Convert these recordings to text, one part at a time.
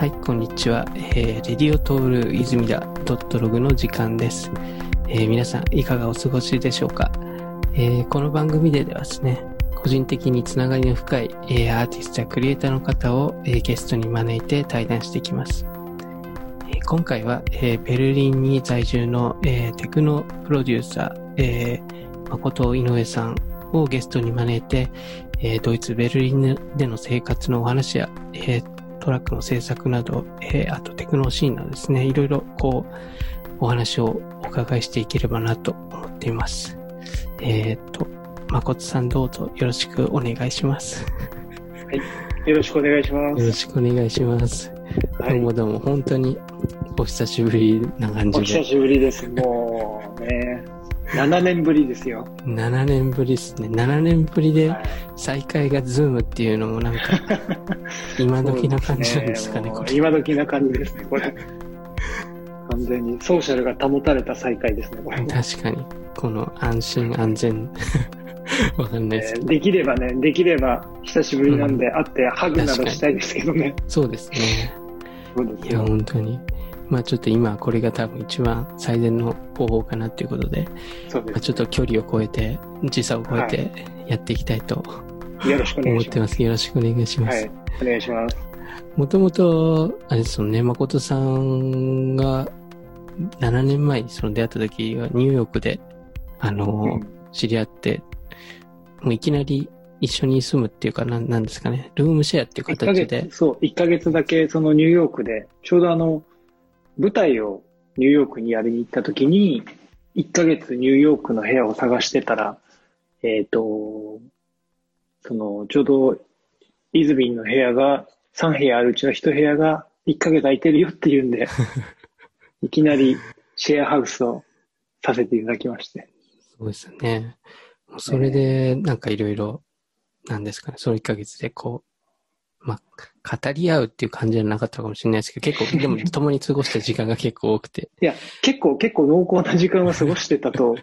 はい、こんにちは。えー、レディオトール泉田ドットログの時間です。えー皆さん、いかがお過ごしでしょうか、えーこの番組でではですね、個人的につながりの深い、えーアーティストやクリエイターの方を、えーゲストに招いて対談していきます。えー今回は、えーベルリンに在住の、えーテクノプロデューサー、えー誠井上さんをゲストに招いて、えードイツ・ベルリンでの生活のお話や、えートラックの制作など、えーあとテクノシーンなどですね、いろいろこう、お話をお伺いしていければなと思っています。えーっと、誠さんどうぞよろしくお願いします。よろしくお願いしまよろす。しくお願いします。はいどうもどうも、本当にお久しぶりな感じで。お久しぶりです。もうね、7年ぶりですよ。7年ぶりですね。7年ぶりではい再会がズームっていうのもなんか、今時な感じなんですかね、もうこれ。今時な感じですね、これ。完全にソーシャルが保たれた再会ですね、これ。確かに、この安心安全、わかんないですけできればね、できれば久しぶりなんで会ってハグなどしたいですけどね。そうですね。いや、そうですよ。本当に。まあちょっと今これが多分一番最善の方法かなっていうことで、まあ、そうでちょっと距離を超えて、時差を超えてやっていきたいとす。よろしくお願いしま思ってます。よろしくお願いしす。ますはい。。お願いします。もともと、あれですよね、誠さんが7年前にその出会った時はニューヨークで、あの、うん知り合って、もういきなり一緒に住むっていうか、なんなんですかね、ルームシェアっていう1ヶ形で月、、そう、1ヶ月だけそのニューヨークで、ちょうどあの、舞台をニューヨークにやりに行った時に、1ヶ月ニューヨークの部屋を探してたら、えっ、と、その、ちょうど、イズビンの部屋が、3部屋あるうちの1部屋が1ヶ月空いてるよっていうんで、いきなりシェアハウスをさせていただきまして。そうですよね。それで、なんかいろいろ、なんですかね、その1ヶ月でこう、まあ、語り合うっていう感じじゃなかったかもしれないですけど、結構、でも共に過ごした時間が結構多くて。いや、結構、結構濃厚な時間を過ごしてたと思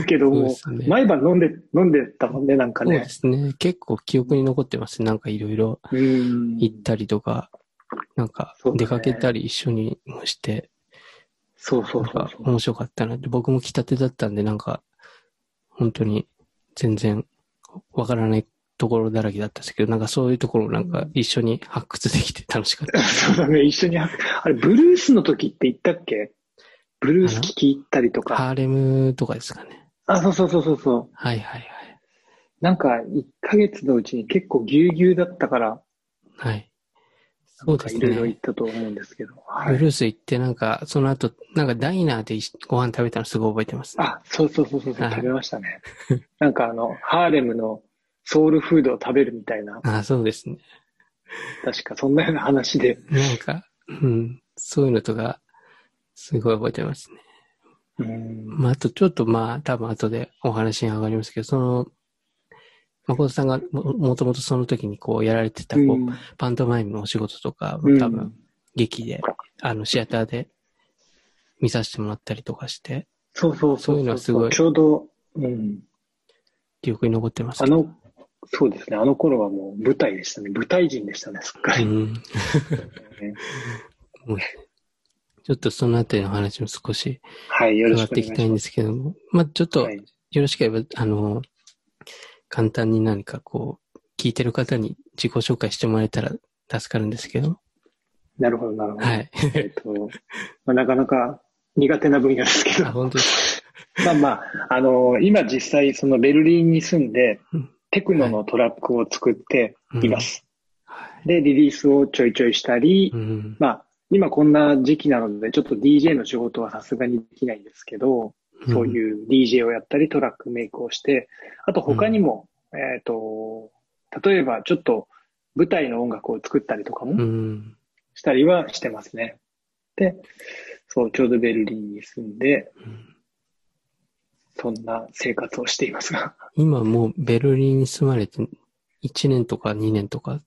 うけども、すね。毎晩飲んで、飲んでたもんね、なんかねそうで。すね。結構記憶に残ってます。なんかいろいろうん行ったりとか、なんか出かけたり一緒にもして、そうそうそうそう。面白かったなって、僕も来たてだったんで、なんか、本当に全然わからないところだらけだったんですけど、なんかそういうところをなんか一緒に発掘できて 楽しかった。そうだね、一緒に、あれ、ブルースの時って言ったっけ？ブルース聞き入ったりとか。ハーレムとかですかね。あ、そうそうそうそうそう。はいはいはい。なんか、1ヶ月のうちに結構ぎゅうぎゅうだったから、はい。そうですかいろいろ言っね。たと思うんですけど。はい。ブルース行ってなんか、その後、なんかダイナーでご飯食べたのすごい覚えてます、ね。あ、そうそうそうそう、はい食べましたね。なんかあの、ハーレムのソウルフードを食べるみたいな、あ、そうですね。確かそんなような話で。なんか、うん、そういうのとか、すごい覚えてますね。うん。まあ、あとちょっとまあ、多分後でお話に上がりますけど、その、誠さんがももともとその時にこうやられてた、こう、うんパントマイムのお仕事とか、うん多分、劇で、あの、シアターで見させてもらったりとかして、そうそうそうそういうのはすごいちょうど、うん。記憶に残ってますあ。の、そうですね。あの頃はもう舞台でしたね。舞台人でしたね、すっかり。うん。ちょっとそのあたりの話も少し伺っていきたいん。ですすけども、まあ、ちょっと、はいよろしければ、あの、簡単に何かこう、聞いてる方に自己紹介してもらえたら助かるんですけど。なるほど、なるほど。はい。えっと、まあ、なかなか苦手な分野ですけどあ、、本当です まあまあ、あの、今実際そのベルリンに住んでうん、テクノのトラックを作っています。はい。で、リリースをちょいちょいしたり、うん。まあ、今こんな時期なので、ちょっと DJ の仕事はさすがにできないんですけど、そううん。いう DJ をやったり、トラックメイクをして、あと他にも、えっ、と、例えばちょっと舞台の音楽を作ったりとかうもん。したりはしてますね。で、そう、ちょうどベルリンに住んで、うんそんな生活をしていますが、今もうベルリンに住まれて1年とか2年とか、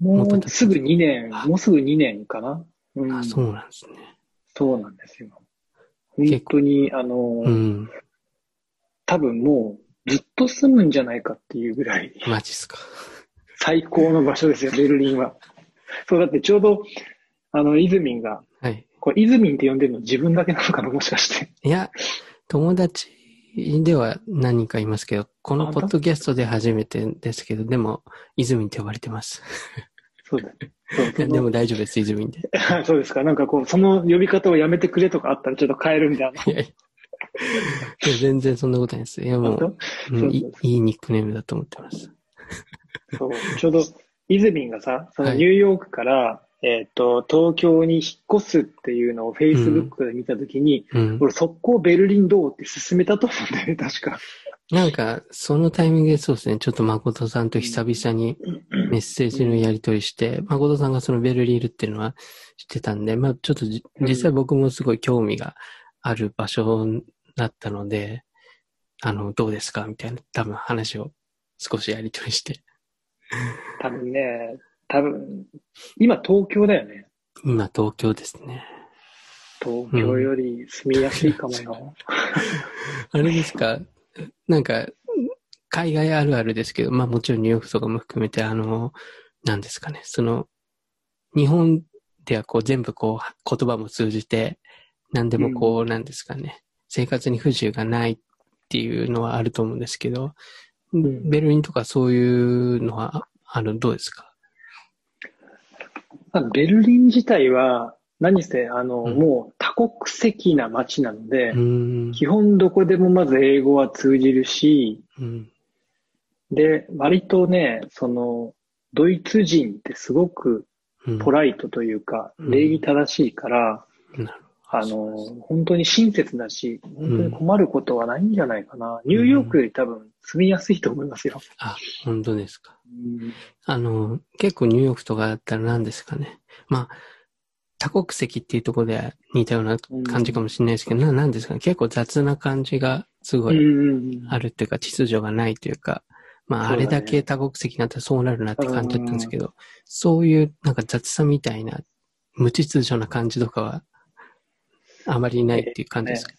もうすぐ2年あ、もうすぐ2年かな。うん、あ、そうなんですね。そうなんですよ。本当に、あの、うん。多分もうずっと住むんじゃないかっていうぐらいマジっすか。最高の場所ですよ、ベルリンは。そう、だってちょうどあの、イズミンが、はい。これイズミンって呼んでるの自分だけなのかな、もしかして。いや、友達では何人かいますけど、このあポッドキャストで初めてですけど、でも、泉って呼ばれてます。そうだね。でも大丈夫です、泉で。そうですか。なんかこう、その呼び方をやめてくれとかあったらちょっと変えるみたいな。いやいや全然そんなことないです。いやもう、うんいいいニックネームだと思ってます。そうちょうど、イズミンがさ、そのはいニューヨークから、えっ、と、東京に引っ越すっていうのを Facebook で見たときに、うん。俺速攻ベルリンどうって勧めたと思うんだよね、確か。なんか、そのタイミングでそうですね、ちょっと誠さんと久々にメッセージのやり取りして、誠さんがそのベルリンいるっていうのは知ってたんで、まあちょっと実際僕もすごい興味がある場所だったので、あの、どうですか？みたいな多分話を少しやり取りして、多分ね、多分、今東京だよね。今東京ですね。東京より住みやすいかもよ。あれですか？なんか、海外あるあるですけど、まあもちろんニューヨークとかも含めて、あの、なんですかね、その、日本ではこう全部こう言葉も通じて、何でもこう、なんですかね、生活に不自由がないっていうのはあると思うんですけど、ん。ベルリンとかそういうのは、あの、どうですか？まあベルリン自体は、何せ、あの、うんもう多国籍な街なので。基本どこでもまず英語は通じるし、うん。で、割とね、その、ドイツ人ってすごくうんポライトというか、うん礼儀正しいから、あの、本当に親切だし、本当に困ることはないんじゃないかな。ニューヨークより多分住みやすいと思いますよ。あ、本当ですか。うんあの、結構ニューヨークとかだったら何ですかね。まあ、多国籍っていうところでは似たような感じかもしれないですけど、ななんですかね。結構雑な感じがすごうんいうんあるっていうか、秩序がないというか、まあ、あれだけ多国籍になったらそうなるなって感じだったんですけど、そういうなんか雑さみたいな、無秩序な感じとかは、あまりないっていう感じですか？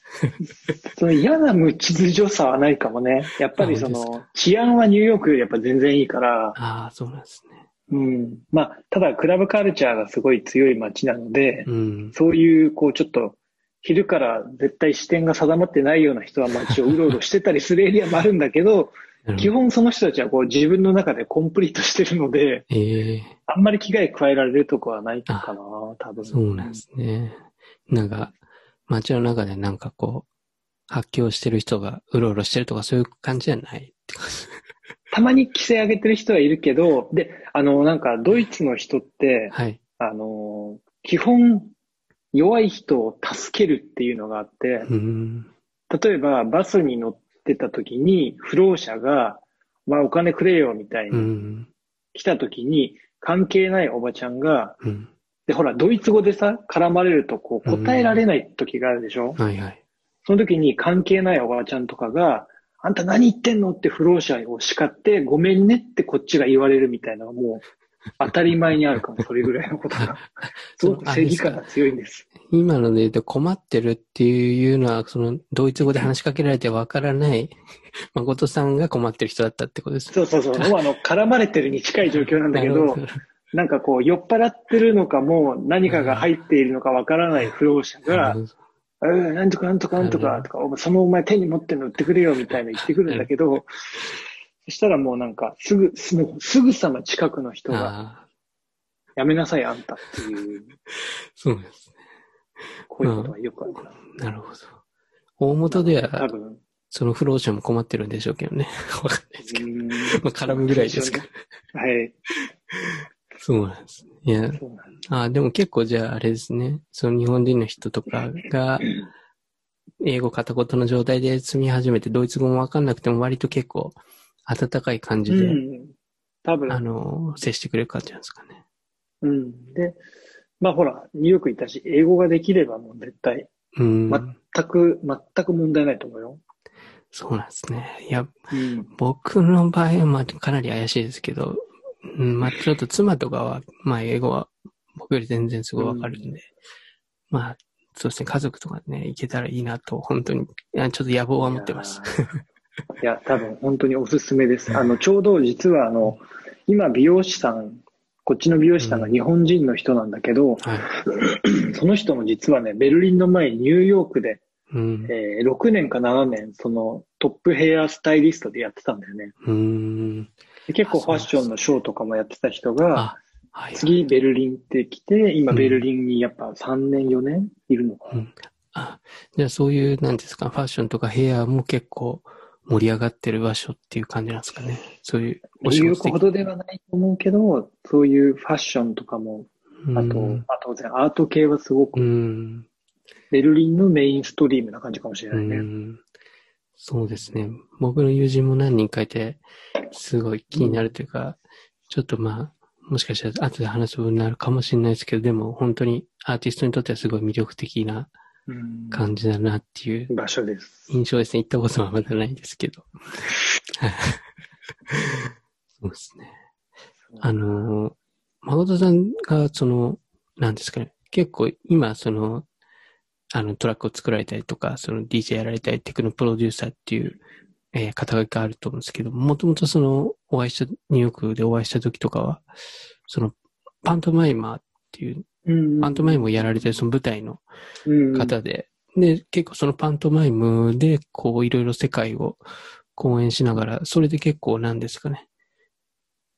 その嫌な無秩序さはないかもね。やっぱりその、治安はニューヨークよりやっぱ全然いいから、ああ、そうなんですね。うん。まあ、ただクラブカルチャーがすごい強い街なので、うん。そういう、こう、ちょっと、昼から絶対視点が定まってないような人は街をうろうろしてたりするエリアもあるんだけど、基本その人たちはこう自分の中でコンプリートしてるので、ええあんまり危害加えられるとこはないかな、多分。そうなんですね。なんか、街の中でなんかこう、発狂してる人がうろうろしてるとかそういう感じじゃない？って感じ。たまに規制上げてる人はいるけど、で、あの、なんかドイツの人って、はい。あの、基本弱い人を助けるっていうのがあって。例えばバスに乗ってた時に不老者が、まあお金くれよみたいうにん。来た時に関係ないおばちゃんが、うん。で、ほら、ドイツ語でさ、絡まれるとこう答えられない時があるでしょ、はいはい。その時に関係ないおばちゃんとかが、あんた何言ってんのって不老者を叱って、ごめんねってこっちが言われるみたいなのがもう 当たり前にあるかも、それぐらいのことが。すごく正義感が強いんです。今ので言うと困ってるっていうのは、その、ドイツ語で話しかけられてわからない、誠さんが困ってる人だったってことです。そうそうそう。もうあの、絡まれてるに近い状況なんだけど、なんかこう、酔っ払ってるのかもう何かが入っているのかわからない不老者が、うん、なんとかなんとかなんとかとか、そのお前手に持ってるの売ってくれよみたいな言ってくるんだけど、そしたらもうなんか、すぐ、すもうすぐさま近くの人が、ああ、やめなさいあんたっていう、そうですこういうことがよくあるな。ね。なるほど。大元で多は、分、その不老者も困ってるんでしょうけどね。わかんないですけど。うんまあ、絡むぐらいですか。はい。そうなんです。いや、あでも結構じゃああれですね。その日本人の人とかが、英語片言の状態で住み始めて、ドイツ語もわかんなくても割と結構温かい感じで、うん。多分、あの、接してくれる感じなんですかね。うん。で、まあほら、ニューヨーク行ったし、英語ができればもう絶対、うん。全く、全く問題ないと思うよ。そうなんですね。いや、うん。僕の場合はまあかなり怪しいですけど、うん、まあちょっと妻とかは、まあ英語は僕より全然すごいわかるんで、まあそうですね、家族とかね、行けたらいいなと、本当に、いやちょっと野望は持ってます。いや、多分本当におすすめです。あの、ちょうど実はあの、今美容師さんこっちの美容師さんが日本人の人なんだけど、はい。その人も実はね、ベルリンの前にニューヨークで、うん。えー6年か7年、そのトップヘアスタイリストでやってたんだよね。結構ファッションのショーとかもやってた人が、あ、はい。次ベルリンって来て、今うんベルリンにやっぱ3年4年いるのかな。あ、じゃあそういう、なんですか、ファッションとかヘアも結構盛り上がってる場所っていう感じなんですかね。そういうお仕事的ほどではないと思うけど、そういうファッションとかも、あと、うんあと当然アート系はすごうく、ん。ベルリンのメインストリームな感じかもしれうないね。ん。そうですね。僕の友人も何人かいて、すごい気になるというか、ちょっとまあ、もしかしたら後で話す部分になるかもしれないですけど、でも本当にアーティストにとってはすごい魅力的なうん感じだなっていう場所です。印象ですね。行ったことはまだないんですけど。そうですね。あのー、誠さんが、その、なんですかね、結構今、その、あの、トラックを作られたりとか、その DJ やられたり、テクノプロデューサーっていう、えー肩書きがあると思うんですけど、もともとその、お会いした、ニューヨークでお会いした時とかは、その、パントマイマーっていう、うんパントマイムをやられてるその舞台のうん方で、で、結構そのパントマイムで、こう、いろいろ世界を公演しながら、それで結構なんですかね。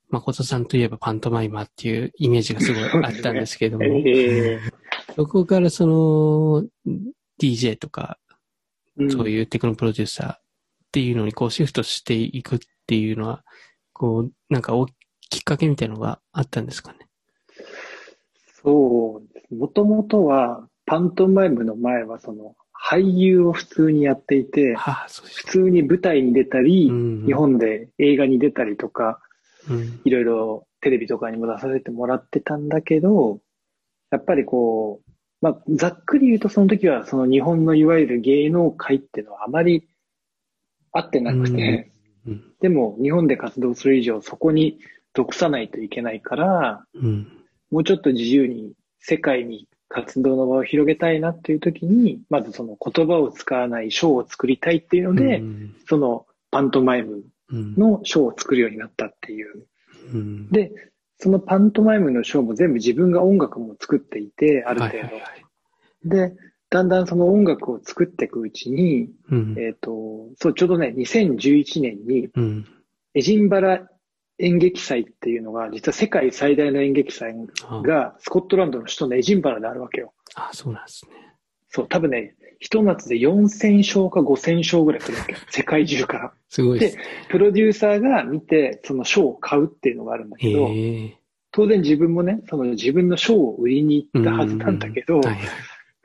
誠さんといえばパントマイマーっていうイメージがすごいあったんですけれども、えそこからその DJ とか、ーそういうテクノプロデューサーっていうのにこうシフトしていくっていうのは、こう、なんかおきっかけみたいなのがあったんですかね？そうです。もともとは、パントマイムの前は、その、俳優を普通にやっていて、はあ、普通に舞台に出たり、うん日本で映画に出たりとか、うん。いろいろテレビとかにも出させてもらってたんだけど、やっぱりこう、まあ、ざっくり言うとその時はその日本のいわゆる芸能界っていうのはあまり合ってなくて、うん。でも日本で活動する以上そこに属さないといけないから、うん。もうちょっと自由に世界に活動の場を広げたいなっていう時に、まずその言葉を使わないショーを作りたいっていうので、うんそのパントマイムうん。のショーを作るようになったっていう。うん。で、そのパントマイムのショーも全部自分が音楽も作っていて、ある程度。はいはいはい。で、だんだんその音楽を作っていくうちに、うん。えっ、と、そう、ちょうどね、2011年にうん。エジンバラ演劇祭っていうのが、実は世界最大の演劇祭あがスコットランドの首都のエジンバラであるわけよ。あ、そうなんですね。そう、多分ね、ひと夏で4000勝か5000勝ぐらい来るわけよ。世界中から。すごいで。プロデューサーが見て、その賞を買うっていうのがあるんだけど。当然自分もね、その自分の賞を売りに行ったはずなんだけど、はいはい。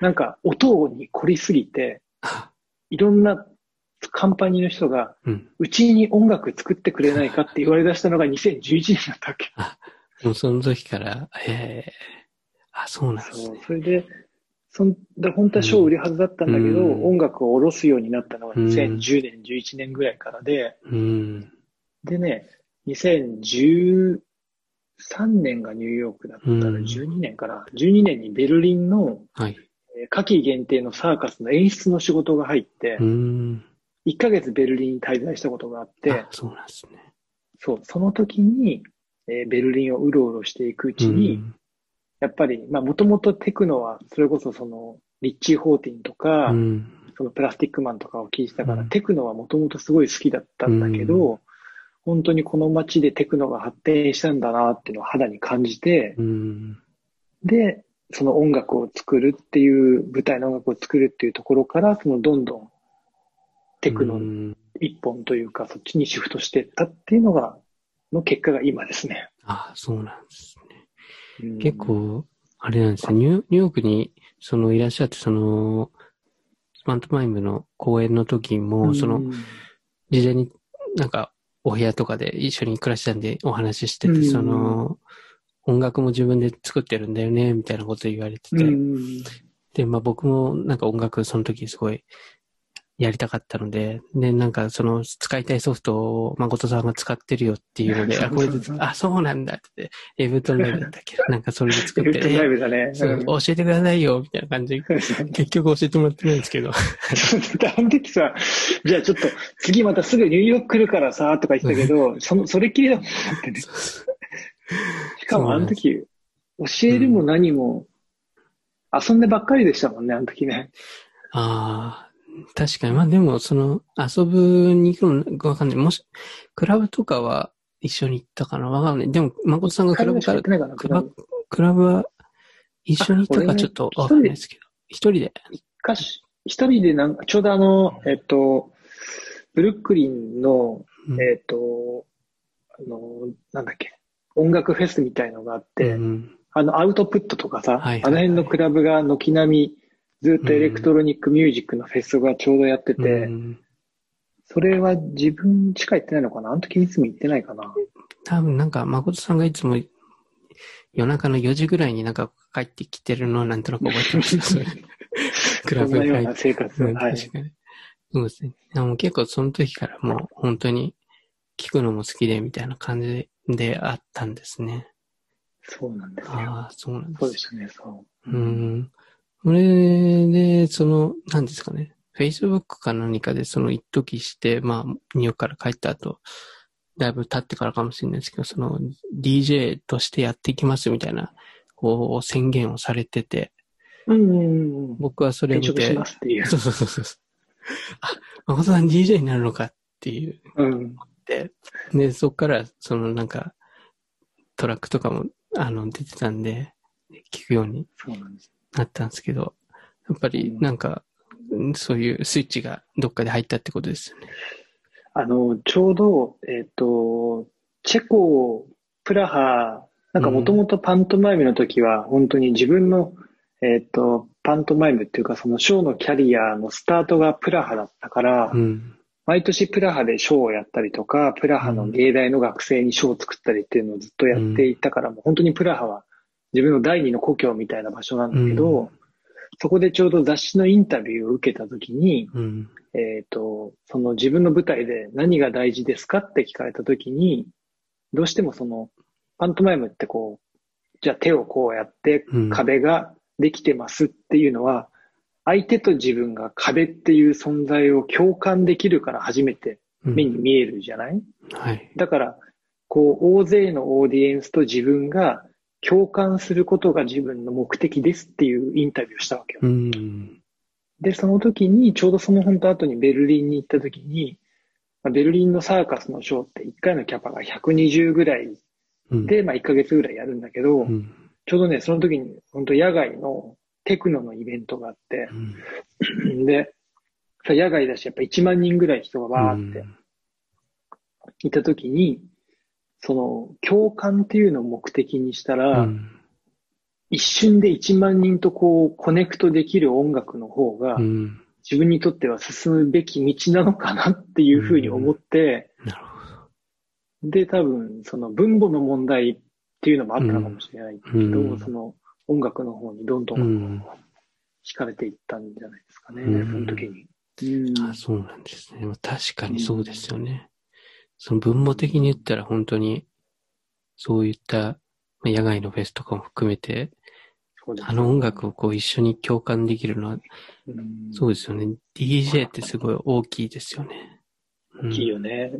なんか音に凝りすぎて、あいろんなカンパニーの人が、うちに音楽作ってくれないかって言われ出したのが2011年だったわけ。もうその時から、へえ。あ、そうなんですね。。それで、そんで本当は賞を売るはずだったんだけど、うん音楽を下ろすようになったのがうん2010年、11年ぐらいからで、うん。でね、2013年がニューヨークだったらうん12年から、12年にベルリンのはい。えー夏季限定のサーカスの演出の仕事が入ってう、ん。1ヶ月ベルリンに滞在したことがあってあ、、そうなんですね。そう、その時に、えーベルリンをうろうろしていくうちに、うんやっぱり、まあ、もともとテクノは、それこそその、リッチー・ホーティンとか、うん。そのプラスティックマンとかを聞いてたから、うんテクノはもともとすごい好きだったんだけど、う本当にこの街でテクノが発展したんだなっていうのを肌に感じて、うん。で、その音楽を作るっていう、舞台の音楽を作るっていうところから、そのどんどんテクノうん一本というか、そっちにシフトしていったっていうのが、の結果が今ですね。あ、そうなんです結構、あれなんですね。ニューヨークに、その、いらっしゃって、その、パントマイムの公演の時も、その、事前になんか、お部屋とかで一緒に暮らしたんでお話ししてて、うん。その、音楽も自分で作ってるんだよね、みたいなこと言われてて、うん。で、まあ僕もなんか音楽その時すごいやりたかったので、で、なんかその使いたいソフトを誠さんが使ってるよっていうので、あ、これで、あ、そうなんだって、エブトンライブだったっけ？な、んかそれで作って、エフトライえブだね。教えてくださいよ、みたいな感じ。で、結局教えてもらってないんですけど、あの時さ、じゃあちょっと次またすぐニューヨーク来るからさ、とか言ってたけど、その、それっきりだもんだってね。しかもあの時、教えるも何も、遊んでばっかりでしたもんね、あの時ね。ああ、確かに。まあでも、その、遊ぶに行くのわかんない。もし、クラブとかは一緒に行ったかな？わかんない。でも、誠さんがクラブから、クラブクラブクラブは一緒に行ったかちょっとわかんないですけど。一人で。一箇所、一人でなんか、ちょうどあの、えっと、ブルックリンの、うんえっと、あの、なんだっけ、音楽フェスみたいのがあって、うんあの、アウトプットとかさ、はいはいはいあの辺のクラブが軒並み、ずっとエレクトロニックミュージックのフェスがちょうどやってて、うんそれは自分しか行ってないのかな？あの時いつも行ってないかな？多分なんか、誠さんがいつも夜中の4時ぐらいになんか帰ってきてるのをなんとなく覚えてました。それクラブに入って。生活。うんはい。確かに。そうですね。でも結構その時からもう本当に聞くのも好きでみたいな感じであったんですね。そうなんですよ。ああ、そうなんです。そうでしたね、そう。うん。それで、その、何ですかね。Facebook か何かでその一時して、まあ、ニューヨークから帰った後、だいぶ経ってからかもしれないですけど、その DJ としてやっていきますみたいな、こう宣言をされてて、うん。僕はそれを見、てますっていう。そうそうそうそう。あ、誠さん DJ になるのかっていう。うん。で、で、そっから、そのなんか、トラックとかも、あの、出てたんで、聞くようにそうなんです。なったんですけど、やっぱりなんか、うんそういうスイッチがどっかで入ったってことですよね。あの、ちょうど、えっ、と、チェコ、プラハ、なんかもともとパントマイムの時は、本当に自分の、えっ、と、パントマイムっていうか、そのショーのキャリアのスタートがプラハだったから、うん。毎年プラハでショーをやったりとか、プラハの芸大の学生にショーを作ったりっていうのをずっとやっていたから、もう本当にプラハは自分の第二の故郷みたいな場所なんだけど、うんそこでちょうど雑誌のインタビューを受けた時に、うん。えっ、と、その自分の舞台で何が大事ですかって聞かれたときに、どうしてもその、パントマイムってこう、じゃあ手をこうやってうん壁ができてますっていうのは、相手と自分が壁っていう存在を共感できるから初めてうん目に見えるじゃない、はい。だから、こう、大勢のオーディエンスと自分が共感することが自分の目的ですっていうインタビューをしたわけよ。うん。で、その時に、ちょうどその本当後にベルリンに行った時に、まあベルリンのサーカスのショーって1回のキャパが120ぐらいうん、で、まあ1ヶ月ぐらいやるんだけど、うん。ちょうどね、その時に本当野外のテクノのイベントがあってう、ん。で、さ野外だしやっぱ1万人ぐらい人がバーっていた時に、その共感っていうのを目的にしたうら、ん。一瞬で1万人とこうコネクトできる音楽の方が、うん。自分にとっては進むべき道なのかなっていうふうに思って、なるほで、多分、その分母の問題っていうのもあったのかもしれないけど、うんその音楽の方にどんどんん。惹かれていったんじゃないですかね、うんその時に。うんあ、そうなんですね。まあ確かにそうですよね。その分母的に言ったら本当に、そういったまあ野外のフェスとかも含めて、あの音楽をこう一緒に共感できるのは、うんそうですよね。DJ ってすごい大きいですよね。大きいよね。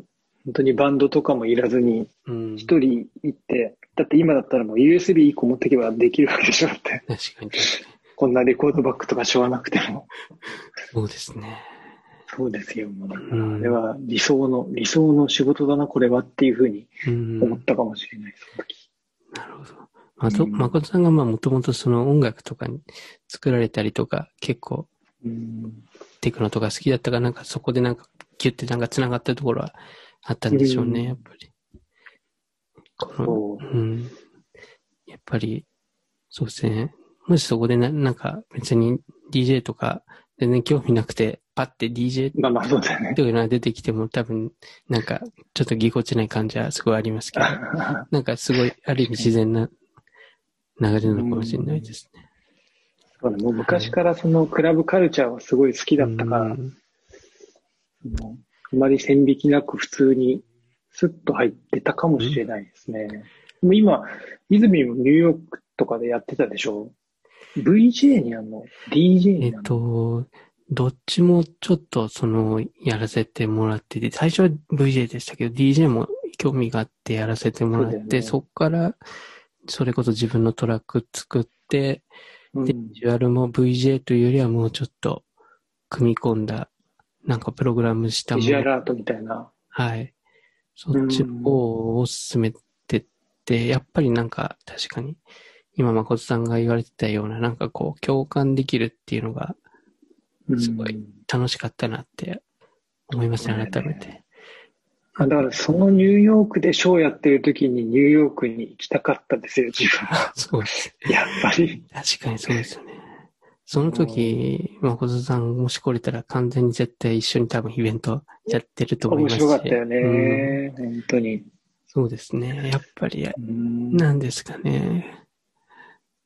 本当にバンドとかもいらずに、うん。一人行って、だって今だったらもう USB1 個持ってけばできるわけでしょって。確かに。こんなレコードバッグとかしょわなくても。そうですね。そうですよ。もうだからうんあれは理想の、理想の仕事だな、これはっていうふうにうん。思ったかもしれない、その時。なるほど。まと、うん誠さんがまあもともとその音楽とかに作られたりとか、結構うんテクノとか好きだったから、なんかそこでなんかキュッてなんか繋がったところはあったんでしょうね、うんやっぱり。そううん。やっぱり、そうですね。もしそこでな、なんか別に DJ とか全然興味なくて、パッて DJ まあまあそうだよね。というのが出てきても多分、なんかちょっとぎこちない感じはすごいありますけど、なんかすごい、ある意味自然な流れなのかもしれないですね。そうねもう昔からそのクラブカルチャーはすごい好きだったから、うあまり線引きなく普通にスッと入ってたかもしれないですね。でも今、泉もニューヨークとかでやってたでしょ ?VJ になるの ?DJ えっになるの、と、どっちもちょっとその、やらせてもらってて、最初は VJ でしたけど、DJ も興味があってやらせてもらって、そうだよねからそれこそ自分のトラック作って、うんで、ビジュアルも VJ というよりはもうちょっと組み込んだ、なんかプログラムしたものビジュアルアートみたいな。はい。そっちの方を進めてって、やっぱりなんか確かに、今誠さんが言われてたような、なんかこう、共感できるっていうのがすごいうん楽しかったなって思いますね、改めて。あだからそのニューヨークでショーやってる時にニューヨークに行きたかったですよ、自分は。そうです。やっぱり。確かにそうですよね。その時、誠さんもし来れたら完全に絶対一緒に多分イベントやってると思い面ますし。白かったようんね。本当に。そうですね。やっぱり、うんなんですかね。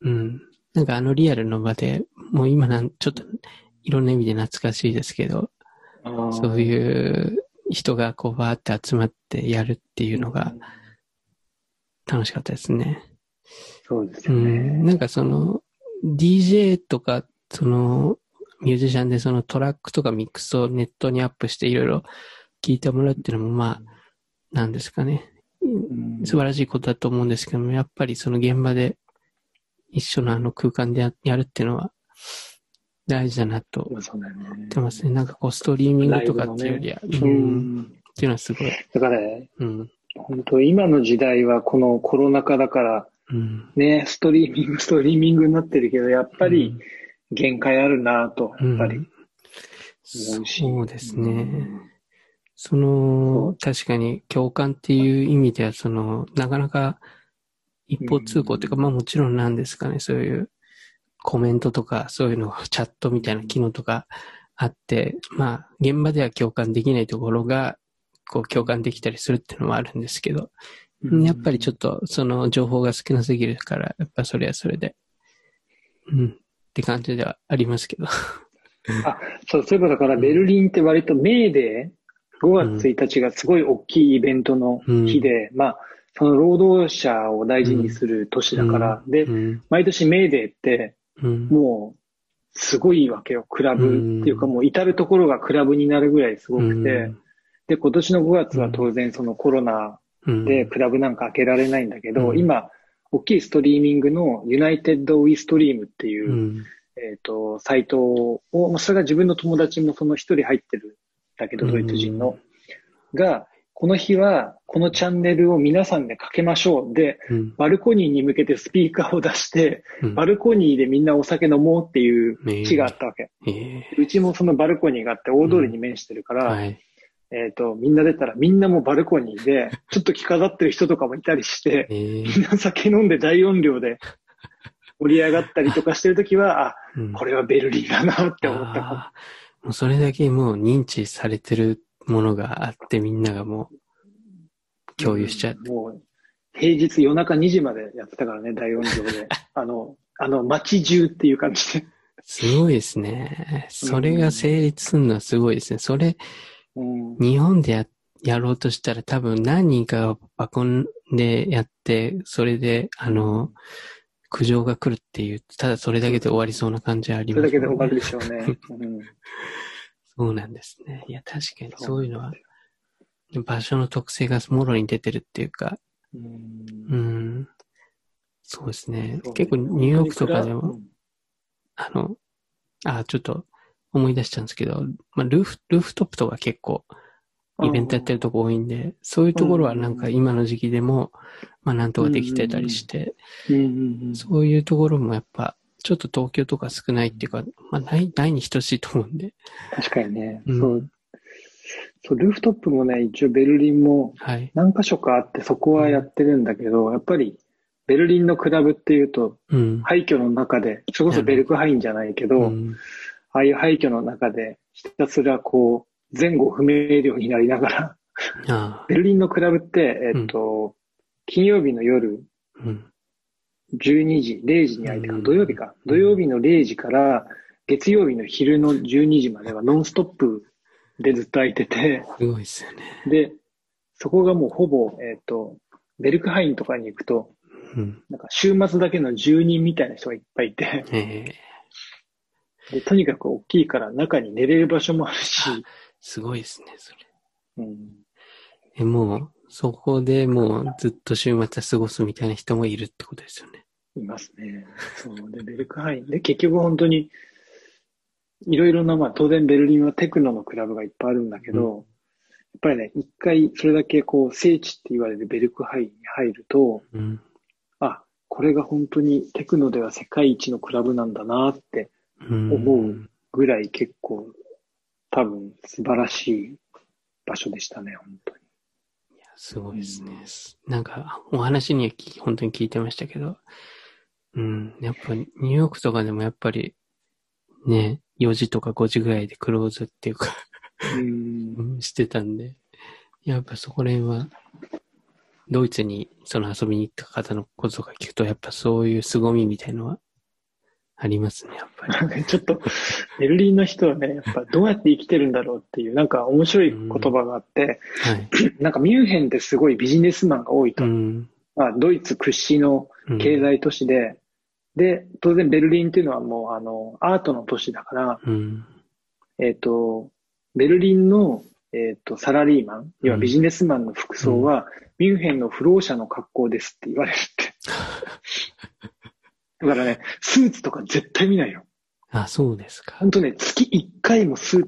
うん。なんかあのリアルの場で、もう今なん、ちょっといろんな意味で懐かしいですけど、そういう人がこうバーって集まってやるっていうのが楽しかったですね。そうですね。ん。なんかその DJ とか、そのミュージシャンでそのトラックとかミックスをネットにアップしていろいろ聞いてもらうっていうのもまあ、なんですかね。うん素晴らしいことだと思うんですけども、やっぱりその現場で一緒のあの空間でややるっていうのは大事だなと思。ってますね。なんかこうストリーミングとかっていうよりは、ううんん。っていうのはすごい。だからね、うん。本当今の時代はこのコロナ禍だから、うん。ね、ストリーミング、ストリーミングになってるけど、やっぱり限界あるなと、うん、やっぱりうん。そうですね。うんその、確かに共感っていう意味では、その、なかなか一方通行っていうか、まあもちろんなんですかね、そういうコメントとか、そういうの、チャットみたいな機能とかあって、まあ、現場では共感できないところが、こう共感できたりするっていうのもあるんですけど、やっぱりちょっとその情報が少なすぎるから、やっぱそれはそれで、うん、って感じではありますけど。あ、そう、そういえばだからベルリンって割とメーデー、5月1日がすごい大きいイベントの日で、まあ、その労働者を大事にする年だから、でう、ん、毎年メーデーって、うん、もう、すごいわけよ。クラブっていうか、もう至るところがクラブになるぐらいすごくて、で、今年の5月は当然そのコロナうん、でクラブなんか開けられないんだけど、うん。今、大きいストリーミングの United We Stream っていう、うん、えっ、と、サイトを、まあそれが自分の友達もその一人入ってるんだけど、ドイツ人の、が、この日はこのチャンネルを皆さんでかけましょう。で、うん、バルコニーに向けてスピーカーを出して、うん。バルコニーでみんなお酒飲もうっていう日があったわけ。ええうちもそのバルコニーがあって大通りに面してるから、はい。えっ、と、みんな出たらみんなもバルコニーで、ちょっと着飾ってる人とかもいたりして、ええみんな酒飲んで大音量で盛り上がったりとかしてるときは、あ、うん。これはベルリンだなって思ったもうそれだけもう認知されてるものがあってみんながもう共有しちゃう。もう、平日夜中2時までやってたからね、大音量で。あの、あの、街中っていう感じで。すごいですね。それが成立するのはすごいですね。それ、うん。日本でややろうとしたら多分何人かがバコンでやって、それで、あの、苦情が来るっていう、ただそれだけで終わりそうな感じはありそますれだけで終わるでしょうね。うんそうなんですね。いや、確かにそういうのは、場所の特性がもろに出てるっていうか、うん。うん。そうですね。結構ニューヨークとかでも、あの、あ、ちょっと思い出したんですけど、まあ、ルーフ、ルーフトップとか結構イベントやってるとこ多いんで、そういうところはなんか今の時期でも、まあなんとかできてたりして、そういうところもやっぱ、ちょっと東京とか少ないっていうか、まあない、ないに等しいと思うんで、確かにね、うんそう。そう、ルーフトップもね、一応ベルリンもはい。何箇所かあってそこはやってるんだけど、やっぱりベルリンのクラブっていうと、うん。廃墟の中で、それこそベルクハインじゃないけど、うんああいう廃墟の中でひたすらこう、前後不明瞭になりながら、あベルリンのクラブって、えっと、金曜日の夜あ、うん。12時、0時に開いてか、うん土曜日か。土曜日の0時から月曜日の昼の12時まではノンストップでずっと開いてて、すごいですよね。で、そこがもうほぼ、えっ、と、ベルクハインとかに行くと、うん。なんか週末だけの住人みたいな人がいっぱいいて、ええでとにかく大きいから中に寝れる場所もあるし、すごいですね、それ。うん、え、もう、そこでもうずっと週末は過ごすみたいな人もいるってことですよね。いますね。そう。で、ベルクハイン。で、結局本当に、いろいろな、まあ当然ベルリンはテクノのクラブがいっぱいあるんだけど、うやっぱりね、一回それだけこう聖地って言われるベルクハインに入ると、うん。あ、これが本当にテクノでは世界一のクラブなんだなってうん思うぐらい結構多分素晴らしい場所でしたね、本当に。すごいですね。なんか、お話にはき本当に聞いてましたけど、うん、やっぱニューヨークとかでもやっぱり、ね、4時とか5時ぐらいでクローズっていうか、してたんで、やっぱそこら辺は、ドイツにその遊びに行った方のこととか聞くと、やっぱそういう凄みみたいのはありますね、やっぱり。ちょっと、ベルリンの人はね、やっぱどうやって生きてるんだろうっていう、なんか面白い言葉があって、はい。なんかミュンヘンってすごいビジネスマンが多いと。うん。まあ、ドイツ屈指のうん経済都市で、で、当然ベルリンっていうのはもうあの、アートの都市だから、うん。えっ、と、ベルリンの、えっ、と、サラリーマン、要はビジネスマンの服装は、ミュンヘンの不老者の格好ですって言われるって。だからね、スーツとか絶対見ないよ。あ、そうですか。本当ね、月1回もスー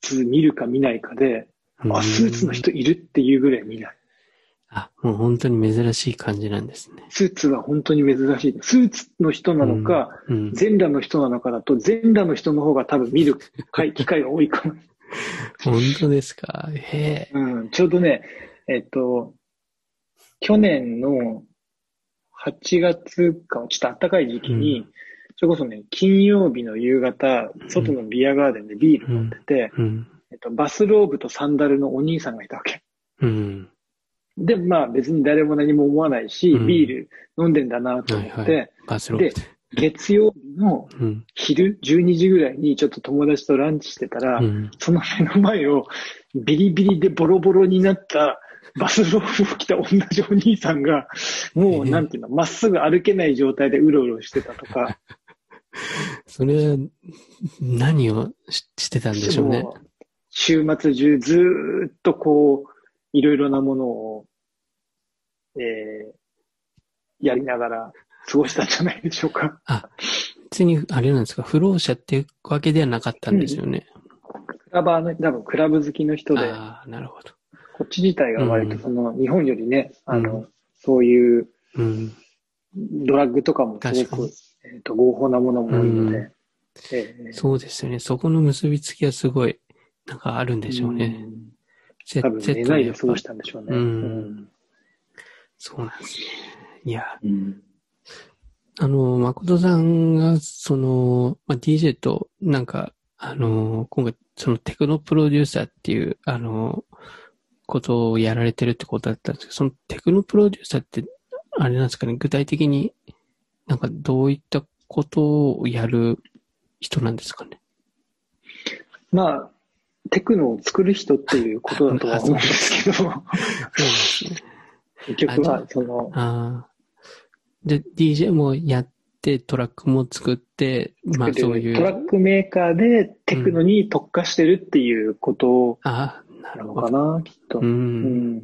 ツ見るか見ないかで、あ、スーツの人いるっていうぐらい見ない。あ、もう本当に珍しい感じなんですね。スーツは本当に珍しい。スーツの人なのか、うん。全裸の人なのかだと、全裸の人の方が多分見る回 機会が多いかも。本当ですか？へえ。うん、ちょうどね、えっと、去年の8月か、ちょっと暖かい時期に、うそれこそね、金曜日の夕方、外のビアガーデンでビール飲んでて、うん。えっと、バスローブとサンダルのお兄さんがいたわけ。うん。で、まあ別に誰も何も思わないし、うんビール飲んでんだなと思って、はいはバスローブで。月曜日のうん。昼12時ぐらいにちょっと友達とランチしてたら、うん。その目の前をビリビリでボロボロになったバスローブを着た同じお兄さんが、もうええなんていうの、まっすぐ歩けない状態でうろうろしてたとか、それは、何をししてたんでしょうね。週末中ずーっとこう、いろいろなものを、えー、やりながら過ごしたんじゃないでしょうか。あ、別に、あれなんですか、不老者っていうわけではなかったんですよね。クラバーの、多分クラブ好きの人で、ああ、なるほど。こっち自体が割とその、日本よりね、あの、うそういううん。ドラッグとかもすごくえー、と合法なものも多いので、うん。えーそうですよね。そこの結びつきはすごい、なんかあるんでしょうね。うん。セ多分ないで過ごしたんでしょうね。うん。そうなんです。ね。いや、うん。あの、誠さんが、その、まあ、DJ と、なんか、あの、今回、そのテクノプロデューサーっていう、あの、ことをやられてるってことだったんですけど、そのテクノプロデューサーって、あれなんですかね、具体的になんかどういったことをやる人なんですかね？まあ、テクノを作る人っていうことだとは思うんですけど、そうですね。結局は、その、ああ。で、DJ もやって、トラックも作って、まあそういう。トラックメーカーでテクノに特化してるっていうことああ、ななのるほど。かな、きっと。う。うんん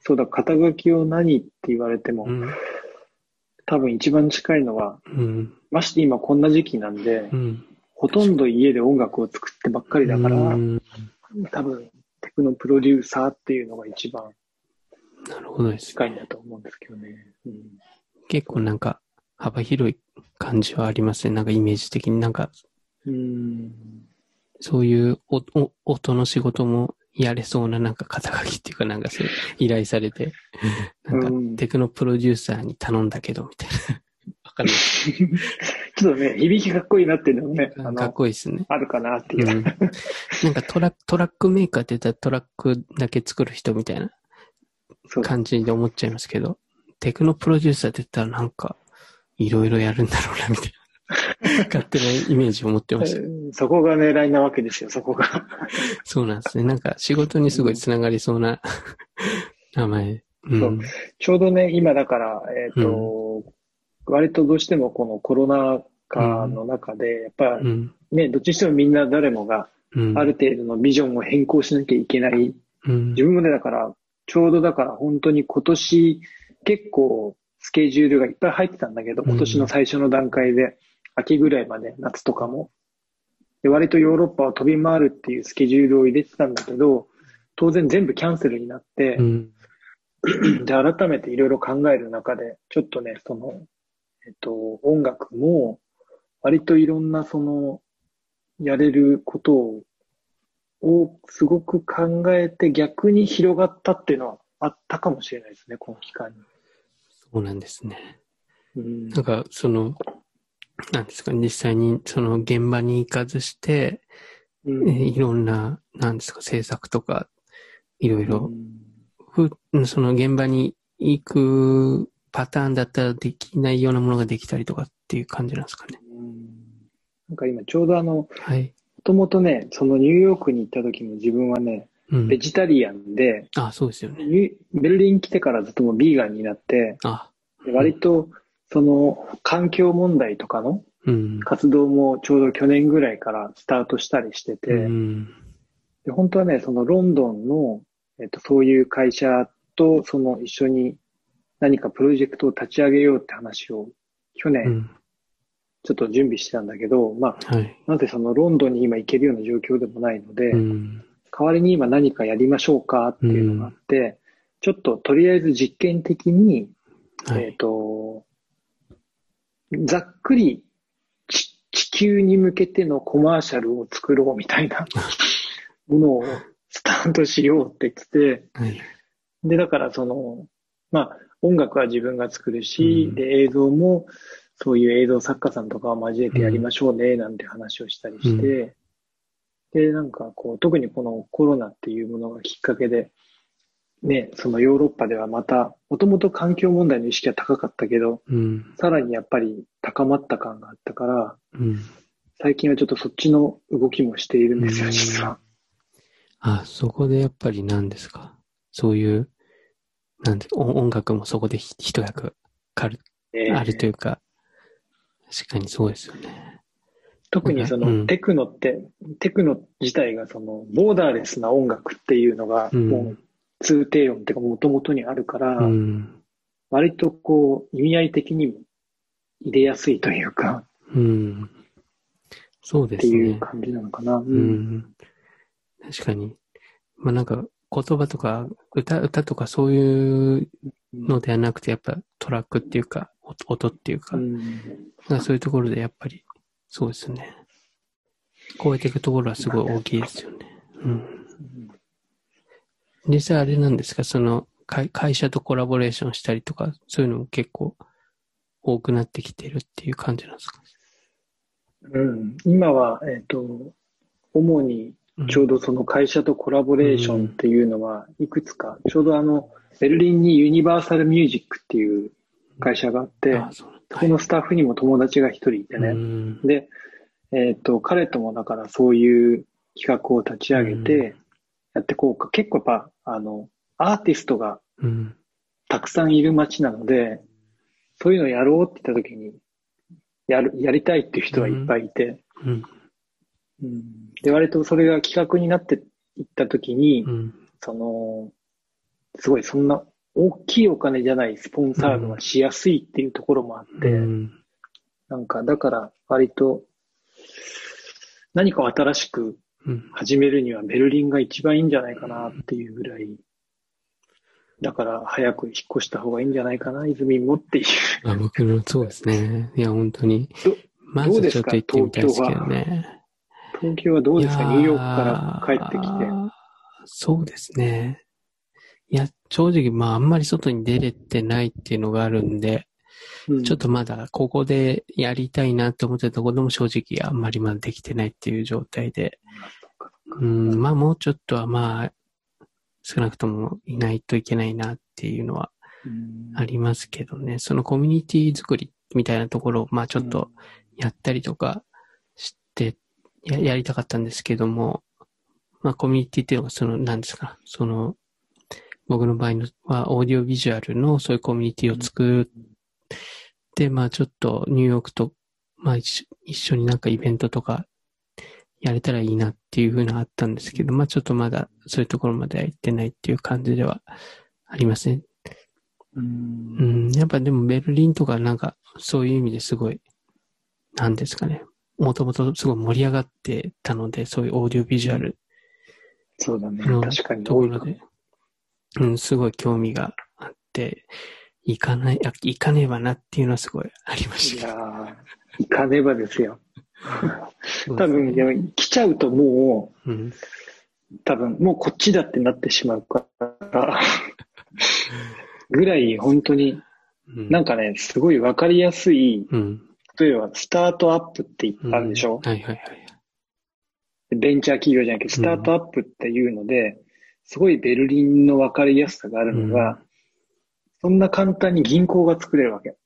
そうだ、肩書きを何って言われても、うん。多分一番近いのは、うん。まして今こんな時期なんで、うん。ほとんど家で音楽を作ってばっかりだから、うん多分テクノプロデューサーっていうのが一番なるほどです。近いんだと思うんですけどね。うん結構なんか幅広い感じはありますね。なんかイメージ的になんかうんそういうおお音の仕事もやれそうななんか肩書きっていうかなんかそう依頼されて、なんかうんテクノプロデューサーに頼んだけどみたいな。わかん。ちょっとね、響きかっこいいなっていうのもね、あかっの、こいいですね。あるかなってうん、いう。なんかトラトラックメーカーって言ったらトラックだけ作る人みたいな感じで思っちゃいますけど、テクノプロデューサーって言ったらなんかいろいろやるんだろうなみたいな。勝手なイメージを持ってました。うんそこが狙いなわけですよ、そこが。そうなんですね。なんか仕事にすごいつながりそうな 名前。うん。ちょうどね、今だから、えっ、と、割とどうしてもこのコロナ禍の中で、やっぱうん。ね、どっちにしてもみんな誰もがうん。ある程度のビジョンを変更しなきゃいけない。うん自。分もね、だから、ちょうどだから本当に今年結構スケジュールがいっぱい入ってたんだけど、今年の最初の段階で、秋ぐらいまで夏とかも。で割とヨーロッパを飛び回るっていうスケジュールを入れてたんだけど、当然全部キャンセルになって、うん。で、改めていろいろ考える中で、ちょっとね、その、えっと、音楽も、割といろんなその、やれることを、をすごく考えて逆に広がったっていうのはあったかもしれないですね、この期間に。そうなんですね。うんなんか、その、なんですか、実際にその現場に行かずして、うんえーいろんな、なんですか、制作とか、いろいろうんふ、その現場に行くパターンだったらできないようなものができたりとかっていう感じなんですかね。うんなんか今ちょうどあの、もはい。ともとね、そのニューヨークに行った時も自分はね、うんベ。ジタリアンで、あ、そうですよね。ニュベルリン来てからずっともうビーガンになって、あ、で割とその環境問題とかのうん。活動もちょうど去年ぐらいからスタートしたりしてて、うん。で本当はね、そのロンドンの、えっと、そういう会社とその一緒に何かプロジェクトを立ち上げようって話を去う年ん。ちょっと準備してたんだけど、まあ、はい。なぜそのロンドンに今行けるような状況でもないので、うん。代わりに今何かやりましょうかっていうのがあって、ちょっととりあえず実験的に、えっ、はい。と、ざっくりち地球に向けてのコマーシャルを作ろうみたいな ものをスタートしようって言ってて、はい。で、だからその、まあ、音楽は自分が作るし、うん。で、映像もそういう映像作家さんとかを交えてやりましょうね、なんて話をしたりして、で、なんかこう、特にこのコロナっていうものがきっかけで、ね、そのヨーロッパではまた、もともと環境問題の意識は高かったけど、うん。さらにやっぱり高まった感があったから、うん。最近はちょっとそっちの動きもしているんですよ、うん実は。あ、そこでやっぱり何ですか？そういう、なんで、音音楽もそこでひ一役かる、えーあるというか、確かにそうですよね。特にその、うんテクノって、テクノ自体がその、ボーダーレスな音楽っていうのが、うんもう、通低音っていうか、もともとにあるから、うん。割とこう、意味合い的にも入れやすいというか、うん。そうですっていうね。感じなのかな。うう。ん。確かに。まあなんか、言葉とか、歌、歌とかそういうのではなくて、やっぱトラックっていうか、音音っていうか、うんまあそういうところでやっぱり、そうですね。超えていくところはすごい大きいですよね。うん。実際あれなんですか、その会会社とコラボレーションしたりとか、そういうのも結構多くなってきてるっていう感じなんですか？うん、今は、えっ、と、主にうん。ちょうどその会社とコラボレーションっていうのはいくつか、ちょうどあの、ベルリンにユニバーサルミュージックっていう会社があって、あそうなんだ。そこのスタッフにも友達が一人いてね。うん。で、えっ、と、彼ともだからそういう企画を立ち上げうてやってこうか。結構やっぱ、あの、アーティストがうん。たくさんいる街なので、そういうのやろうって言った時に、やる、やりたいっていう人はいっぱいいて、うん。うんで、割とそれが企画になっていった時に、うん。その、すごいそんな大きいお金じゃないスポンサードがしやすいっていうところもあって、うん。なんかだから割と何かを新しくうん。始めるにはベルリンが一番いいんじゃないかなっていうぐらい、だから早く引っ越した方がいいんじゃないかな、泉もっていう。あ僕の、そうですね。いや、本当にど。まずちょっと行ってみたいですけどね。東京はどうですか？ニューヨークから帰ってきて。そうですね。いや、正直、まあ、あんまり外に出れてないっていうのがあるんで、うんちょっとまだここでやりたいなって思ってたところでも正直あんまりまだできてないっていう状態で、うん、まあもうちょっとはまあ、少なくともいないといけないなっていうのはうん。ありますけどね、そのコミュニティ作りみたいなところをまあちょっとやったりとかしてややりたかったんですけども、まあコミュニティっていうのがその、なんですか、その、僕の場合のはオーディオビジュアルのそういうコミュニティを作って、まあちょっとニューヨークと、まあ一緒一緒になんかイベントとかやれたらいいなっていうふうなあったんですけど、まあちょっとまだそういうところまでは行ってないっていう感じではありません。う。うんん、やっぱでもベルリンとかなんかそういう意味ですごい、なんですかね。もともとすごい盛り上がってたので、そういうオーディオビジュアルそうだね。の確かにとこ。ろで、うん、すごい興味があって、行かない、あ行かねばなっていうのはすごいありまいしたけど。やー、行かねばですよ。多分、でも来ちゃうともうん、う、多分、もうこっちだってなってしまうから、ぐらい本当に、うん、なんかね、すごいわかりやすい、うん、例えばスタートアップってあるでしょ、はいはいはい。ベンチャー企業じゃなくて、スタートアップっていうので、すごいベルリンのわかりやすさがあるのが、そんな簡単に銀行が作れるわけ。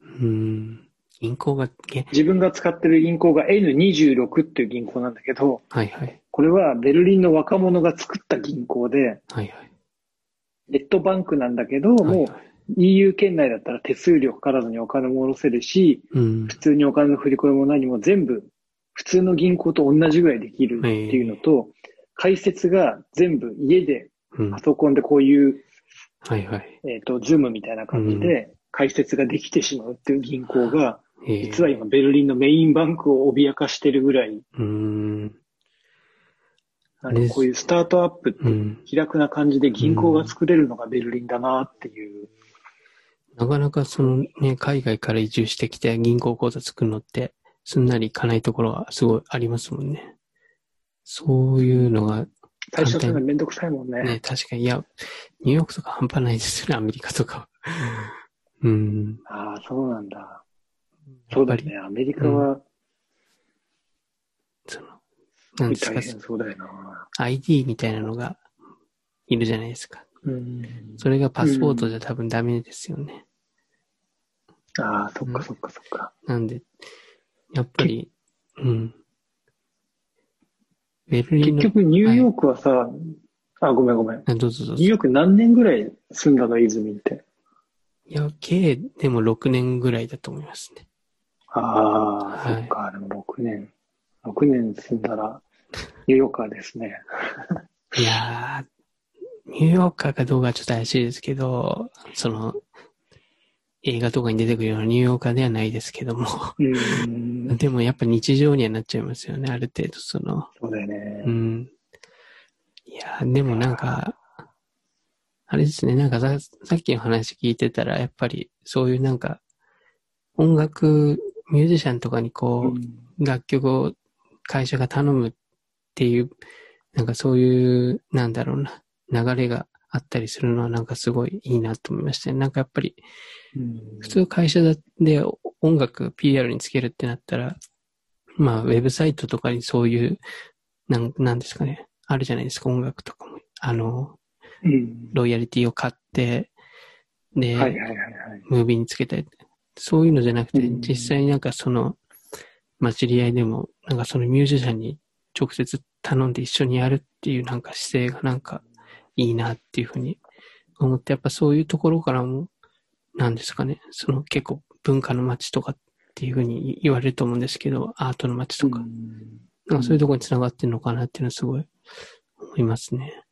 うん、銀行が、え、自分が使ってる銀行が N26 っていう銀行なんだけど、はいはい、これはベルリンの若者が作った銀行で、はいはい。ネットバンクなんだけど、はいもう EU 圏内だったら手数料かからずにお金も下ろせるし、うん、普通にお金の振り込みも何も全部普通の銀行と同じぐらいできるっていうのと、開設が全部家でうん、パソコンでこういう、はいはい。えっ、と、 Zoom みたいな感じで開設ができてしまうっていう銀行が、えー実は今ベルリンのメインバンクを脅かしてるぐらい、うん、あのこういうスタートアップってうん。気楽な感じで銀行が作れるのがベルリンだなっていう。なかなかそのね、海外から移住してきて銀行口座作るのって、すんなりいかないところがすごいありますもんね。そういうのが、最初そういうのめんどくさいもんね。ね、確かに、いや、ニューヨークとか半端ないですよね、アメリカとかは。うん。ああ、そうなんだ。そうだね。アメリカはその、なんですかそうだよな。ID みたいなのがいるじゃないですか。うん。それがパスポートじゃ多分ダメですよね。ああ、そっうんかそっかそっか。なんで、やっぱり、うん。ベルリンの、結局ニューヨークはさ、あ、ごめんごめん。あどうぞどうぞ。ニューヨーク何年ぐらい住んだの、泉って？いや、計でも6年ぐらいだと思いますね。ああ、はいそっか、でも6年。6年住んだら、ニューヨーカーですね。いやー、ニューヨーカーかどうかはちょっと怪しいですけど、その、映画とかに出てくるようなニューヨーカーではないですけども、うん。でもやっぱ日常にはなっちゃいますよね、ある程度その、そうだよねう。ん。いやー、でもなんか、あれですね、なんかささっきの話聞いてたら、やっぱりそういうなんか、音楽、ミュージシャンとかにこう、うん楽曲を会社が頼むっていう、なんかそういう、なんだろうな、流れがあったりするのはなんかすごいいいなと思いましたね。なんかやっぱり、うん普通会社で音楽 PR につけるってなったら、まあウェブサイトとかにそういう、なんなんですかね、あるじゃないですか、音楽とかも。あの、うん。ロイヤリティを買って、で。ムービーにつけたり、そういうのじゃなくて、うん。実際になんかその、まあ、知り合いでも、なんかそのミュージシャンに直接頼んで一緒にやるっていうなんか姿勢がなんかいいなっていうふうに思って、やっぱそういうところからも、なんですかね、その結構文化の街とかっていうふうに言われると思うんですけど、アートの街とか、うん。なんかそういうところに繋がってるのかなっていうのはすごい思いますね。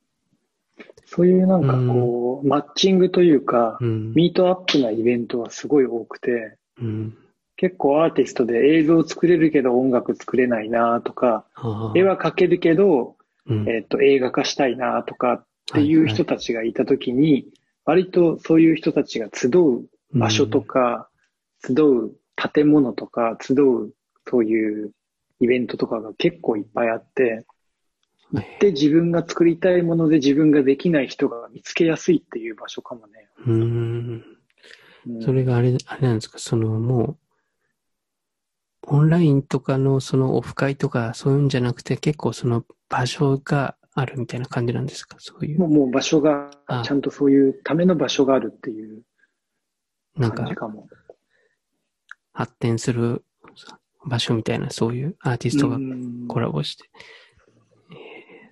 そういうなんかこう、マッチングというかう、ん。ミートアップなイベントはすごい多くて、うん。結構アーティストで映像作れるけど音楽作れないなとか、絵は描けるけど、うん。えっと、映画化したいなとかっていう人たちがいたときに、割とそういう人たちが集う場所とか、集う建物とか、集うそういうイベントとかが結構いっぱいあって、うんで、自分が作りたいもので自分ができない人が見つけやすいっていう場所かもね。うーん。うんそれがあれ、あれなんですか、そのもう、オンラインとかのそのオフ会とかそういうんじゃなくて結構その場所があるみたいな感じなんですか？そういう。もうもう場所があ、ちゃんとそういうための場所があるっていうなんか感じかも。発展する場所みたいなそういうアーティストがうんコラボして。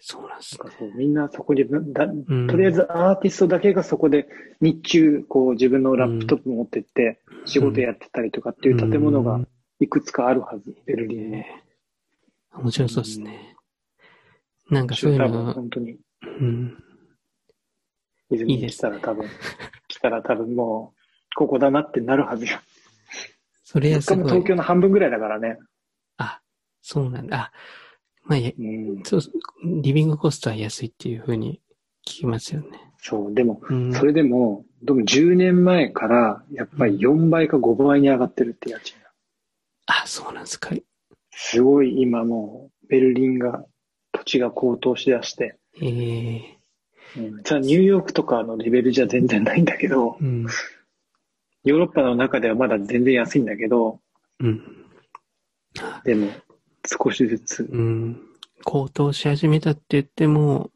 えーそうなんですかそうみんなそこでだ、うんとりあえずアーティストだけがそこで日中、こう自分のラップトップ持ってって仕事やってたりとかっていう建物がいくつかあるはず、ベルリンに。えー面白そうですね。なんかそういうの、本当に、うん。泉に来たら多分、来たら多分もう、ここだなってなるはずよ。それはすごいしかも東。京の半分ぐらいだからね。あ、そうなんだ。あ、まあ。そう、リビングコストは安いっていうふうに聞きますよね。そう、でも、うん。それでも、でも10年前から、やっぱり4倍か5倍に上がってるって家賃が。あ、そうなんですか。すごい今もう、ベルリンが、土地が高騰しだして、ええうん、じゃあニューヨークとかのレベルじゃ全然ないんだけど、うん。ヨーロッパの中ではまだ全然安いんだけど、うん。でも、少しずつ、うん。高騰し始めたって言っても、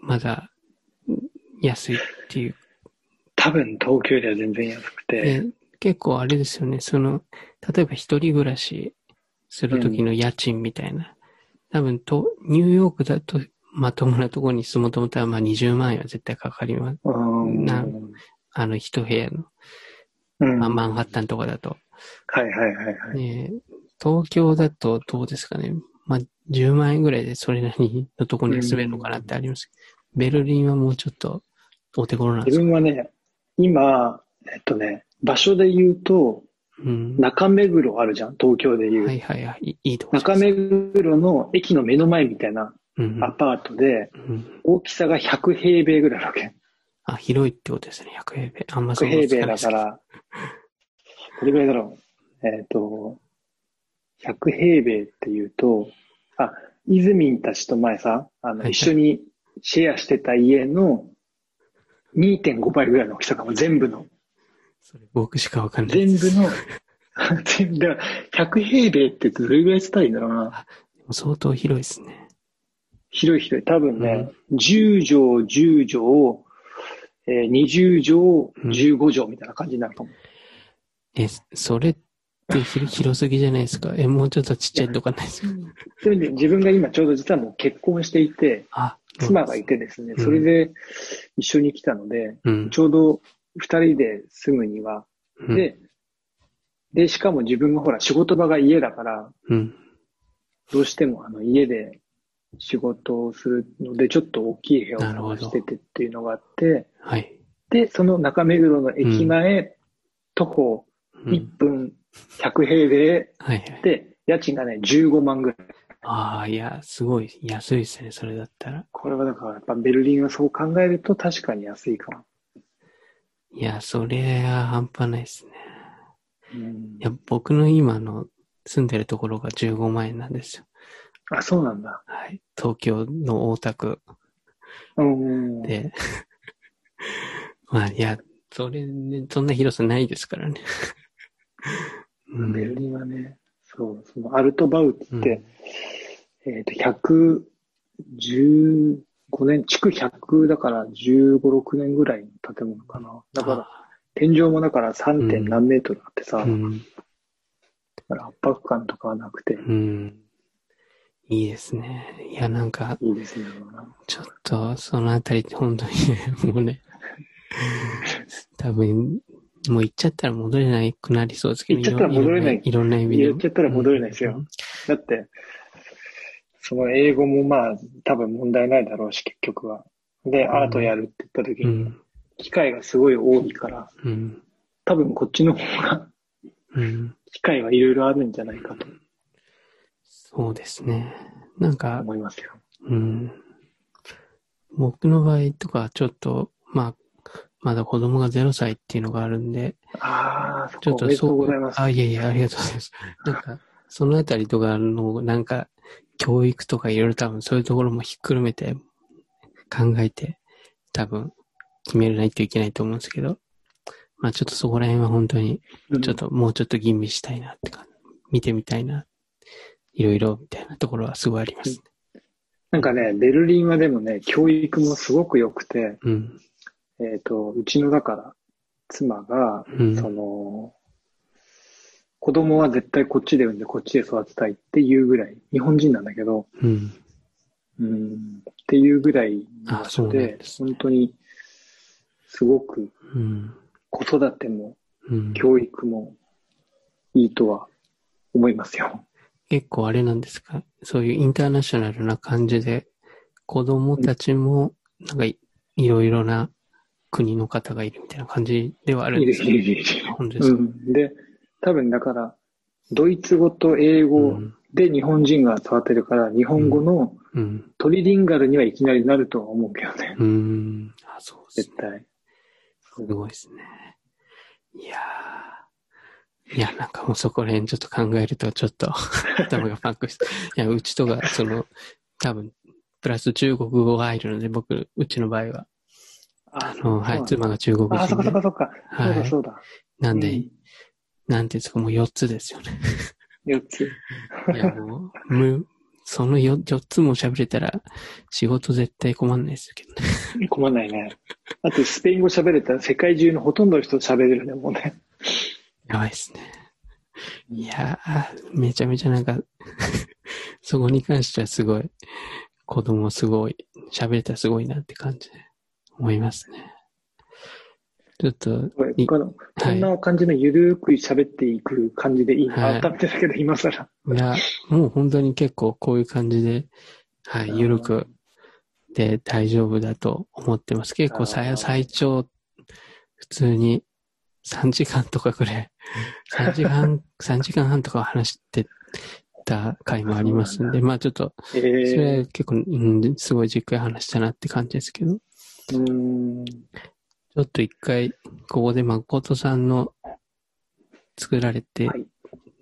まだ安いっていう。多分東京よりは全然安くて、で結構あれですよね。その、例えば一人暮らしするときの家賃みたいな。多分と、ニューヨークだとまともなところに住もうと思ったら、まあ20万円は絶対かかります。うんなあの一部屋の、うんまあ、マンハッタンとかだと。はいはいはいはい。ね東京だとどうですかね。まあ、10万円ぐらいでそれなりのところに住めるのかなってあります。ベルリンはもうちょっとお手頃なんですか？自分はね、今、えっとね、場所で言うと、うん。中目黒あるじゃん、東京で言う。はいはいはい。いいいとこ中目黒の駅の目の前みたいなうんアパートで、うん。大きさが100平米ぐらいあるわけ。あ、広いってことですね。100平米。あんま100想像平米。だから、どれぐらいだろう。えっ、と、100平米っていうと、あ、イズミンたちと前さ、あの、一緒にシェアしてた家の2.5倍ぐらいの大きさかも、全部の。それ僕しかわかんないです。全部の、全部、だから100平米ってどれぐらい伝えたらいいんだろうな。相当広いですね。広い広い。多分ね、10畳、10畳、えー20畳、15畳みたいな感じになるかも。え、それって広広すぎじゃないですか。え、もうちょっとちっちゃいとかないですか？それで自分が今ちょうど実はもう結婚していて、あ、妻がいてですね、うんそれで一緒に来たので、うん。ちょうど二人で住むには、うん、で、で、しかも自分がほら仕事場が家だから、うん。どうしてもあの家で仕事をするので、ちょっと大きい部屋をしててっていうのがあって、はい。で、その中目黒の駅前、徒歩うん1分100平米はいはい。で、家賃がね、15万ぐらい。ああ、いや、すごい安いですね、それだったら。これはだからやっぱベルリンはそう考えると確かに安いかも。いや、それは半端ないですね。うんいや、僕の今の住んでるところが15万円なんですよ。あ、そうなんだ。はい。東京の大田区うん。で。まあ、いや、それね、そんな広さないですからね。うんベルリンはね、そう、そのアルトバウって、えっ、と、115年、築100だから15、6年ぐらいの建物かな。だから、あ天井もだから 3. うん点何メートルあってさ、うん。だから圧迫感とかはなくて、うん。いいですね。いや、なんか、いいですね。ちょっと、そのあたり、本当にね、もうね、多分、もう行っちゃったら戻れなくなりそうですけど、行っちゃったら戻れないいろんな意味で。言っちゃったら戻れないですよ。だって、その英語もまあ、多分問題ないだろうし、結局は。で、んアートやるって言った時に、うん。機会がすごい多いから、うん。多分こっちの方がうん。機会はいろいろあるんじゃないかとそうですね。なんか、思いますよ。うん。僕の場合とか、ちょっと、まあ、まだ子供が0歳っていうのがあるんで、ああ、そちょっとそうございます。あ、いえいえ、ありがとうございます。なんか、そのあたりとかの、なんか、教育とかいろいろ多分そういうところもひっくるめて考えて、多分決めないといけないと思うんですけど、まあちょっとそこら辺は本当に、うんちょっともうちょっと吟味したいなってか、見てみたいな、いろいろみたいなところはすごいあります。なんかね、ベルリンはでもね、教育もすごく良くて、うん。えっ、と、うちのだから、妻が、うん。その、子供は絶対こっちで産んでこっちで育てたいっていうぐらい、日本人なんだけど、うん。うん、っていうぐらいのあそうなん場所で、ですね本当に、すごくうん。子育てもうん。教育もいいとは思いますよ。結構あれなんですか？そういうインターナショナルな感じで、子供たちも、なんかいいろいろな国の方がいるみたいな感じではあるんですかいるいるいる。本当ですか、うん。で、多分だから、ドイツ語と英う語んで日本人が触ってるから、日本語のうん。トリリンガルにはいきなりなるとは思うけどね。うーん。あ、そうですね。絶対。すごいですね。いやー。いや、なんかもうそこら辺ちょっと考えると、ちょっと 頭がパンクして。いや、うちとか、その、多分、プラス中国語が入るので、僕、うちの場合は。ああの、はい、妻が中国あ、そっかそっ人で。かそっか。そうはい。だそうだ。なんで、うんなんていうんですか、もう4つですよね。4つ。いや、もう、む、その 4, 4つも喋れたら、仕事絶対困んないですけどね。困んないね。あと、スペイン語喋れたら世界中のほとんどの人喋れるね、もうね。やばいですね。いやー、めちゃめちゃなんか、そこに関してはすごい、子供すごい、喋れたらすごいなって感じで思いますね。ちょっと、いこのこはい。んな感じのゆるく喋っていく感じでいいな。はい改めてだけど、今更。いや、もう本当に結構こういう感じで、はい、ゆるくで大丈夫だと思ってます。結構最最長、普通に3時間とかくらい、3時間、3時間半とか話してた回もありますんで、まあちょっと、えそれー、結構、うん、すごいじっくり話したなって感じですけど、うーん。ちょっと一回、ここで誠さんの作られてはい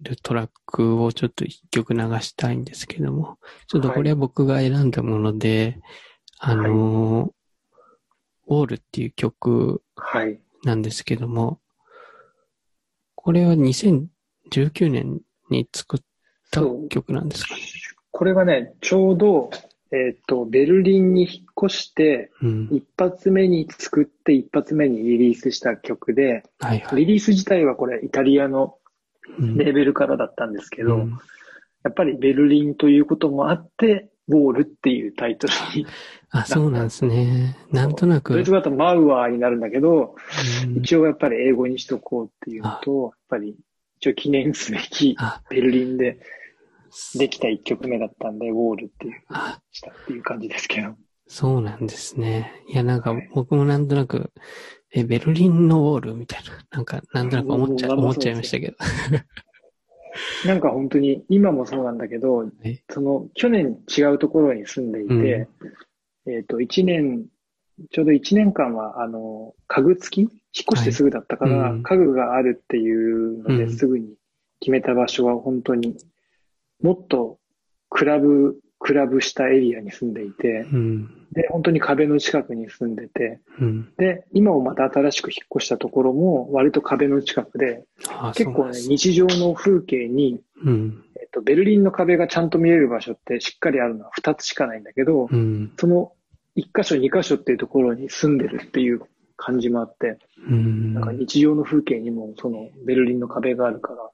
るトラックをちょっと一曲流したいんですけども、ちょっとこれは僕が選んだもので、あのーウォールっていう曲はい。なんですけども、これは2019年に作った曲なんですかね？これがね、ちょうど、えっ、と、ベルリンに越して、うん。一発目に作って一発目にリリースした曲で、はいはい。リリース自体はこれイタリアのうんレーベルからだったんですけど、うんやっぱりベルリンということもあって、ウォールっていうタイトルに、あ、そうなんですね。なんとなく。ドイツ語だとマウアーになるんだけど、うん一応やっぱり英語にしとこうっていうのと、やっぱり一応記念すべきあ、ベルリンでできた一曲目だったんで、ウォールっていう、あ、したっていう感じですけど。そうなんですね。いや、なんかはい。僕もなんとなく、え、ベルリンのウォールみたいな、なんか、なんとなく思っちゃ、うん思っちゃいましたけど。なんか本当に、今もそうなんだけどえ、その、去年違うところに住んでいて、えっ、と、一年、ちょうど一年間は、あの、家具付き引っ越してすぐだったから、はい。うん。家具があるっていうのうん。ですぐに決めた場所は本当に、もっとクラブ、クラブしたエリアに住んでいて、うん。で、本当に壁の近くに住んでて、うん。で、今もまた新しく引っ越したところも割と壁の近くで、あ結構ね、日常の風景に、うん。えっと、ベルリンの壁がちゃんと見える場所ってしっかりあるのは2つしかないんだけど、うん。その1箇所2箇所っていうところに住んでるっていう感じもあって、うん。なんか日常の風景にもそのベルリンの壁があるから、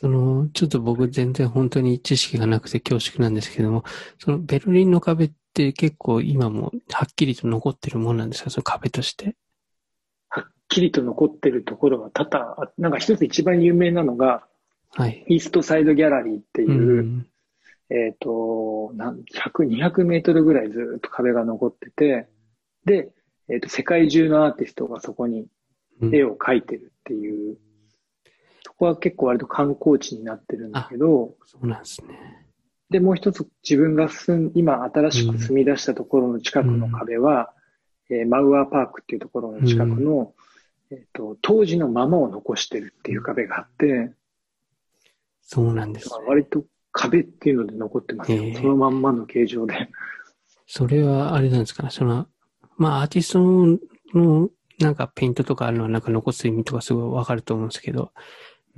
その、ちょっと僕全然本当に知識がなくて恐縮なんですけども、そのベルリンの壁って結構今もはっきりと残ってるもんなんですか？その壁として。はっきりと残ってるところは多々あ、なんか一つ一番有名なのが、はい。イーストサイドギャラリーっていうう、ん。えっ、と、なん100、200メートルぐらいずっと壁が残ってて、で、えっ、と、世界中のアーティストがそこにうん絵を描いてるっていう、そこは結構割と観光地になってるんだけど、そうなんですね。で、もう一つ自分が住ん、今新しく住み出したところの近くの壁は、えーマウアーパークっていうところの近くの、えっ、と、当時のままを残してるっていう壁があって、そうなんですね。割と壁っていうので残ってますよへ。ーそのまんまの形状で。それはあれなんですかね。その、まあアーティストののなんかペイントとかあるのはなんか残す意味とかすごいわかると思うんですけど、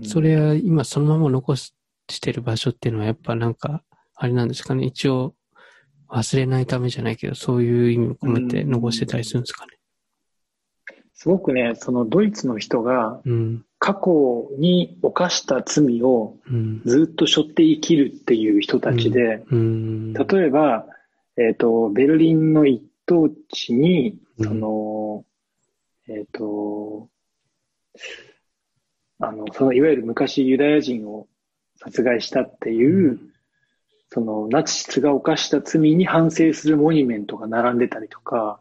それは今そのまま残してる場所っていうのはやっぱなんか、あれなんですかね。一応忘れないためじゃないけど、そういう意味を込めて残してたりするんですかね。すごくね、そのドイツの人がうん。過去に犯した罪をうん。ずっと背負って生きるっていう人たちで、うん。例えば、えっ、と、ベルリンの一等地に、うんその、えっ、と、あの、その、いわゆる昔ユダヤ人を殺害したっていう、そのナチスが犯した罪に反省するモニュメントが並んでたりとか、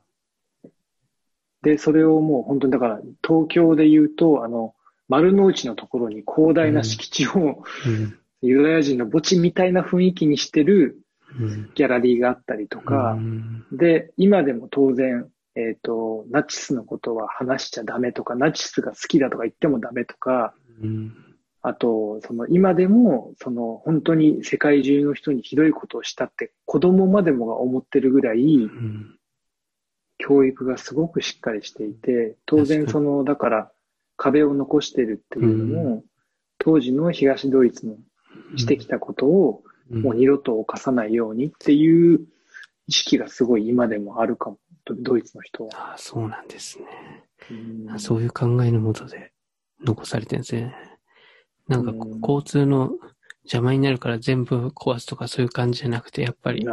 で、それをもう本当にだから東京で言うと、あの、丸の内のところに広大な敷地を、うん。ユダヤ人の墓地みたいな雰囲気にしてるうん。ギャラリーがあったりとか。う、ん。で、今でも当然、えっ、と、ナチスのことは話しちゃダメとか、ナチスが好きだとか言ってもダメとか、うん。あと、その今でも、その本当に世界中の人にひどいことをしたって子供までもが思ってるぐらい、うん。教育がすごくしっかりしていて、当然その、だから壁を残してるっていうのも、当時の東ドイツのしてきたことをうんもう二度と犯さないようにっていう意識がすごい今でもあるかも、ドイツの人は。ああ、そうなんですね。うそういう考えのもとで残されてるんですね。なんか交通の邪魔になるから全部壊すとかそういう感じじゃなくて、やっぱ り。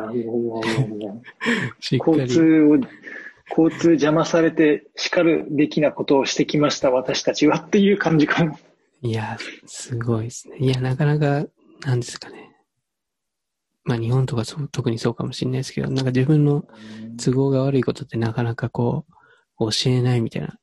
交通を、交通邪魔されて叱るべきなことをしてきました、私たちはっていう感じかも。いや、すごいですね。いや、なかなか、なんですかね。まあ日本とかそう特にそうかもしれないですけど、なんか自分の都合が悪いことってなかなかこう、教えないみたいな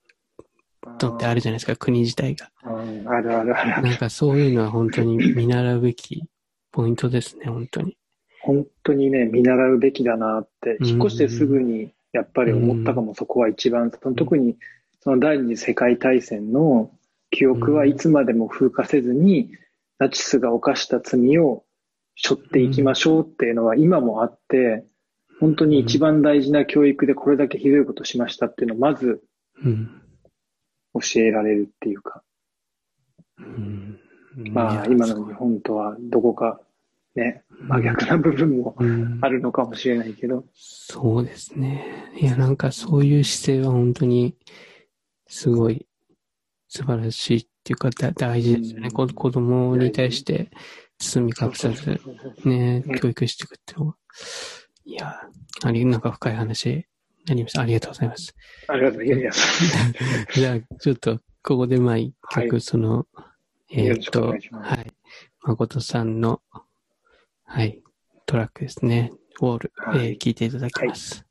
のってあるじゃないですか、国自体が。うんあるあるある。なんかそういうのは本当に見習うべきポイントですね、本当に。本当にね、見習うべきだなって、うん引っ越してすぐにやっぱり思ったかも、そこは一番。その特にその第二次世界大戦の記憶はいつまでも風化せずに、ナチスが犯した罪を背負っていきましょうっていうのは今もあって、本当に一番大事な教育でこれだけひどいことしましたっていうのをまずうん。教えられるっていうか、うん、まあ今の日本とはどこかね、真逆な部分もうん。あるのかもしれないけど、そうですね。いや、なんかそういう姿勢は本当に、すごい素晴らしいっていうか、だ大事ですよね。うん。こ子供に対して包み隠さず、ねうん、教育していくっていうのは。いや、あり、なんか深い話になりました。ありがとうございます。ありがとうございます。じゃあ、ちょっと、ここでまあ一曲、はいその、えーっよろしくおと、願いしますはい。誠さんの、はい、トラックですね。ウォール、はいえー聞いていただきます。はい。はい、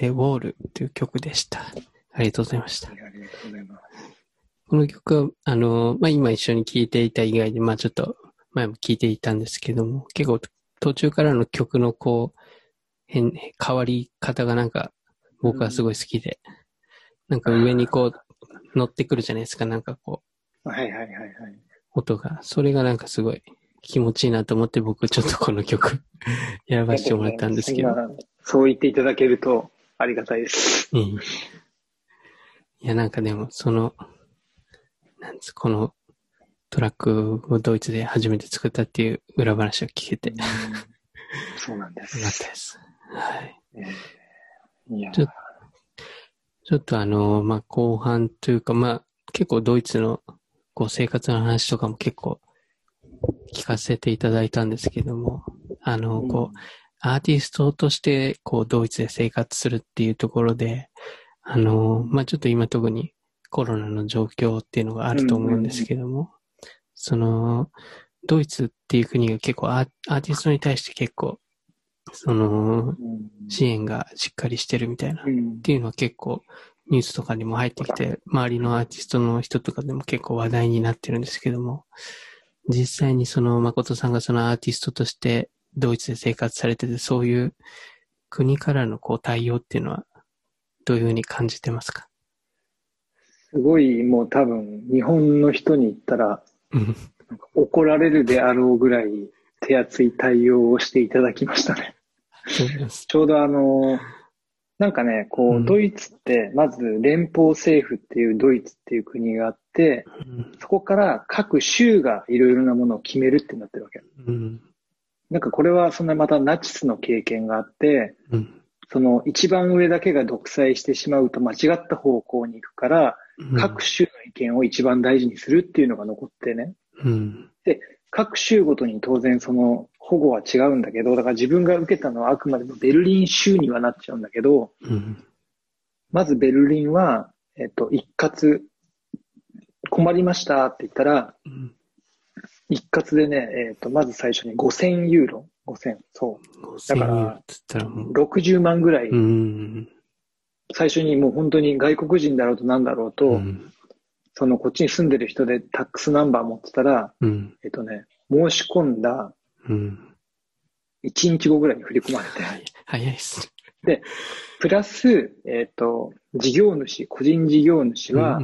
でウォールという曲でした。ありがとうございましたあ。りがとうございます。この曲は、あの、まあ、今一緒に聴いていた以外で、まあ、ちょっと前も聴いていたんですけども、結構途中からの曲のこう、変、変わり方がなんか僕はすごい好きで、なんか上にこう乗ってくるじゃないですか、なんかこう、はいはいはいはい。音が。それがなんかすごい気持ちいいなと思って僕ちょっとこの曲選ばせてもらったんですけど。そう言っていただけるとありがたいです。うん。いや、なんかでも、その、なんです、このトラックをドイツで初めて作ったっていう裏話を聞けて、よかそうなんでったす。です。はい。えーいやちょちょっとあの、まあ、後半というか、まあ、結構ドイツのこう生活の話とかも結構聞かせていただいたんですけども、あの、こう、アーティストとして、こう、ドイツで生活するっていうところで、あの、まあ、ちょっと今特にコロナの状況っていうのがあると思うんですけども、その、ドイツっていう国が結構アーティストに対して結構、その、うん。支援がしっかりしてるみたいな、っうん。ていうのは結構ニュースとかにも入ってきて、周りのアーティストの人とかでも結構話題になってるんですけども、実際にその誠さんがそのアーティストとしてドイツで生活されてて、そういう国からのこう対応っていうのはどういうふうに感じてますか？すごいもう多分日本の人に言ったら怒られるであろうぐらい手厚い対応をしていただきましたね。ちょうどあの、なんかね、こうドイツって、まず連邦政府っていうドイツっていう国があって、うんそこから各州がいろいろなものを決めるってなってるわけ。うん。なんかこれはそんなまたナチスの経験があって、うん。その一番上だけが独裁してしまうと間違った方向に行くから、うん各州の意見を一番大事にするっていうのが残ってね。うん。各州ごとに当然その保護は違うんだけど、だから自分が受けたのはあくまでもベルリン州にはなっちゃうんだけど、うん。まずベルリンは、えっと、一括、困りましたって言ったら、うん。一括でね、えっと、まず最初に5000ユーロ。5000、そう。5000だからユーロって言ったらもう、60万ぐらい、うん。最初にもう本当に外国人だろうとなんだろうと、うん。そのこっちに住んでる人でタックスナンバー持ってたら、うん。えっとね、申し込んだうん。1日後ぐらいに振り込まれて、はい。早いっす。プラス、えっと、事業主、個人事業主は、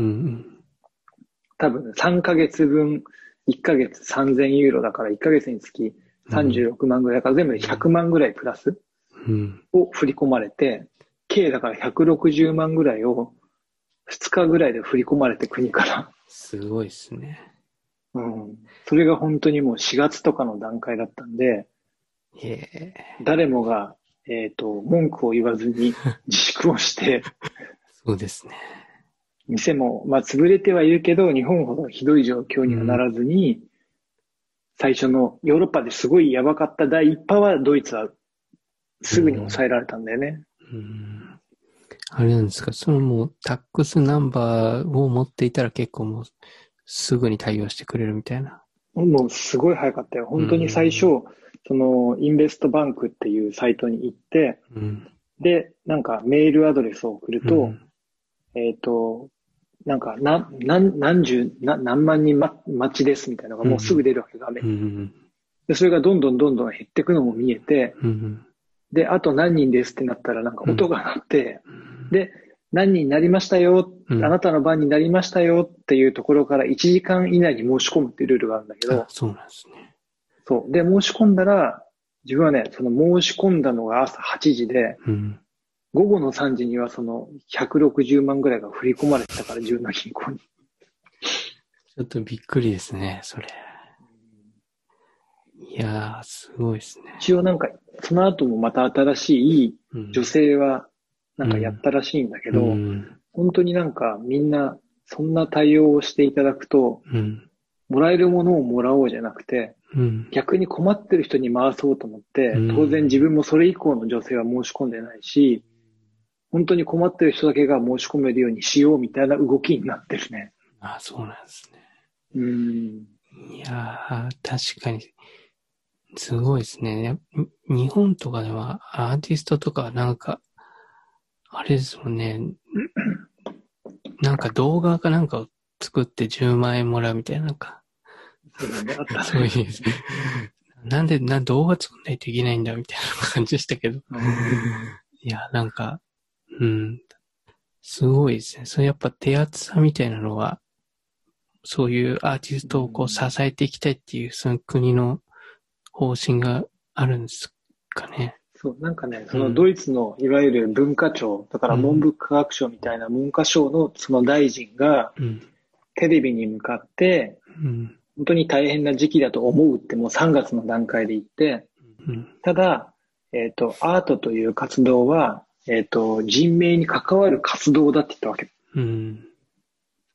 多分3ヶ月分、1ヶ月3000ユーロだから1ヶ月につき36万ぐらいだから全部で100万ぐらいプラスうん。を振り込まれて、計だから160万ぐらいを2日ぐらいで振り込まれて国から。すごいっすね。うん。それが本当にもう4月とかの段階だったんで。誰もが、えっ、と、文句を言わずに自粛をして、そうですね。店も、まあ、潰れてはいるけど、日本ほどひどい状況にはならずに、最初のヨーロッパですごいやばかった第一波はドイツはすぐに抑えられたんだよね。うん。あれなんですか、そのもうタックスナンバーを持っていたら結構もうすぐに対応してくれるみたいな。もうすごい早かったよ。本当に最初、そのインベストバンクっていうサイトに行って、うん。で、なんかメールアドレスを送ると、うんえっ、と、なんか、な、何、何十、な何万人、ま、待ちですみたいなのがもうすぐ出るわけ、画面う。ん。で、それがどんどんどんどん減っていくのも見えて、うん。で、あと何人ですってなったらなんか音が鳴って、うん、で、何人になりましたよ、うんあなたの番になりましたよっていうところから1時間以内に申し込むっていうルールがあるんだけどあ、、そうなんですね。そう。で、申し込んだら、自分はね、その申し込んだのが朝8時で、うん。午後の3時にはその160万ぐらいが振り込まれてたから、自分の銀行に。ちょっとびっくりですね、それ。いやー、すごいですね。一応なんか、その後もまた新しい女性はなんかやったらしいんだけど、うん。本当になんかみんなそんな対応をしていただくと、うん。もらえるものをもらおうじゃなくて、うん。逆に困ってる人に回そうと思ってう、ん当然自分もそれ以降の女性は申し込んでないし、本当に困ってる人だけが申し込めるようにしようみたいな動きになってるね。あ、そうなんですね。うん。いやー、確かに。すごいですね。や日本とかではアーティストとかなんか、あれですもんね。なんか動画かなんかを作って10万円もらうみたいな、なんか。そうだね。あったそういう、なんで、な、動画作んないといけないんだみたいな感じでしたけど。いや、なんか、うん。すごいですね。それやっぱ手厚さみたいなのは、そういうアーティストをこう支えていきたいっていう、その国の方針があるんですかね。そう、なんかね、そのドイツのいわゆる文化庁、だから文部科学省みたいな文科省のその大臣がうん。テレビに向かって、うん。本当に大変な時期だと思うってもう3月の段階で言って、うん。ただ、えっ、と、アートという活動は、えっ、と、人命に関わる活動だって言ったわけ。うん。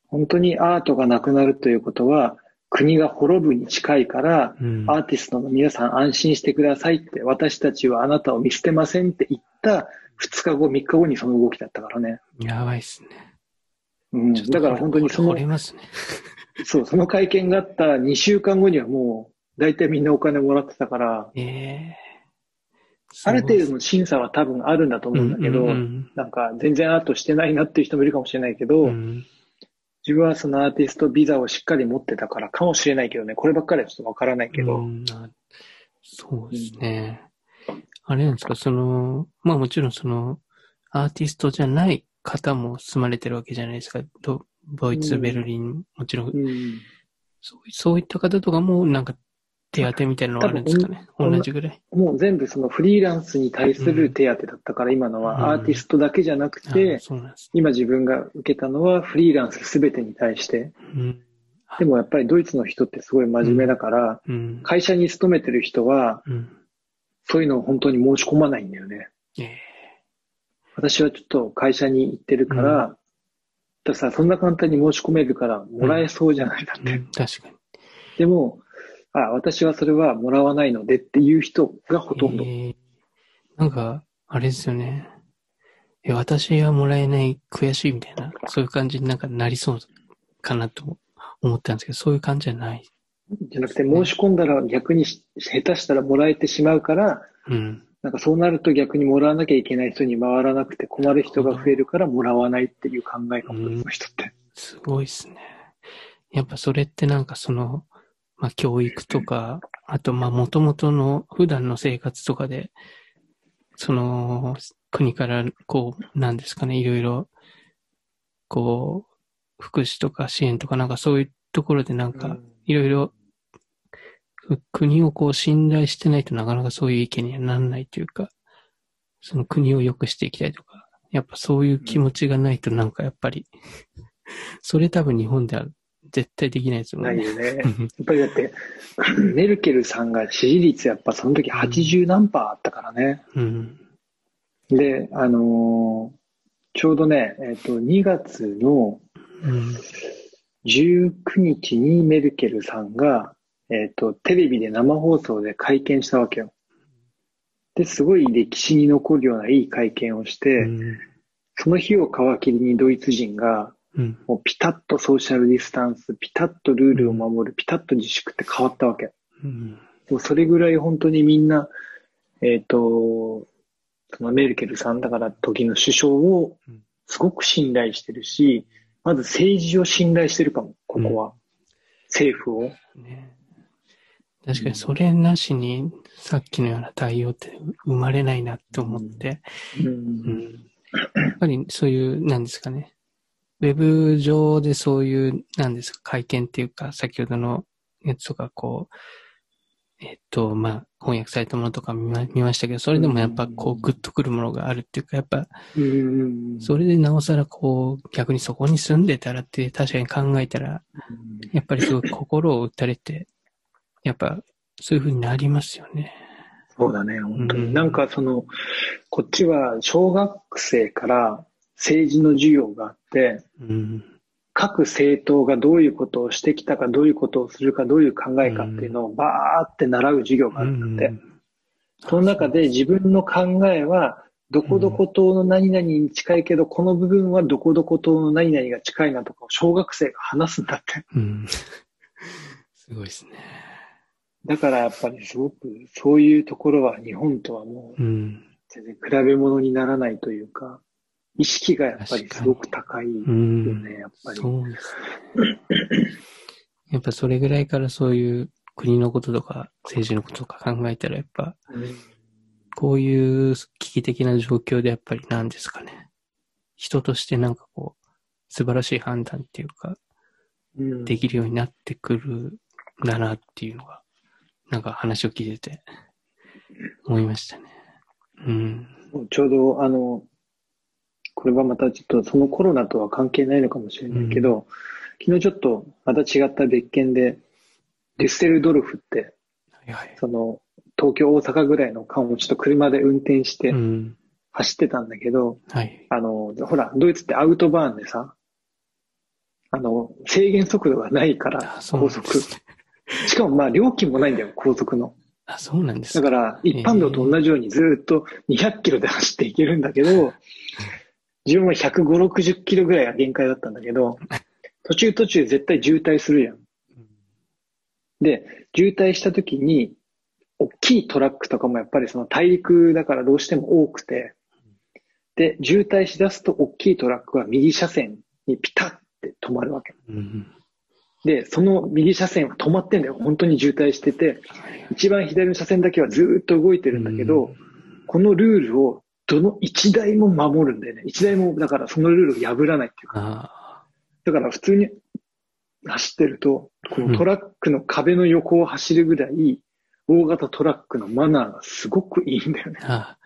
本当にアートがなくなるということは、国が滅ぶに近いから、うん。アーティストの皆さん安心してくださいって、私たちはあなたを見捨てませんって言った2日後、3日後にその動きだったからね。やばいっすね。うん、だから本当にその惚、れますね。そう、その会見があった2週間後にはもう、大体みんなお金もらってたから、ええある程度の審査は多分あるんだと思うんだけど、うんうんなんか全然アートしてないなっていう人もいるかもしれないけど、うんうん。自分はそのアーティストビザをしっかり持ってたからかもしれないけどね、こればっかりはちょっとわからないけど、うん。あそうですね。あれなんですか、その、まあもちろんその、アーティストじゃない方も住まれてるわけじゃないですか。ドドイツ、うん。ベルリン、もちろん、うん。そうそういった方とかもなんか手当みたいなのはあるんですかね？同じぐらい？もう全部そのフリーランスに対する手当だったから、今のうんはアーティストだけじゃなくて、今自分が受けたのはフリーランスすべてに対して。でもやっぱりドイツの人ってすごい真面目だから、うん。会社に勤めてる人は、うん。そういうのを本当に申し込まないんだよね。ええ私はちょっと会社に行ってるから、だからさ、そんな簡単に申し込めるから、もらえそうじゃない？だって。うん確かに。でも、あ、私はそれはもらわないのでっていう人がほとんど。ええなんか、あれですよね。え、私はもらえない悔しいみたいな、そういう感じになんかなりそうかなと思ったんですけど、そういう感じじゃない。じゃなくて、申し込んだら逆にし下手したらもらえてしまうから、うん。なんかそうなると逆にもらわなきゃいけない人に回らなくて困る人が増えるからもらわないっていう考えかも、うんその人って。すごいですね。やっぱそれってなんかその、まあ教育とか、あとまあ元々の普段の生活とかで、その国からこう、なんですかね、いろいろ、こう、福祉とか支援とかなんかそういうところでなんか、いろいろ、国をこう信頼してないとなかなかそういう意見にはならないというか、その国を良くしていきたいとか、やっぱそういう気持ちがないとなんかやっぱり、それ多分日本では絶対できないですもんね。ないよね。やうんっぱりだって、メルケルさんが支持率やっぱその時80何パーあったからね。うん。で、あのーちょうどね、えっ、と、2月のうん。19日にメルケルさんが、えっ、と、テレビで生放送で会見したわけよ。で、すごい歴史に残るようないい会見をして、うん。その日を皮切りにドイツ人が、うん。もうピタッとソーシャルディスタンス、ピタッとルールを守る、ピタッと自粛って変わったわけ。うん。もうそれぐらい本当にみんな、えっ、と、そのメルケルさんだから時の首相をうんすごく信頼してるし、まず政治を信頼してるかも、ここは。政府を。ね。確かにそれなしに、さっきのような対応って生まれないなって思って、うんうん。やっぱりそういう、なんですかね。ウェブ上でそういう、なんですか、会見っていうか、先ほどのやつとか、こう、えっと、まあ、翻訳されたものとか見ま見ましたけど、それでもやっぱこう、グッとくるものがあるっていうか、やっぱ、うんそれでなおさらこう、逆にそこに住んでたらって確かに考えたら、やっぱりすごい心を打たれて、やっぱそういう風になりますよね。そうだね、本当に。うんなんかその、こっちは小学生から政治の授業があっ。各政党がどういうことをしてきたか、どういうことをするか、どういう考えかっていうのをバーって習う授業があるんだって。その中で自分の考えは、どこどこ党の何々に近いけど、この部分はどこどこ党の何々が近いなとかを小学生が話すんだって。うん。すごいですね。だからやっぱりすごく、そういうところは日本とはもう、うん。全然比べ物にならないというか、意識がやっぱりすごく高いようん。ね、やっぱり。そうですね。やっぱそれぐらいからそういう国のこととか政治のこととか考えたらやっぱうんこういう危機的な状況でやっぱり何ですかね。人としてなんかこう素晴らしい判断っていうかうんできるようになってくるんだなっていうのがなんか話を聞いてて思いましたね。うん。ちょうど、あの、これはまたちょっとそのコロナとは関係ないのかもしれないけど、昨日ちょっとまた違った別件で、デュッセルドルフって、はいはい。その、東京、大阪ぐらいの間をちょっと車で運転してうん。走ってたんだけど、はい。あの、ほら、ドイツってアウトバーンでさ、あの、制限速度がないから高速。しかもまあ料金もないんだよ、高速の。あ、そうなんですか。だから、一般道と同じようにずっと200キロで走っていけるんだけど、自分は150、60キロぐらいが限界だったんだけど、途中途中絶対渋滞するやん。で、渋滞した時に、大きいトラックとかもやっぱりその大陸だからどうしても多くて、で、渋滞しだすと大きいトラックは右車線にピタッて止まるわけ。うん。で、その右車線は止まってんだよ。本当に渋滞してて、一番左の車線だけはずーっと動いてるんだけど、このルールをどの一台も守るんだよね。一台も、だからそのルールを破らないっていうか。あだから普通に走ってると、このトラックの壁の横を走るぐらい、大型トラックのマナーがすごくいいんだよね。あ、ああ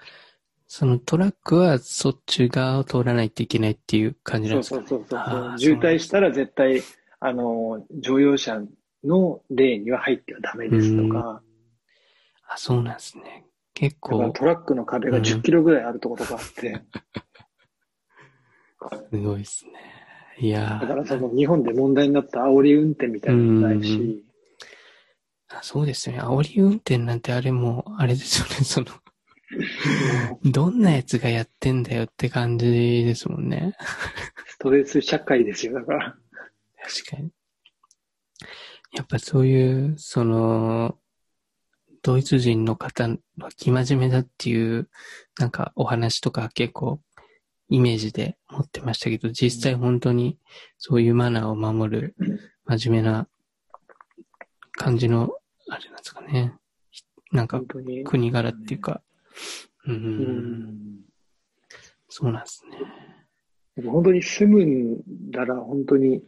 そのトラックはそっち側を通らないといけないっていう感じなんですか、ね、そうそうそう渋滞したら絶対、あの、乗用車のレーンには入ってはダメですとか、あ、そうなんですね。結構、トラックの壁が10キロぐらいあるところとかあって、すごいですね。いやだからそーの日本で問題になった煽り運転みたいなのもないし、あそうですね。煽り運転なんてあれも、あれですよね。その、どんなやつがやってんだよって感じですもんね。ストレス社会ですよ、だから。確かに。やっぱそういう、その、ドイツ人の方は生真面目だっていう、なんかお話とか結構イメージで持ってましたけど、実際本当にそういうマナーを守る真面目な感じの、あれなんですかね。なんか。国柄っていうか、うん、うんそうなんですね。本当に住むんだら本当に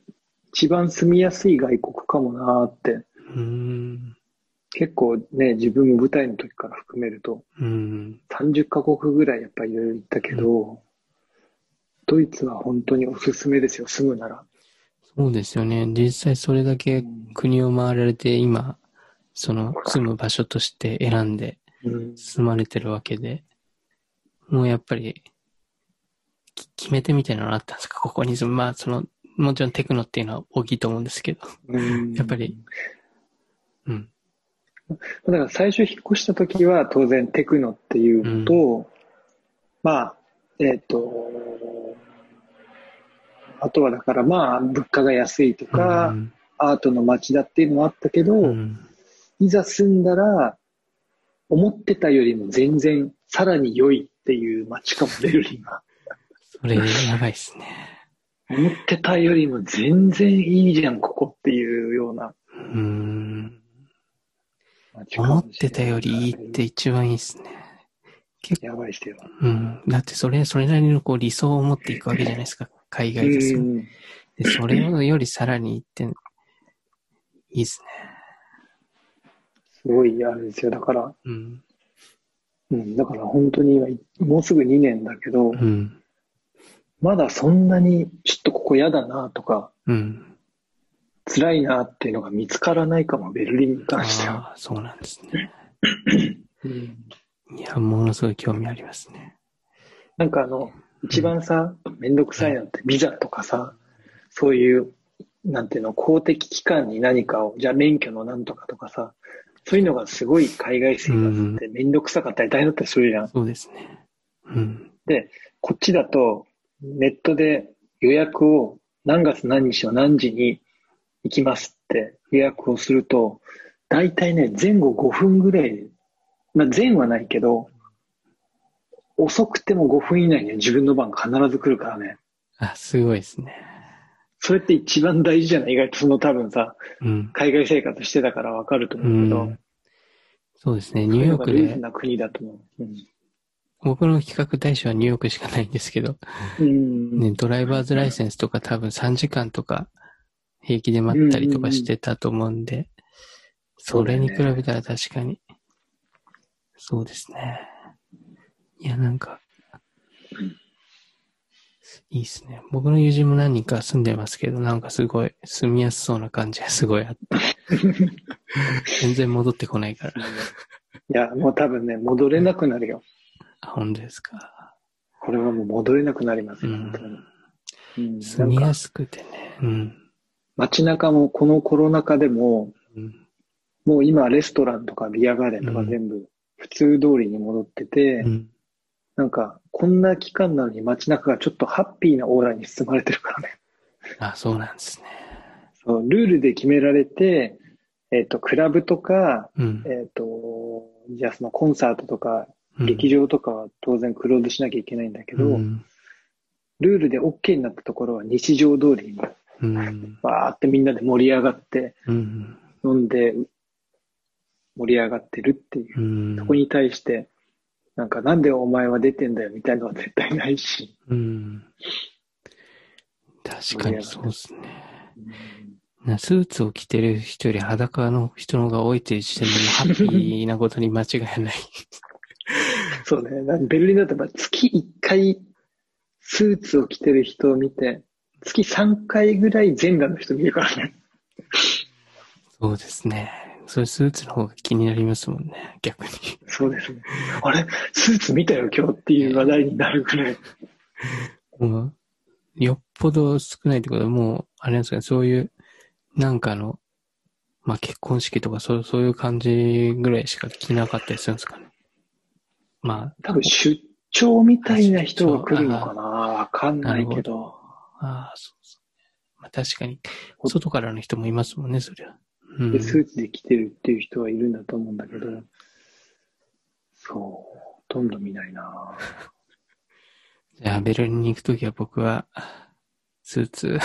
一番住みやすい外国かもなーって。うん、結構ね、自分も舞台の時から含めるとうん、30カ国ぐらいやっぱりいろいろ行ったけど、ドイツは本当におすすめですよ、住むなら。そうですよね。実際それだけ国を回られて今、その住む場所として選んでうん住まれてるわけで、もうやっぱり、き決め手みたいなのあったんですか？ここに住む。まあ、その、もちろんテクノっていうのは大きいと思うんですけど。うんやっぱりうん。だから最初引っ越した時は当然テクノっていうのと、まあ、えっ、と、あとはだからまあ物価が安いとか、うんアートの街だっていうのもあったけど、うんいざ住んだら、思ってたよりも全然さらに良いっていう街かも、ベルリンが。それ、やばいっすね。思ってたよりも全然いいじゃん、ここっていうようなうん。思ってたよりいいって一番いいっすね。結構、やばいですよ。うん。だってそれ、それなりのこう理想を持っていくわけじゃないですか。海外ですよ。うんで、それよりさらにいって、いいっすすごいあれですよ。だから、ね。うん。うん、だから本当に今、もうすぐ2年だけど、うん。まだそんなにちょっとここ嫌だなとか、うん。辛いなっていうのが見つからないかも、ベルリンに関しては。そうなんですね。う んいや、ものすごい興味ありますね。なんかあの、一番さ、めんどくさいのってビザとかさ、そういう、なんていうの、公的機関に何かを、じゃあ免許のなんとかとかさ、そういうのがすごい海外生活ってめんどくさかったり大変だったりするじゃん。そうですね。うん。こっちだと、ネットで予約を何月何日の何時に行きますって予約をすると、大体ね、前後5分ぐらいで、まあ前はないけど、遅くても5分以内には自分の番必ず来るからね。あ、すごいですね。それって一番大事じゃない？意外とその多分さ、うん。海外生活してたからわかると思うけど、うんそうですね。ニューヨークでな国だと思う。うん僕の企画対象はニューヨークしかないんですけど、うん。ね、ドライバーズライセンスとか多分3時間とか平気で待ったりとかしてたと思うんで、それに比べたら確かに、そうですね。いや、なんか、いいですね。僕の友人も何人か住んでますけど、なんかすごい住みやすそうな感じが すごいあって。全然戻ってこないから。いや、もう多分ね、戻れなくなるよ。あ、本当ですか。これはもう戻れなくなりますよ、うん本当に。うん、住みやすくてね。うん。街中もこのコロナ禍でも、うんもう今レストランとかビアガーデンとか全部普通通りに戻ってて、うん。なんかこんな期間なのに街中がちょっとハッピーなオーラに包まれてるからね。あ、そうなんですね。そうルールで決められて、えっ、と、クラブとか、うん。えっ、と、じゃあそのコンサートとか、うん劇場とかは当然クローズしなきゃいけないんだけど、うん。ルールで OK になったところは日常通りに、うん。わーってみんなで盛り上がって、うん。飲んで、盛り上がってるっていう。うん。そこに対して、なんかなんでお前は出てんだよみたいなのは絶対ないし。うん。確かにそうですね。なスーツを着てる人より裸の人の方が多いという時点でもハッピーなことに間違いない。そうね。ベルリンだと月1回スーツを着てる人を見て、月3回ぐらい全裸の人見るからね。そうですね。それスーツの方が気になりますもんね、逆に。そうですね。あれ？スーツ見たよ今日っていう話題になるぐらい。もう、よっぽど少ないってことはもう、あれなんですかね、そういう、なんかの、まあ結婚式とかそうそういう感じぐらいしか着なかったりするんですかね。ま多分出張みたいな人が来るのかなわかんあ、なないけど。。ああ、そうそう。まあ確かに、外からの人もいますもんね、そりゃ。うんで、スーツで着てるっていう人はいるんだと思うんだけど、そう、ほとんど見ないな じゃあ、ベルリンに行くときは僕は、スーツ、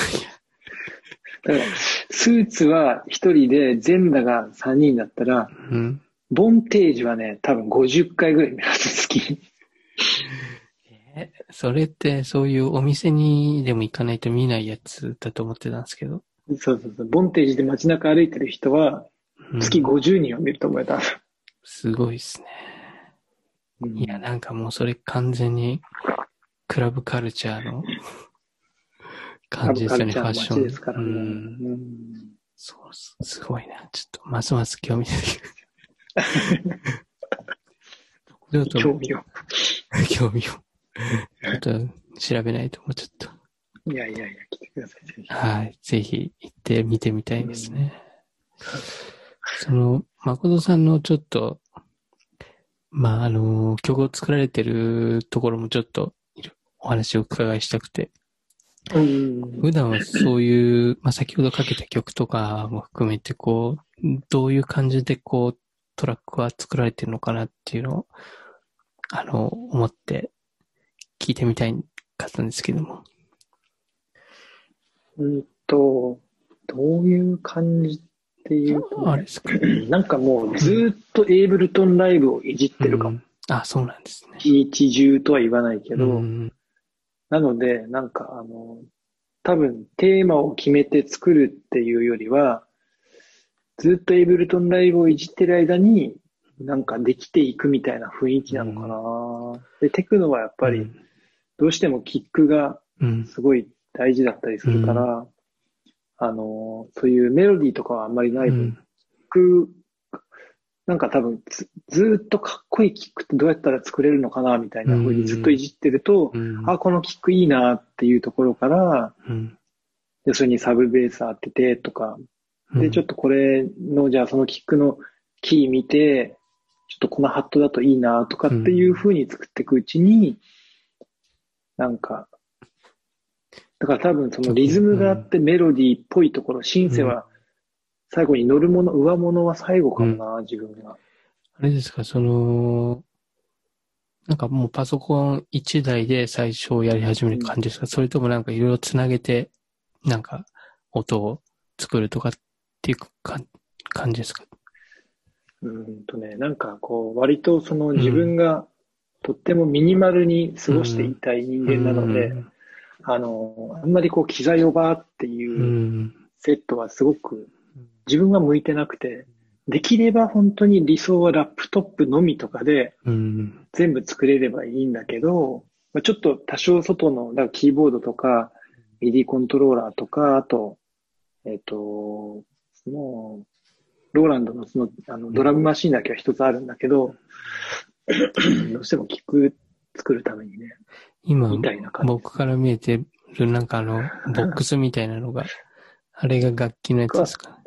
だから、スーツは一人で全裸が3人だったら、うん。ボンテージはね、多分50回ぐらい見ます、好き。え、それってそういうお店にでも行かないと見ないやつだと思ってたんですけど。そうそうそう。ボンテージで街中歩いてる人は、うん月50人は見ると思えた。すごいですね。うんいや、なんかもうそれ完全に、クラブカルチャーの感じですよね、ファッション。ですからね。うん。うんそうす、すごいな。ちょっと、ますます興味出てくる。ちょっと、興味を。興味を。ちょっと、調べないともうちょっと。いやいやいや、来てください、ぜひ。はい。ぜひ行ってみてみたいですね。その、誠さんのちょっと、まあ、あの、曲を作られてるところもちょっと、お話をお伺いしたくて。うん。普段はそういう、まあ、先ほどかけた曲とかも含めて、こう、どういう感じでこう、トラックは作られてるのかなっていうのを、あの、思って聞いてみたいかったんですけども。うんと、どういう感じっていうと、あれですか？なんかもうずーっとエイブルトンライブをいじってるかも。うんあ、そうなんですね。一日中とは言わないけど、うんなので、なんかあの、多分テーマを決めて作るっていうよりは、ずっとエイブルトンライブをいじってる間に、なんかできていくみたいな雰囲気なのかな。で、テクノはやっぱり、どうしてもキックがうん、すごい大事だったりするから、あの、そういうメロディーとかはあんまりない分、うん、キック、なんか多分ず、ずーっとかっこいいキックってどうやったら作れるのかなみたいな風にずっといじってると、うん、あ、このキックいいなっていうところから、うん、で、それにサブベース当ててとか、で、ちょっとこれの、じゃあそのキックのキー見て、ちょっとこのハットだといいなとかっていう風に作っていくうちに、なんか、だから多分そのリズムがあってメロディーっぽいところ、シンセは最後に乗るもの、上物は最後かもな、自分が。あれですか、その、なんかもうパソコン1台で最初やり始める感じですか、それともなんかいろいろつなげて、なんか音を作るとかっていうか感じですか？うんとね、なんかこう、割とその自分がとってもミニマルに過ごしていたい人間なので、うん。あの、あんまりこう、機材をバーってういうん。セットはすごく自分は向いてなくて、できれば本当に理想はラップトップのみとかでうん。全部作れればいいんだけど、まあ、ちょっと多少外の、だからキーボードとか、MIDI コントローラーとか、あと、えっ、と、その、ローランドのその、あの、ドラムマシンだけは一つあるんだけど、どうしてもキック作るためにね、今みたいな感じ。僕から見えてるなんかあの、ボックスみたいなのが、あれが楽器のやつですか？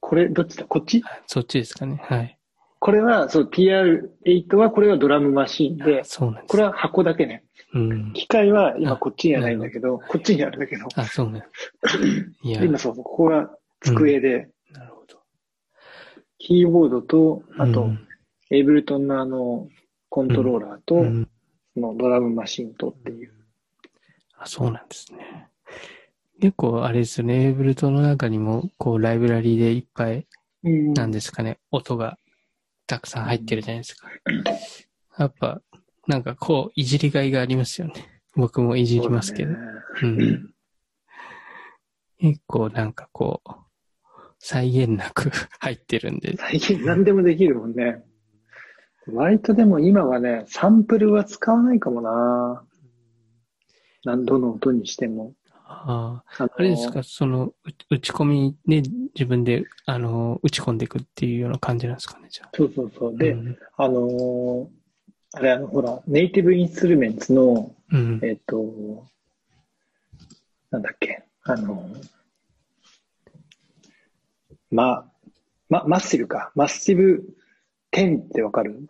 これ、どっちだ？こっち？あそっちですかね。はい。これは、そう、TR8 は、これはドラムマシンで、そうなんです。これは箱だけね。うん。機械は今こっちにはないんだけど、こっちにあるんだけど、あ、そうなんです。いや、今そうここが机で。キーボードと、あと、うんエイブルトンのあの、コントローラーと、うんそのドラムマシンとっていう。あ、そうなんですね。結構あれですよね、エイブルトンの中にも、こう、ライブラリーでいっぱい、うんなんですかね、音がたくさん入ってるじゃないですか。やっぱ、なんかこう、いじりがいがありますよね。僕もいじりますけど。うん。結構なんかこう、再現なく 入ってるんで。最近何でもできるもんね。割とでも今はね、サンプルは使わないかもな何度の音にしても。ああ、あのあれですか、その、う打ち込みで自分で、あの、打ち込んでいくっていうような感じなんですかね、じゃあ。そうそうそう。で、うんあのーあれあの、ほら、ネイティブインストゥルメンツの、うん。えっ、と、なんだっけ、あの、ま、ま、マッシブか。マッシブ10ってわかる？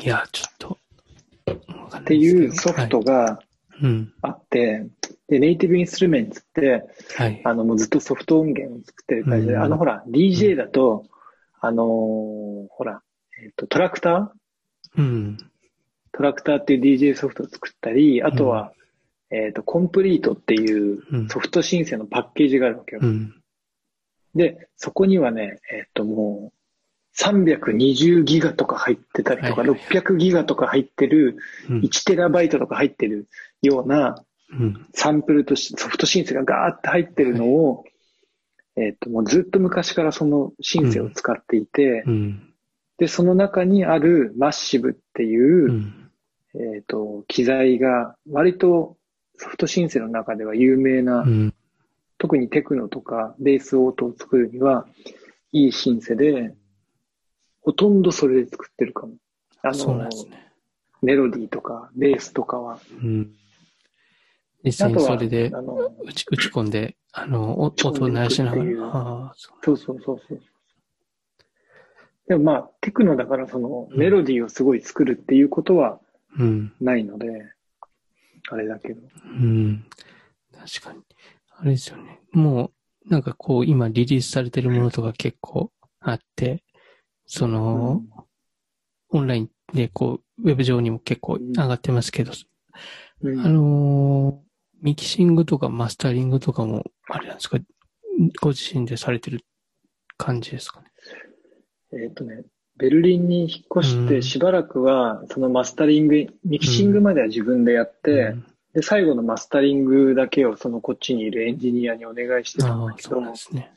いや、ちょっと、っていうソフトがはいうん。あって、で、ネイティブインストゥルメンツって、はい。あの、もうずっとソフト音源を作ってる会社で、うんあの、ほら、DJ だと、あのーほら、えっ、と、トラクター？うん。トラクターっていう DJ ソフトを作ったり、あとは、えっ、と、コンプリートっていううんソフト申請のパッケージがあるわけよ。うん。で、そこにはね、えっ、と、もう、320ギガとか入ってたりとか、はいはい600ギガとか入ってる、うん。1テラバイトとか入ってるようなうん。サンプルとしソフト申請がガーって入ってるのを、えっ、と、もうずっと昔からその申請を使っていて、うん。で、その中にあるマッシブっていう、うん。えっ、と、機材が割とソフトシンセの中では有名な、うん。特にテクノとかベース音を作るにはいいシンセで、ほとんどそれで作ってるかも。あの、ね。メロディーとかベースとかは。うん。実際それであの、打ち打ち込んで、あの、音を鳴らしながいくっていうら。ああ、そうそうそうそう。でもまあ、テクノだからそのうんメロディーをすごい作るっていうことはうん。ないので、あれだけど。うん。確かに。あれですよね。もう、なんかこう、今リリースされてるものとか結構あって、その、オンラインでこう、ウェブ上にも結構上がってますけど、うん。あのーミキシングとかマスタリングとかも、あれなんですか、ご自身でされてる感じですかね？えっ、とね、ベルリンに引っ越しうん。てしばらくは、そのマスタリング、ミキシングまでは自分でやって、うんで、最後のマスタリングだけをそのこっちにいるエンジニアにお願いしてたんだけどそうなん、ですね。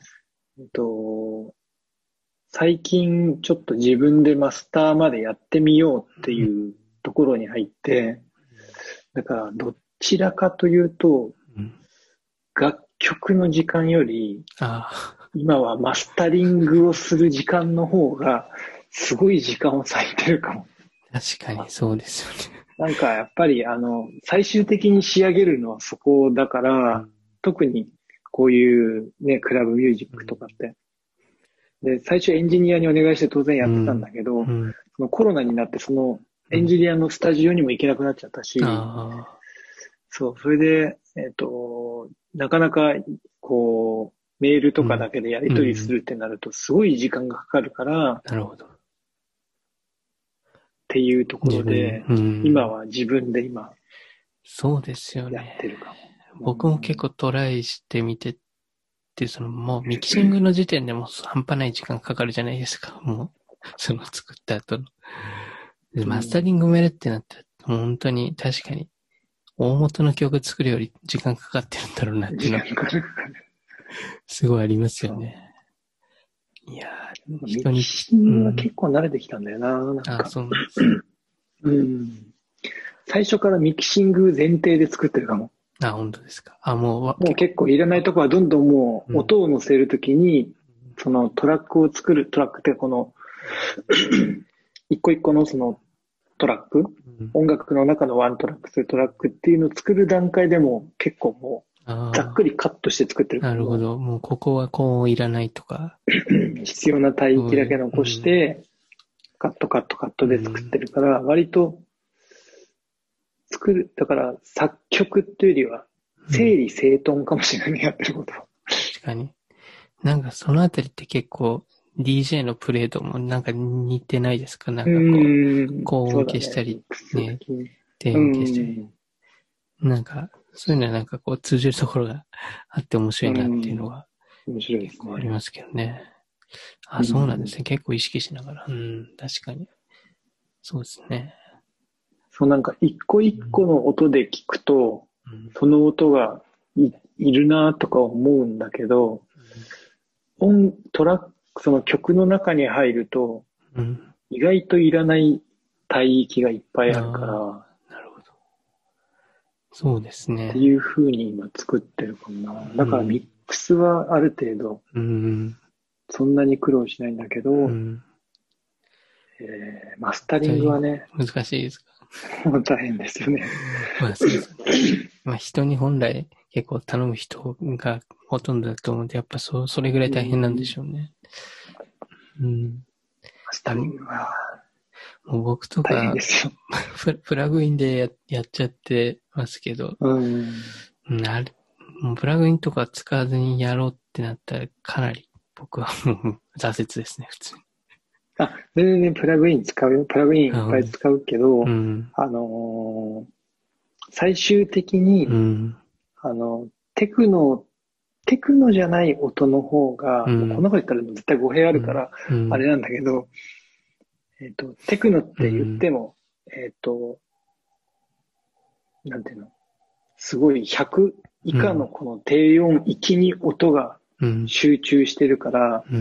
えっと、最近ちょっと自分でマスターまでやってみようっていうところに入って、だからどちらかというと、うん、楽曲の時間より、今はマスタリングをする時間の方が、すごい時間を割いてるかも。確かにそうですよね。なんかやっぱりあの、最終的に仕上げるのはそこだから、特にこういうね、クラブミュージックとかって。で、最初エンジニアにお願いして当然やってたんだけど、うん、そのコロナになってそのエンジニアのスタジオにも行けなくなっちゃったし、あそう、それで、えっ、と、なかなか、こメールとかだけでやり取りするってなると、すごい時間がかかるから、っなるほど。ていうところで、うん今は自分で今そうですよやねっ。てるかも。僕も結構トライしてみてって、そのもうミキシングの時点でもう半端ない時間かかるじゃないですか。もう、その作った後の。でマスタリングもやるってなったら、本当に確かに、大元の曲作るより時間かかってるんだろうなっていうのは。すごいありますよね。いやー、人にミキシングは結構慣れてきたんだよな、なんあ、か。そうなんです。うん。最初からミキシング前提で作ってるかも。あ、本当ですか。あ、もうわ、もう結構いらないとこはどんどんもうんう音を乗せるときに、そのトラックを作る、トラックってこの、一個一個のそのトラック、うん音楽の中のワントラックするトラックっていうのを作る段階でも結構もうざっくりカットして作ってるなるほど。もうここはこういらないとか。必要な帯域だけ残して、カットカットカットで作ってるから、割と作る、だから作曲っていうよりは整理整頓かもしれないね、やってることは。確かに。なんかそのあたりって結構 DJ のプレートもなんか似てないですか？なんかこう、ん高音消したりねね。低音消したり。なんか、そういうのはなんかこう通じるところがあって面白いなっていうのはうん面白いですね。結構ありますけどね。あ、うんそうなんですね。結構意識しながら。うん、確かに。そうですね。そうなんか一個一個の音で聞くと、うんその音がいいるなとか思うんだけど、音、トラック、その曲の中に入ると、うん。意外といらない帯域がいっぱいあるから。そうですねって。いう風に今作ってるかもな。だからミックスはある程度、うん。そんなに苦労しないんだけど、うん。えーマスタリングはね、難しいですか？も う大変ですよね。まあそうですね。まあ人に本来結構頼む人がほとんどだと思うんで、やっぱそう、それぐらい大変なんでしょうね。うん。マスタリングはもう僕とか。ププラグインでややっちゃってますけど、うん。なる、もうプラグインとか使わずにやろうってなったらかなり僕は 挫折ですね、普通に。あ、全然プラグイン使うよ。プラグインいっぱい使うけど、うん。あのー最終的に、うん。あの、テクノ、テクノじゃない音の方が、うんこんなこと言ったら絶対語弊あるから、うん、あれなんだけど、えっ、と、テクノって言っても、えっ、と、なんていうの、すごい100以下のこの低音域に音がうん。集中してるから、う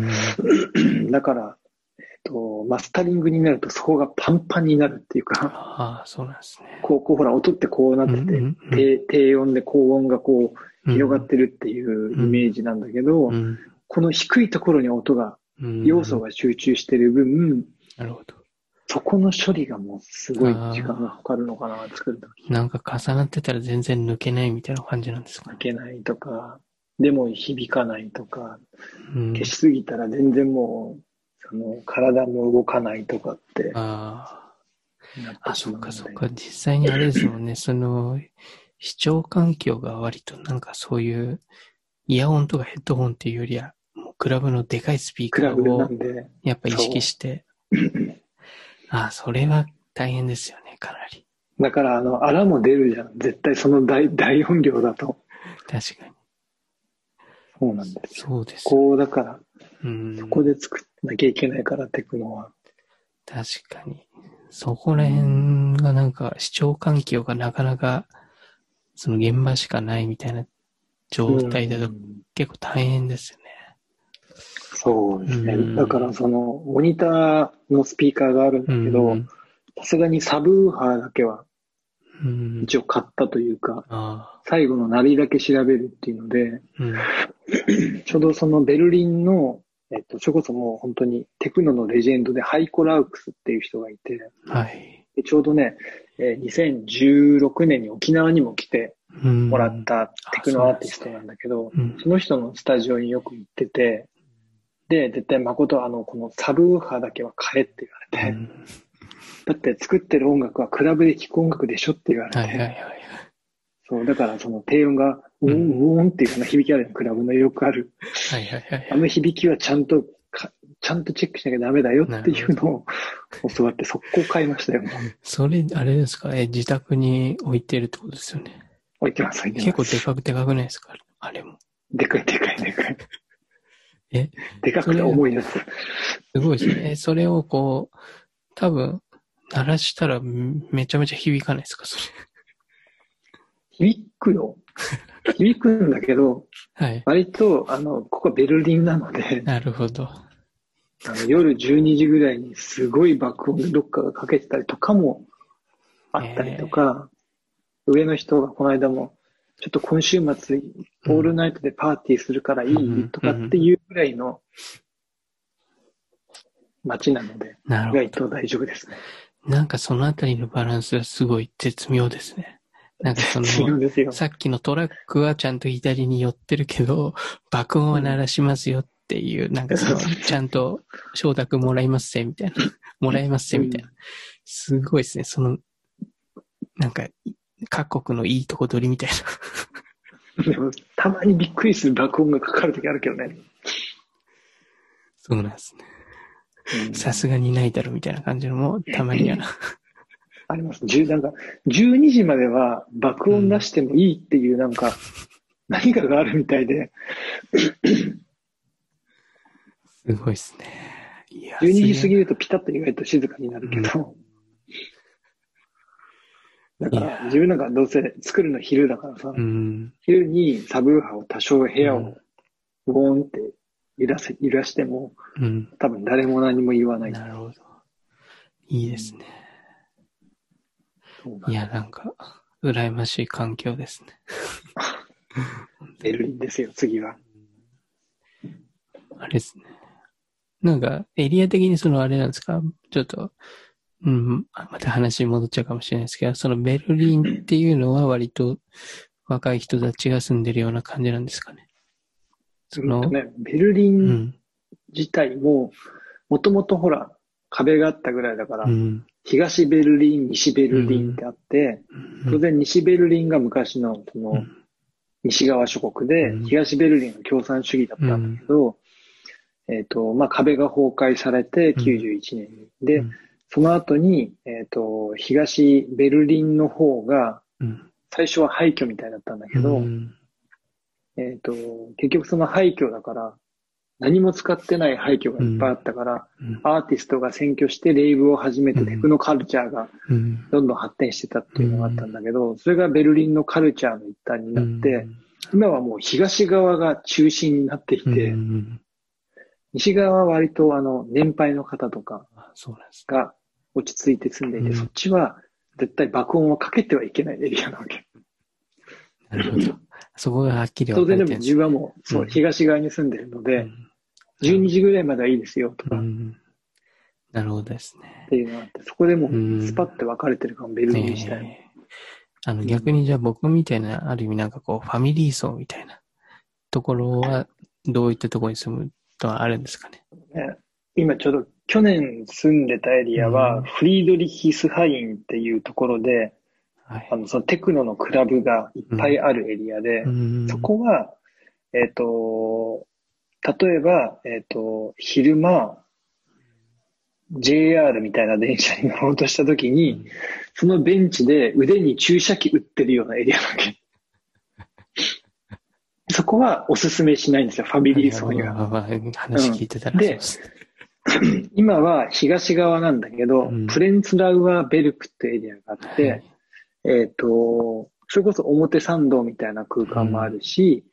ん。だから、えっ、と、マスタリングになるとそこがパンパンになるっていうか、ああ、そうなんですね。こう、こうほら、音ってこうなってて、うんうんうん低低音で高音がこう、広がる。ってるっていうイメージなんだけど、うん。この低いところに音が、うん要素。が集中してる分、なるほど。そこの処理がもうすごい時間がかかるのかな、作るとき。なんか重なってたら全然抜けないみたいな感じなんですか負けないとか、でも響かないとか、うん。消しすぎたら全然もう、その体も動かないとかってああ。そっかそっか。実際にあれですもんね。その、視聴環境が割となんかそういう、イヤホンとかヘッドホンっていうよりは、もうクラブのでかいスピーカーをやっぱ意識して。あ あ、それは大変ですよね、かなり。だからあの、アラも出るじゃん。絶対その大 大音量だと。確かに。そうなんですよ。そうです。こうだから、うん。ここで作らなきゃいけないから、テクノは。確かに。そこら辺がなんか視聴環境がなかなか、その現場しかないみたいな状態だとうん結構大変ですよね。そうですね。うんだからその、モニターのスピーカーがあるんだけど、うんさすがにサブウーハーだけはうん。一応買ったというか、あ最後の鳴りだけ調べるっていうので。ちょうどそのベルリンの、えっと、それこそもう本当にテクノのレジェンドでハイコ・ラウクスっていう人がいて、はい。でちょうどね、えー2016年に沖縄にも来てうん。もらったテクノアーティストなんだけど、うん。その人のスタジオによく行ってて、で、絶対誠あの、このサブウーハーだけは買えって言われて、うんだって作ってる音楽はクラブで聴く音楽でしょって言われて、はいはいはいはい。そう、だからその低音が、ウォン、ウォンっていうような響きあるよクラブのよくある。はいはいはい。あの響きはちゃんとか、ちゃんとチェックしなきゃダメだよっていうのを教わって速攻買いましたよ。それ、あれですか？え、自宅に置いてるってことですよね。置いてます、置いて結構ます。でかくでかくないですか？あれも。でかいでかいでかい。え？でかくて重いやつ。すごいですね。えそれをこう、多分、鳴らしたらめちゃめちゃ響かないですか？それ。響くよ。響くんだけど、はい。割と、あの、ここはベルリンなので、なるほど。あの夜12時ぐらいにすごい爆音でどっかがかけてたりとかもあったりとか、上の人がこの間も、ちょっと今週末、オールナイトでパーティーするからいうんいとかっていうぐらいの街なので、なるほど意外。と大丈夫ですね。なんかそのあたりのバランスがすごい絶妙ですね。なんかその。さっきのトラックはちゃんと左に寄ってるけど、爆音は鳴らしますよっていう、なんかその、ちゃんと承諾もらいますせ、みたいな。もらいますせ、みたいな。すごいですね。その、なんか、各国のいいとこ取りみたいな。でもたまにびっくりする爆音がかかるときあるけどね。そうなんですね。うんさすがにないだろ、みたいな感じのも、たまには。あります。10なんか、12時までは爆音出してもいいっていうなんか、何かがあるみたいで、すごいですね。いや、12時過ぎるとピタッと意外と静かになるけど、だから自分なんかどうせ作るの昼だからさ、うん。昼にサブウーハーを多少部屋うんをゴーンって揺らせ、揺らしても、うん。多分誰も何も言わない。なるほど。いいですね。いや、なんか、羨ましい環境ですね。ベルリンですよ、次は。あれですね。なんか、エリア的にそのあれなんですか？ちょっと、うん、あまた話に戻っちゃうかもしれないですけど、そのベルリンっていうのは割と若い人たちが住んでるような感じなんですかね。その、ね、ベルリうンん、自体も、もともとほら、壁があったぐらいだから、うん、東ベルリン、西ベルリンってあって、うん。当然西ベルリンが昔のそのうん。西側諸国でうん、東ベルリンが共産主義だったんだけど、えっと、まあ、壁が崩壊されてうん。91年に。でうん、その後に、えっと、東ベルリンの方が、うん、最初は廃墟みたいだったんだけど、うん。えっと、結局その廃墟だから、何も使ってない廃墟がいっぱいあったから、うん。アーティストが占拠してレイブを始めてテクノカルチャーがうん。どんどん発展してたっていうのがあったんだけど、それがベルリンのカルチャーの一端になって、今はもう東側が中心になっていうん。て、うん。西側は割とあの年配の方とかあそうなんですね。が落ち着いて住んでいて、うんそっちは絶対爆音をかけてはいけないエリアなわけ。なるほど。そこがはっきり分かれてるんです自分はもう、そうう、ん東側に住んでるので、うん12時ぐらいまではいいですよとかっうんなるほどですね。ていうのがあって、そこでもうスパッて分かれてるかも、ベルリン自体も。ええあの、逆にじゃあ僕みたいな、ある意味なんかこう、ファミリー層みたいなところは、どういったところに住むとはあるんですかね？ね今ちょうど去年住んでたエリアうんは、フリードリヒスハインっていうところで、はいあ。の、そのテクノのクラブがいっぱいあるエリアで、うんそこは、えっ、と、例えば、えっ、と、昼間、JR みたいな電車に乗ろうとしたときに、そのベンチで腕に注射器打ってるようなエリアなわけ。そこはおすすめしないんですよ、ファミリー層には。話聞いてたらうんで。今は東側なんだけど、うん。プレンツラウアーベルクってエリアがあって、はい。えっ、と、それこそ表参道みたいな空間もあるし、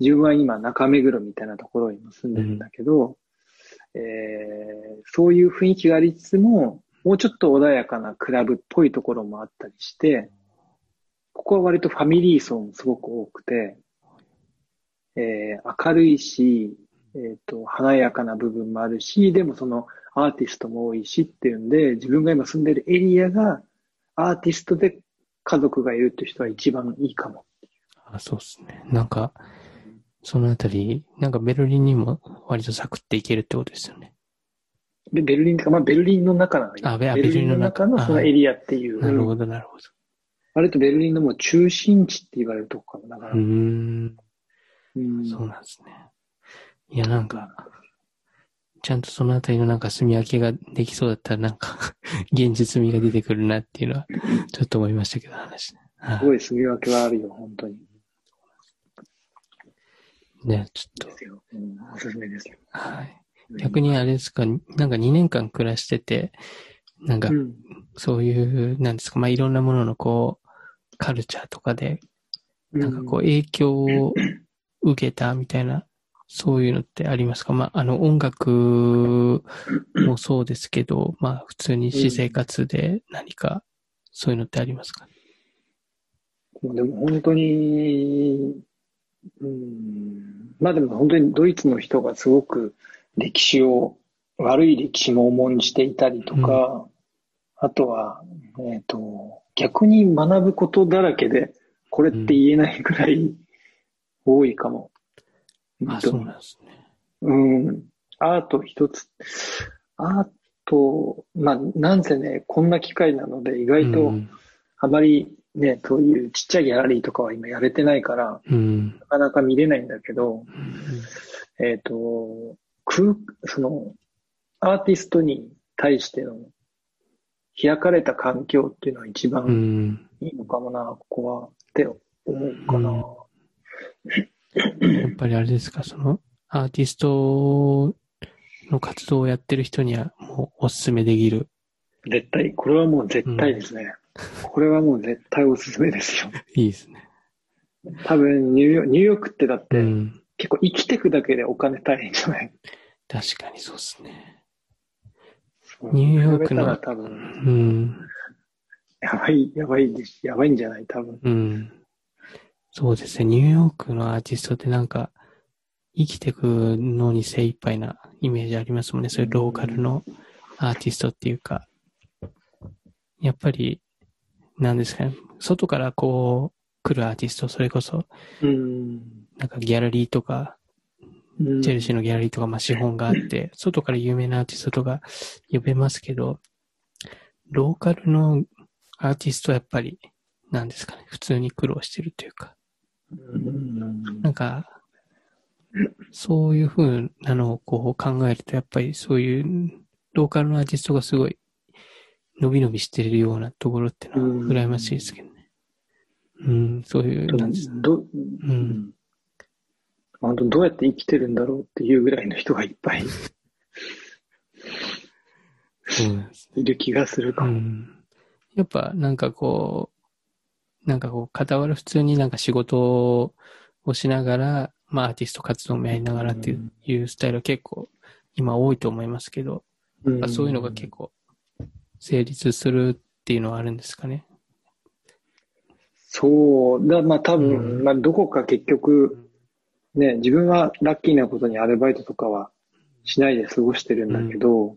自分は今中目黒みたいなところにも住んでるんだけど、えーそういう雰囲気がありつつも、もうちょっと穏やかなクラブっぽいところもあったりして、ここは割とファミリー層もすごく多くて、えー明るいし、えっ、と、華やかな部分もあるし、でもそのアーティストも多いしっていうんで、自分が今住んでるエリアがアーティストで家族がいるっていう人は一番いいかも。あそうですね。なんか、そのあたり、なんかベルリンにも割とサクっていけるってことですよね。で、ベルリンとか、まあベルリンの中なのよあベベルリンの中のそのエリアっていう。なるほど、なるほど。割とベルリンのもう中心地って言われるとこかも、だから。うーん。うんそうなんですね。いや、なんか、ちゃんとそのあたりのなんか住み分けができそうだったらなんか、現実味が出てくるなっていうのは、ちょっと思いましたけど、話すごい住み分けはあるよ、本当に。ね、ちょっですよ。うん、おすすめですよ。と、はい。逆にあれですか、なんか2年間暮らしてて、なんかう、ん。そういう、なんですか、まあ、いろんなもののこう、カルチャーとかで、なんかこう、影響を受けたみたいな、そういうのってありますか？まあ、あの、音楽もそうですけど、まあ、普通に私生活で何か、そういうのってありますか？うん、でも本当に、うん、まあでも本当にドイツの人がすごく歴史を、悪い歴史も重んじていたりとか、あとは、えっ、と、逆に学ぶことだらけで、これって言えないくらい多いかも。あ、そうなんですね。うん。アート一つ。アート、まあ、なんせね、こんな機会なので、意外とうんあまりね、そういうちっちゃいギャラリーとかは今やれてないから、うん。なかなか見れないんだけど、うんえっ、と、空、その、アーティストに対しての開かれた環境っていうのは一う番ん。いいのかもな、ここは、って思うかな。やっぱりあれですか、その、アーティストの活動をやってる人にはもうおすすめできる。絶対、これはもう絶対ですね。これはもう絶対おすすめですよ。いいですね。多分ニューヨーク、ニューヨークってだって、うん。結構生きてくだけでお金大変じゃない？確かにそうですね。ニューヨークの多分、うん。やばい、やばいです。やばいんじゃない？多分。うん。そうですね。ニューヨークのアーティストってなんか、生きてくのに精一杯なイメージありますもんね。そういうローカルのアーティストっていうか、やっぱり、なんですかね。外からこう、来るアーティスト、それこそ、うん。なんかギャラリーとか、うんチェルシーのギャラリーとか、まあ資本があって、外から有名なアーティストとか呼べますけど、ローカルのアーティストはやっぱり、なんですかね。普通に苦労してるというか、うんなんか、そういう風なのをこう考えると、やっぱりそういうローカルのアーティストがすごい伸び伸びしてるようなところってのはうん羨ましいですけどね。うん、そういう、なんですど、ううんん。本当どうやって生きてるんだろうっていうぐらいの人がいっぱい そうですいる気がするかも。うん。やっぱなんかこう、なんかこう、傍ら普通になんか仕事をしながら、まあアーティスト活動もやりながらっていう,、スタイルは結構今多いと思いますけど、うんあそういうのが結構成立するっていうのはあるんですかね？そう。だまあ多分、うんまあどこか結局、ね、自分はラッキーなことにアルバイトとかはしないで過ごしてるんだけど、やっ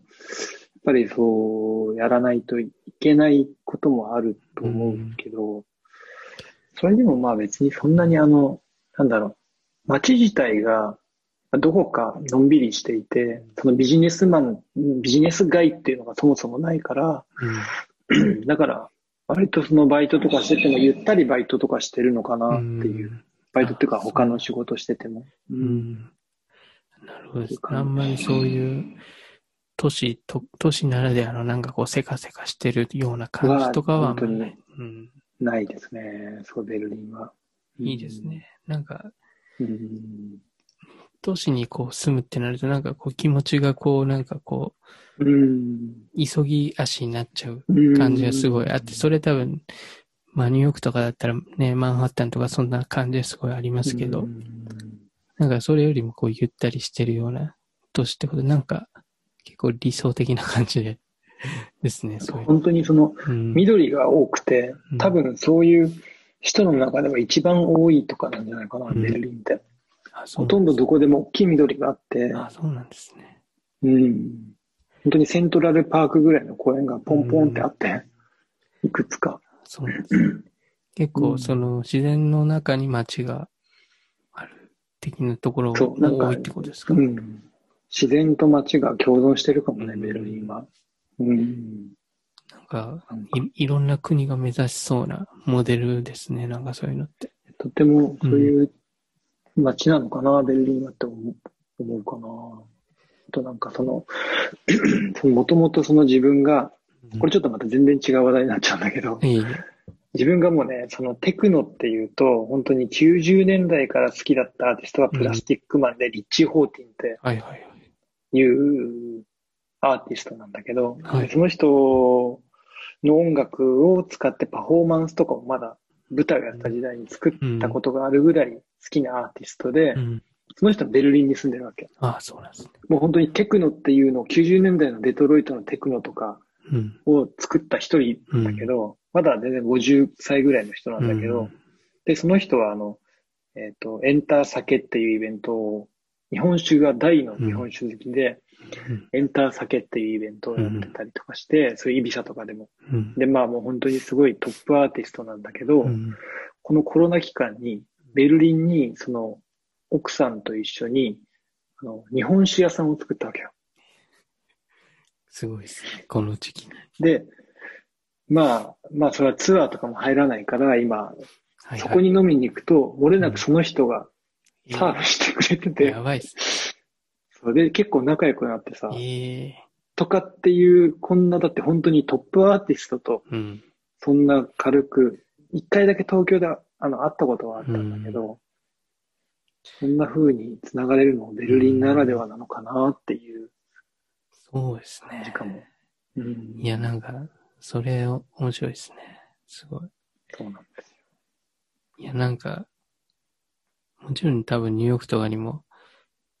ぱりそうやらないといけないこともあると思うけど、それでもまあ別にそんなにあの、なんだろう、街自体がどこかのんびりしていて、そのビジネスマン、ビジネス街っていうのがそもそもないから、だから割とそのバイトとかしててもゆったりバイトとかしてるのかなっていう。バイトっていうか他の仕事してても。ううん。うん。なるほど。あんまりそういう都市、と都市ならではのなんかこうせかせかしてるような感じとかはあんまりない。うん。ないですね。そう、ベルリンは。いいですね。なんか、うん。都市にこう住むってなるとなんかこう気持ちがこうなんかこうん。う急ぎ足になっちゃううん感じがすごいあって、それ多分、まあニューヨークとかだったらね、マンハッタンとかそんな感じですごいありますけど、うんなんかそれよりもこうゆったりしてるような都市ってこと、なんか結構理想的な感じでですね。本当にそのうん、緑が多くてうん、多分そういう人の中では一番多いとかなんじゃないかな、うんベルリンって。ほとんどどこでも大きい緑があって、あ、そうなんですね。うん。本当にセントラルパークぐらいの公園がポンポンってあって、いくつか。そうなんですね。結構その自然の中に街がある的なところそうなんかも多いってことですか、うん。自然と街が共存してるかもね、うんベルリンは。うん。なんかい、いろんな国が目指しそうなモデルですね。なんかそういうのって。とてもそういう街なのかな、ベルリンはって思うかな。あとなんかその、もともとその自分が、これちょっとまた全然違う話題になっちゃうんだけど、いいね。自分がもうね、そのテクノっていうと、本当に90年代から好きだったアーティストはプラスティックマンでリッチー・ホーティンってはいはいはい。アーティストなんだけど、はいその人の音楽を使ってパフォーマンスとかもまだ舞台をやった時代に作ったことがあるぐらい好きなアーティストで、うん。その人はベルリンに住んでるわけ。ああ、そうなんですね。もう本当にテクノっていうのを90年代のデトロイトのテクノとかうん。を作った一人だけど、まだ全然50歳ぐらいの人なんだけど、うんで、その人はあの、えっ、と、エンター酒っていうイベントを、日本酒が大の日本酒好きで、うん エンター酒っていうイベントをやってたりとかして、そういうイビサとかでも。うん。で、まあもう本当にすごいトップアーティストなんだけど、うん。このコロナ期間に、ベルリンに、その、奥さんと一緒に、あの、日本酒屋さんを作ったわけよ。すごいですね。この時期に。で、まあ、まあ、それはツアーとかも入らないから、今、はいはい、そこに飲みに行くと、漏れなくその人がえーサーフしてくれてて、やばいっすそれで結構仲良くなってさ、ね。ええとかっていう、こんなだって本当にトップアーティストと、うん。そんな軽く、一回だけ東京であの会ったことはあったんだけど、そんな風に繋がれるのもベルリンならではなのかなっていうそうですね感じ。かも。うん、いや、なんか、それ面白いですね。すごい。そうなんですよ。いや、なんか、もちろん多分ニューヨークとかにも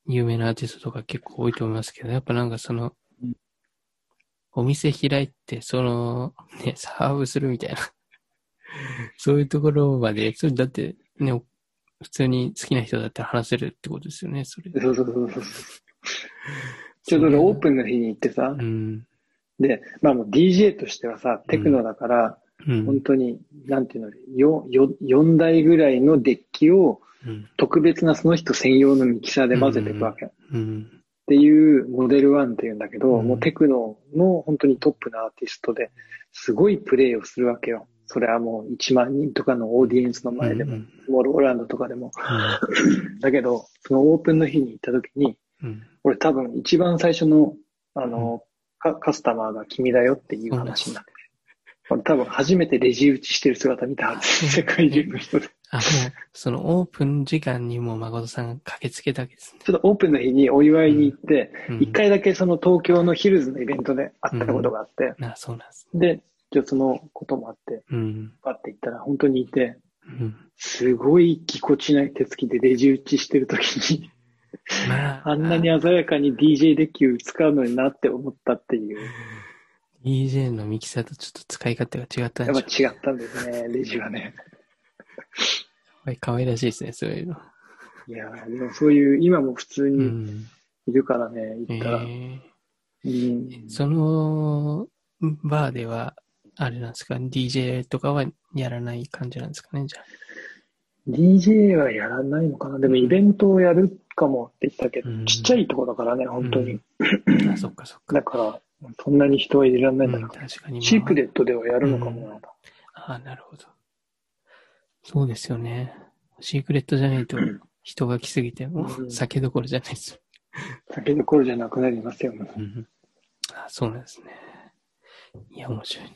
有名なアーティストとか結構多いと思いますけど、やっぱなんかそのうん、お店開いて、その、ね、サーブするみたいな、そういうところまで、それだってね、普通に好きな人だったら話せるってことですよね、それ。そうそうそうそう。ちょうどオープンの日に行ってさう、ん。で、まあもう DJ としてはさ、テクノだから、うん。本当に、なんていうの、よ、よ、4台ぐらいのデッキをうん。特別なその人専用のミキサーで混ぜていくわけ。っうん。ていうモデル1っていうんだけど、うんもうテクノの本当にトップなアーティストで、すごいプレイをするわけよ。それはもう1万人とかのオーディエンスの前でも、うんもうローランドとかでも。だけど、そのオープンの日に行った時に、うん。俺多分一番最初の、あの、カカスタマーが君だよっていう話になって多分初めてレジ打ちしてる姿見たはず。世界中の人で。あ、もう、そのオープン時間にもう誠さんが駆けつけたわけですね。ちょっとオープンの日にお祝いに行って、うん一、回だけその東京のヒルズのイベントで会ったことがあって、あ、そうなんです。で、じゃあそのこともあって、うん。パッて行ったら本当にいて、うん。すごいぎこちない手つきでレジ打ちしてる時に、まあ、あんなに鮮やかに DJ デッキを使うのになって思ったっていう。DJ のミキサーとちょっと使い勝手が違ったんやっでしょぱ違ったんですね、レジはね。う。可愛らしいですね、そういうの。いやーでもそういう、今も普通うにん。いるからね、え行ったら。ーうん、その、バーでは、あれなんですか、DJ とかはやらない感じなんですかね、じゃあ。DJ はやらないのかな？でもイベントをやるかもって言ったけど、うんちっちゃいとこだからね、本当に。あ、そっかそっか。だから、そんなに人は入れられないんだうん、な。確かに、まあ。シークレットではやるのかもな。ああ、なるほど。そうですよね。シークレットじゃないと人が来すぎてもううん酒どころじゃないですよ。酒どころじゃなくなりますよ、もううん、あそうなんですね。いや、面白いな。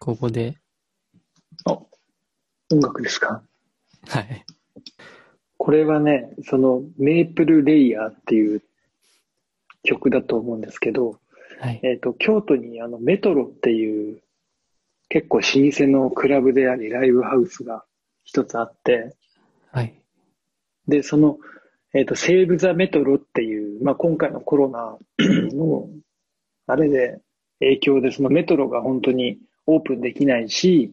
ここで、あ、音楽ですか？はい。これはね、そのメープルレイヤーっていう曲だと思うんですけど、はい。えっ、と、京都にあのメトロっていう結構老舗のクラブでありライブハウスが一つあって、はい。で、その、えっ、と、セーブ・ザ・メトロっていう、まあ、今回のコロナの、あれで、影響で、そのメトロが本当にオープンできないし、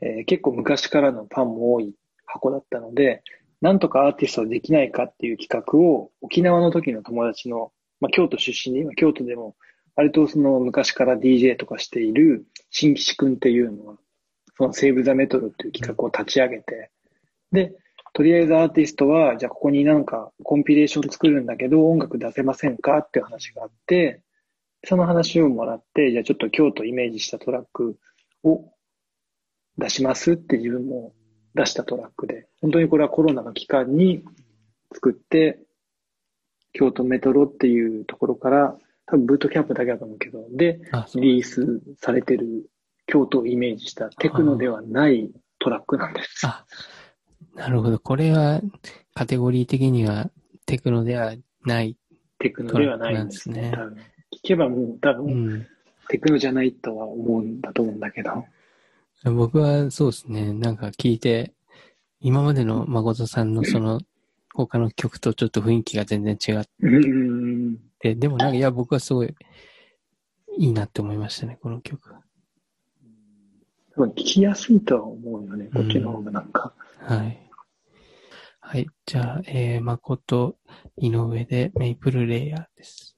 えー結構昔からのファンも多い箱だったので、なんとかアーティストできないかっていう企画を、沖縄の時の友達の、まあ、京都出身で、今京都でも、割とその昔から DJ とかしている新吉くんっていうのは、そのセーブ・ザ・メトロっていう企画を立ち上げて、で、とりあえずアーティストは、じゃあここになんかコンピレーション作るんだけど、音楽出せませんかっていう話があって、その話をもらって、じゃあちょっと京都イメージしたトラックを出しますって自分も出したトラックで、本当にこれはコロナの期間に作って、京都メトロっていうところから、多分ブートキャンプだけだと思うけど、で。リリースされてる京都をイメージしたテクノではないトラックなんです。あ、なるほど。これは、カテゴリー的にはテクノではない。テクノではないんですね。聞けばもう多う分ん。テクノじゃないとは思うんだと思うんだけど。僕はそうですね、なんか聞いて、今までの誠さんのその、他の曲とちょっと雰囲気が全然違っうん。て、でもなんか、いや、僕はすごい、いいなって思いましたね、この曲。多分聞きやすいとは思うよね。こっちの方がなんか。はい。はい。じゃあ、えー、誠、井上でメイプルレイヤーです。「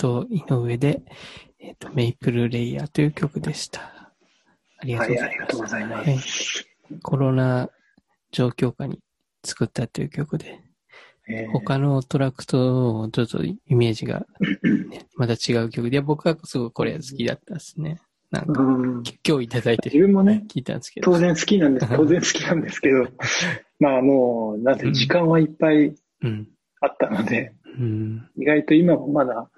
えー、誠井上で、えっ、と、メイプルレイヤーという曲でした。ありがとうございます。はいありがとうございますはいコロナ状況下に作ったという曲で、えー他のトラックとちょっとイメージが、ね、また違う曲で、僕はすごいこれ好きだったですね。なんか、うん今日いただいて自分もね、聞いたんですけど。当然好きなんです。当然好きなんですけど、まあもう、なんて時間はいっぱいうん。あったので、うん。意外と今もまだ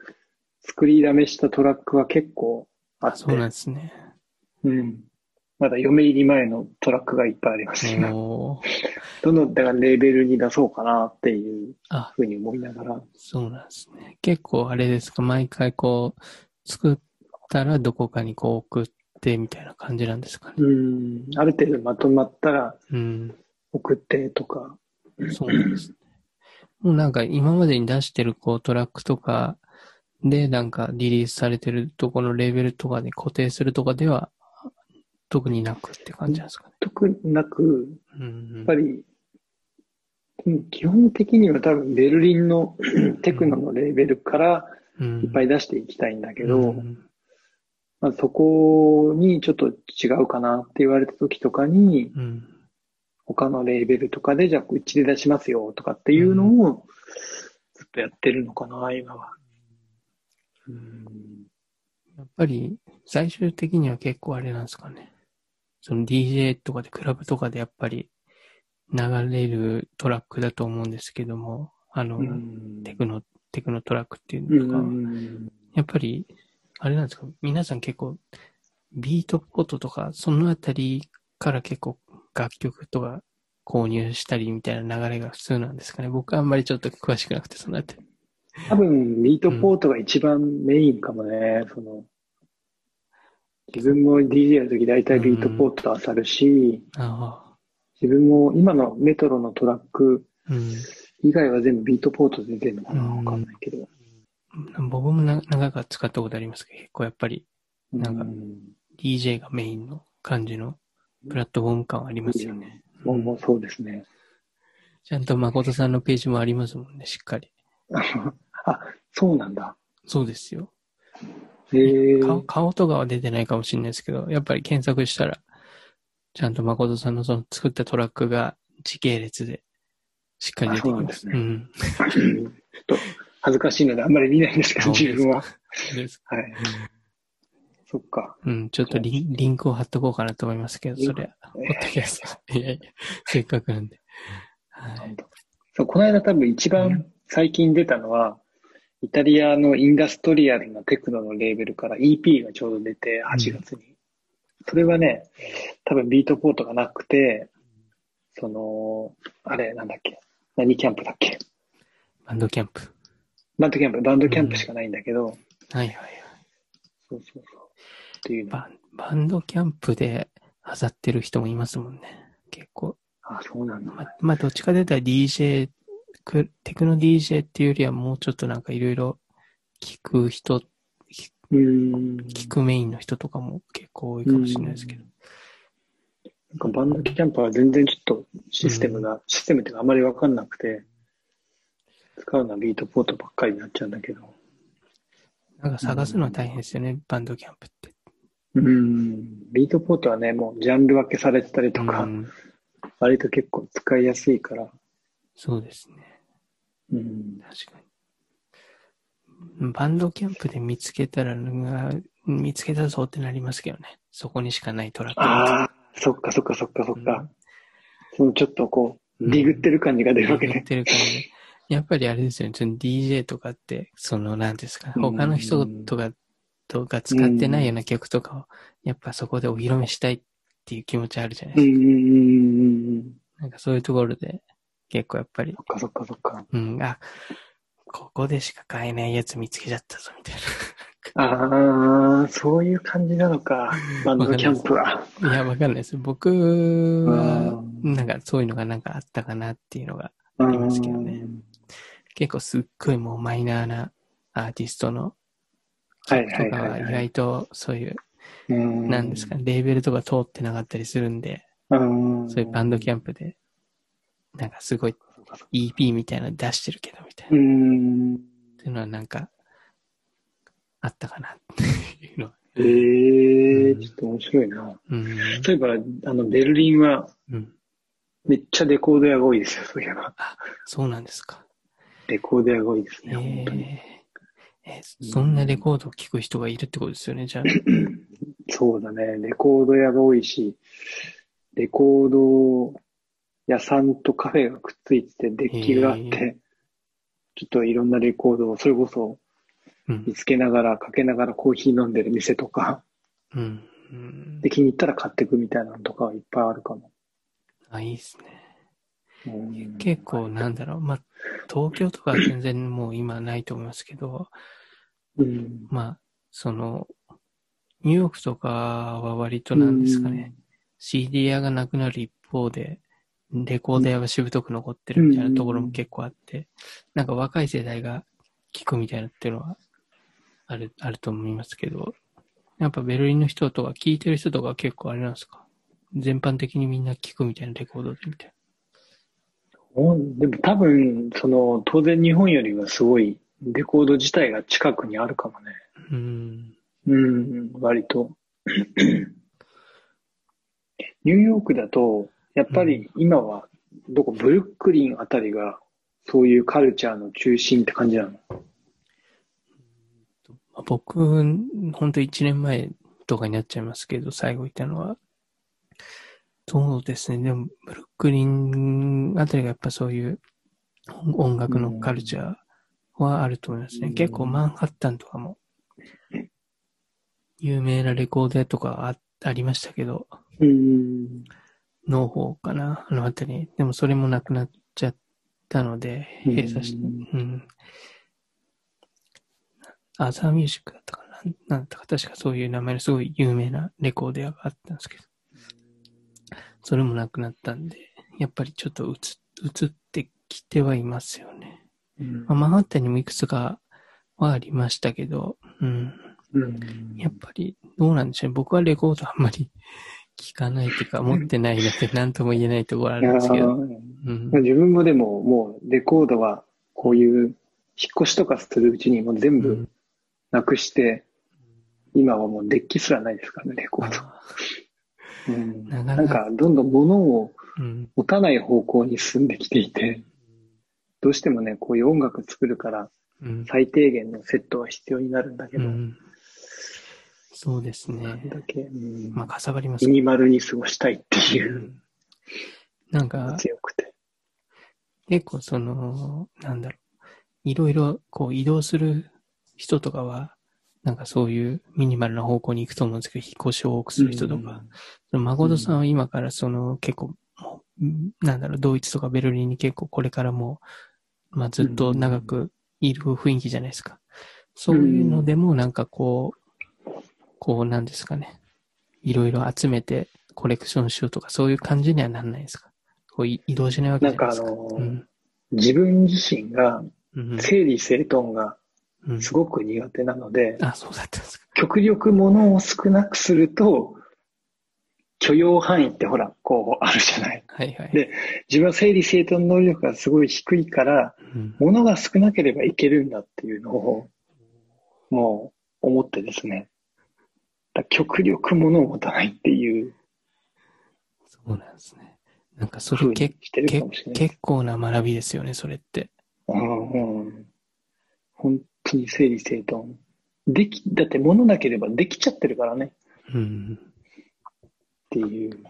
作りだめしたトラックは結構あって、そうなんですね。うん。まだ嫁入り前のトラックがいっぱいありますね。どのだからレーベルに出そうかなっていうあ、ふうに思いながら。そうなんですね。結構あれですか、毎回こう、作ったらどこかにこう送ってみたいな感じなんですかね？うん。ある程度まとまったらうん。送ってとか。そうなんですね。もうなんか今までに出してるこうトラックとかでなんかリリースされてるとこのレーベルとかで固定するとかでは特になくって感じなんですかね。特になく、うんやっぱり、うん基本的には多分ベルリンの テクノのレーベルからうん。いっぱい出していきたいんだけど、うんまあ、そこにちょっと違うかなって言われた時とかに、うん。他のレーベルとかで、じゃあうちで出しますよとかっていうのをずっとやってるのかな、今は。うんやっぱり最終的には結構あれなんですかね。その DJ とかでクラブとかでやっぱり流れるトラックだと思うんですけども、あの、うんテクノ、テクノトラックっていううのとか、んやっぱり、あれなんですか、皆さん結構、ビートポットとか、そのあたりから結構楽曲とか購入したりみたいな流れが普通なんですかね？僕はあんまりちょっと詳しくなくて、そのあたり。多分、ミートポートが一番メインかもね。その自分も DJ やるとき大体ビートポート漁るし、あ自分も今のメトロのトラックあ、うん。以外は全部ビートポートで出てるのかなわかんないけど。僕もな長く使ったことありますけど、結構やっぱりなんかう DJ がメインの感じのプラットフォーム感ありますよね。もうそうですね。ちゃんと誠さんのページもありますもんね、しっかり。あ、そうなんだ。そうですよ。へえ。顔顔とかは出てないかもしれないですけど、やっぱり検索したら、ちゃんと誠さんのその作ったトラックが時系列でしっかり出てきます。あそうなんん。ちょっと恥ずかしいのであんまり見ないんですけど、自分は。ですはい。そっか。うん、ちょっとリンリンクを貼っとこうかなと思いますけど、それは、ポッドキャスト。いやいや、せっかくなんで。はい。そう、この間多分一番最近出たのは、イタリアのインダストリアルなテクノのレーベルから EP がちょうど出て、8月に。それはね、多分ビートポートがなくて、その、あれ、なんだっけ。何キャンプだっけ？バンドキャンプ。バンドキャンプ、バンドキャンプしかないんだけど、はいはいはい。そうそうそう。っていうの。バンバンドキャンプであざってる人もいますもんね。結構。あ、そうなんだ。まあ、まあ、どっちかというと DJ、クテクノ DJ っていうよりはもうちょっとなんかいろいろ聞く人。聞くメインの人とかも結構多いかもしれないですけど。なんかバンドキャンプは全然ちょっとシステムが、システムっていうかあまりわかんなくて、使うのはビートポートばっかりになっちゃうんだけど。なんか探すのは大変ですよね、バンドキャンプって。うん。ビートポートはね、もうジャンル分けされてたりとか、うん割と結構使いやすいから。そうですね。うん。確かに。バンドキャンプで見つけたら、見つけたぞってなりますけどね。そこにしかないトラック。ああ、そっかそっかそっかそっか。うんそのちょっとこう、ディグってる感じが出るわけね。やってる感じで。やっぱりあれですよね。その DJ とかって、その、なんですか、うん他の人とか、とか使ってないような曲とかを、やっぱそこでお披露目したいっていう気持ちあるじゃないですか。うんうんうんうんうん。なんかそういうところで、結構やっぱりそっ、かそっかそっか。うん、あ、ここでしか買えないやつ見つけちゃったぞ、みたいああ、そういう感じなのか。バンドキャンプは。な。いや、わかんないです。僕はう、なんかそういうのがなんかあったかなっていうのが、ありますけどね結構すっごいもうマイナーなアーティストのはい曲とかは意外とそういう、うんなんですかね、レーベルとか通ってなかったりするんで、うんそういうバンドキャンプで、なんかすごい EP みたいなの出してるけど、みたいな。うっん。ていうのはなんか、あったかなっていうのは。ええうんちょっと面白いな。うん。そういえば、あの、ベルリンはうん。めっちゃレコード屋が多いですよ、そういえば。そうなんですか。レコード屋が多いですえね、本当に。ええそんなレコードを聴く人がいるってことですよね、じゃあ。そうだね、レコード屋が多いし、レコード屋さんとカフェがくっついてて、デッキがあっへて、ちょっといろんなレコードをそれこそうん見。つけながら、かけながらコーヒー飲んでる店とか、うん。うんで、気に入ったら買っていくみたいなのとかはいっぱいあるかも。あ、いいですね。うん結構なんだろう。まあ、東京とかは全然もう今ないと思いますけど、うん。まあ、その、ニューヨークとかは割となんですかね。CD 屋がなくなる一方で、レコード屋がしぶとく残ってるみたいなところも結構あって、なんか若い世代が聞くみたいなっていうのはある、あると思いますけど、やっぱベルリンの人とか聞いてる人とか結構あれなんですか？全般的にみんな聞くみたいなレコードでみたいおでも多分、その、当然日本よりはすごい、レコード自体が近くにあるかもね。な。うん。うん、割と。ニューヨークだと、やっぱり今は、どこ、ブルックリンあたりが、そういうカルチャーの中心って感じなの？まあ僕、ほんと1年前とかになっちゃいますけど、最後行ったのは、そうですね。でも、ブルックリンあたりがやっぱそういう音楽のカルチャーはあると思いますね。うん結構マンハッタンとかも、有名なレコード屋とかあありましたけど、うん。ノーホーかなあのあたり。でもそれもなくなっちゃったので、うん閉鎖して、うん。アザーミュージックだったかな？なんなんだったか、確かそういう名前のすごい有名なレコード屋があったんですけど、それもなくなったんで、やっぱりちょっと映映ってきてはいますよね。うんまあ、マンハッタンにもいくつかはありましたけど、うん。うんやっぱりどうなんでしょうね。僕はレコードあんまり聞かないというか、持ってないので何とも言えないところあるんですけど。うん。まあ自分もでも、もうレコードは、こういう、引っ越しとかするうちにもう全部うん。なくして、今はもうデッキすらないですからね、レコード。あうん。なかなんか、どんどん物を持たない方向に進んできていて、どうしてもね、こういう音楽作るから、うん。最低限のセットは必要になるんだけど、うんそうですなんね。だけ、うん。まあ、かさばります。ミニマルに過ごしたいっていう。う、ん。なんか、強くて。結構その、なんだろう、いろいろこう移動する人とかは、なんかそういうミニマルな方向に行くと思うんですけど、引っ越しを多くする人とか、その誠さんは今からその結構、なんだろう、ドイツとかベルリンに結構これからも、まあずっと長くいる雰囲気じゃないですか。そういうのでもなんかこう、こうなんですかね。いろいろ集めてコレクションしようとか、そういう感じにはなんないですか？こうい移動しないわけじゃないですか？なんかあのうん自分自身がうん整理整頓がうんすごく苦手なので、あ、そうだったんですか。極力物を少なくすると、許容範囲ってほら、こうあるじゃない。はいはい。で自分は整理整頓能力がすごい低いから、うん物が少なければいけるんだっていうのを、もう思ってですね。だ極力物を持たないっていうそうなんですね。なんかそれけけ。結構な学びですよね、それって。うんうん本当に整理整頓。でき、だって物なければできちゃってるからねうん。っていう。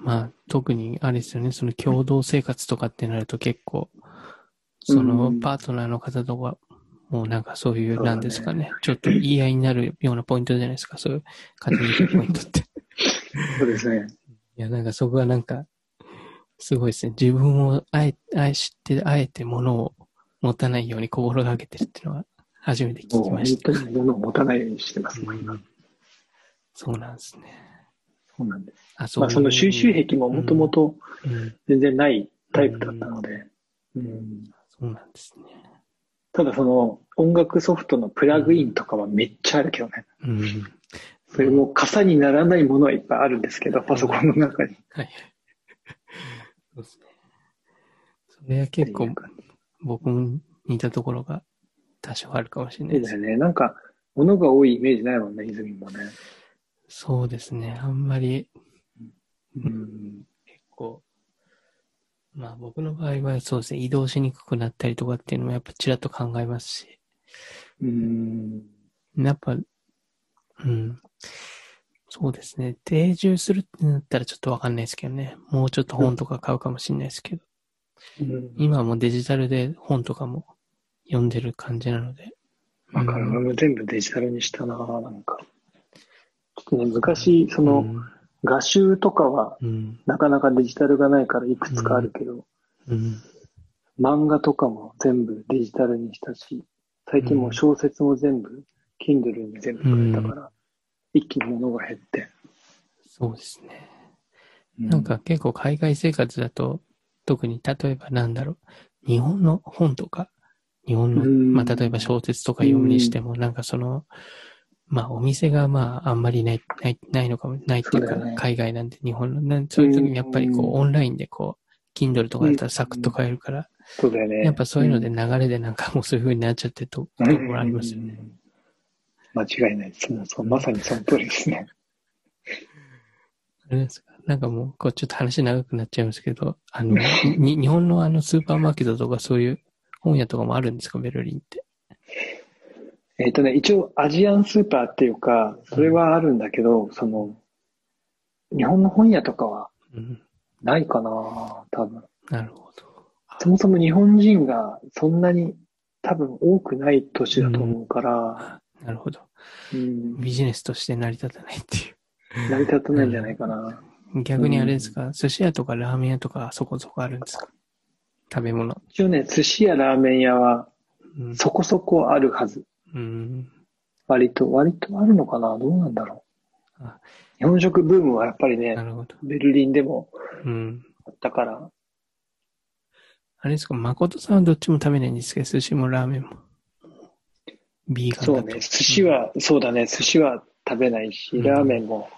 まあ、特にあれですよね、その共同生活とかってなると結構、そのうんパートナーの方とか、もうなんかそういう、なんですかね、ちょっと言い合いになるようなポイントじゃないですか、そういう家庭的ポイントって。い そうですね。や、なんかそこはなんか、すごいですね。自分をあえ、愛して、あえて物を持たないように心がけてるっていうのは初めて聞きました。当に物を持たないようにしてます、もう今。そうなんですね。そうなんです。あ、まあその収集癖ももともとうん、全然ないタイプだったので、うんそうなんですね。ただその音楽ソフトのプラグインとかはめっちゃあるけどね。うん。それも傘にならないものはいっぱいあるんですけど、パソコンの中に。はい。そうですね。それは結構僕も似たところが多少あるかもしれないです。ね。なんか、物が多いイメージないもんね、泉もね。そうですね。あんまり、うん。結構、まあ僕の場合はそうですね、移動しにくくなったりとかっていうのもやっぱちらっと考えますし、うん。やっぱ、うん。そうですね。定住するってなったらちょっとわかんないですけどね。もうちょっと本とか買うかもしれないですけど、うん今はもうデジタルで本とかも読んでる感じなので。わかる。うん俺も全部デジタルにしたな、なんか。ちょっとね、昔、その、画集とかは、うん、なかなかデジタルがないからいくつかあるけど、うん、漫画とかも全部デジタルにしたし、最近もう小説も全部、Kindle に全部変えたから、一気に物が減って。そうですね。うなんか、結構海外生活だと、特に例えばなんだろう、日本の本とか、日本の、うん。まあ例えば小説とか読むにしても、なんかその、まあお店がまああんまりない、ない、ないのかも、ないっていうか海外なんで日本の、なんそういう時にやっぱりこうオンラインでこう、Kindle とかだったらサクッと買えるから、そうだよね。やっぱそういうので流れでなんかもうそういう風になっちゃってるところもありますよね。うん間違いないです。もうそうまさにその通りですね。あれですか？なんかもう、こうちょっと話長くなっちゃいますけど、あの、に日本のあのスーパーマーケットとかそういう本屋とかもあるんですか、ベルリンって。えっ、とね、一応アジアンスーパーっていうか、それはあるんだけど、その、日本の本屋とかはうん。ないかな多分。なるほど。そもそも日本人がそんなに多分多くない都市だと思うから、あなるほど。うん、ビジネスとして成り立たないってい成り立たないんじゃないかな。う。逆にあれですか、寿司屋とかラーメン屋とかそこそこあるんですか？食べ物。一応ね、寿司やラーメン屋はうん。そこそこあるはず。うん。割と、割とあるのかな？どうなんだろう？あ。日本食ブームはやっぱりねな、るほど。ベルリンでもうん。あったから、あれですか、誠さんはどっちも食べないんですけど、寿司もラーメンも。ビーガン。そうね、寿司は、そうだね、寿司は食べないし、うんラーメンも。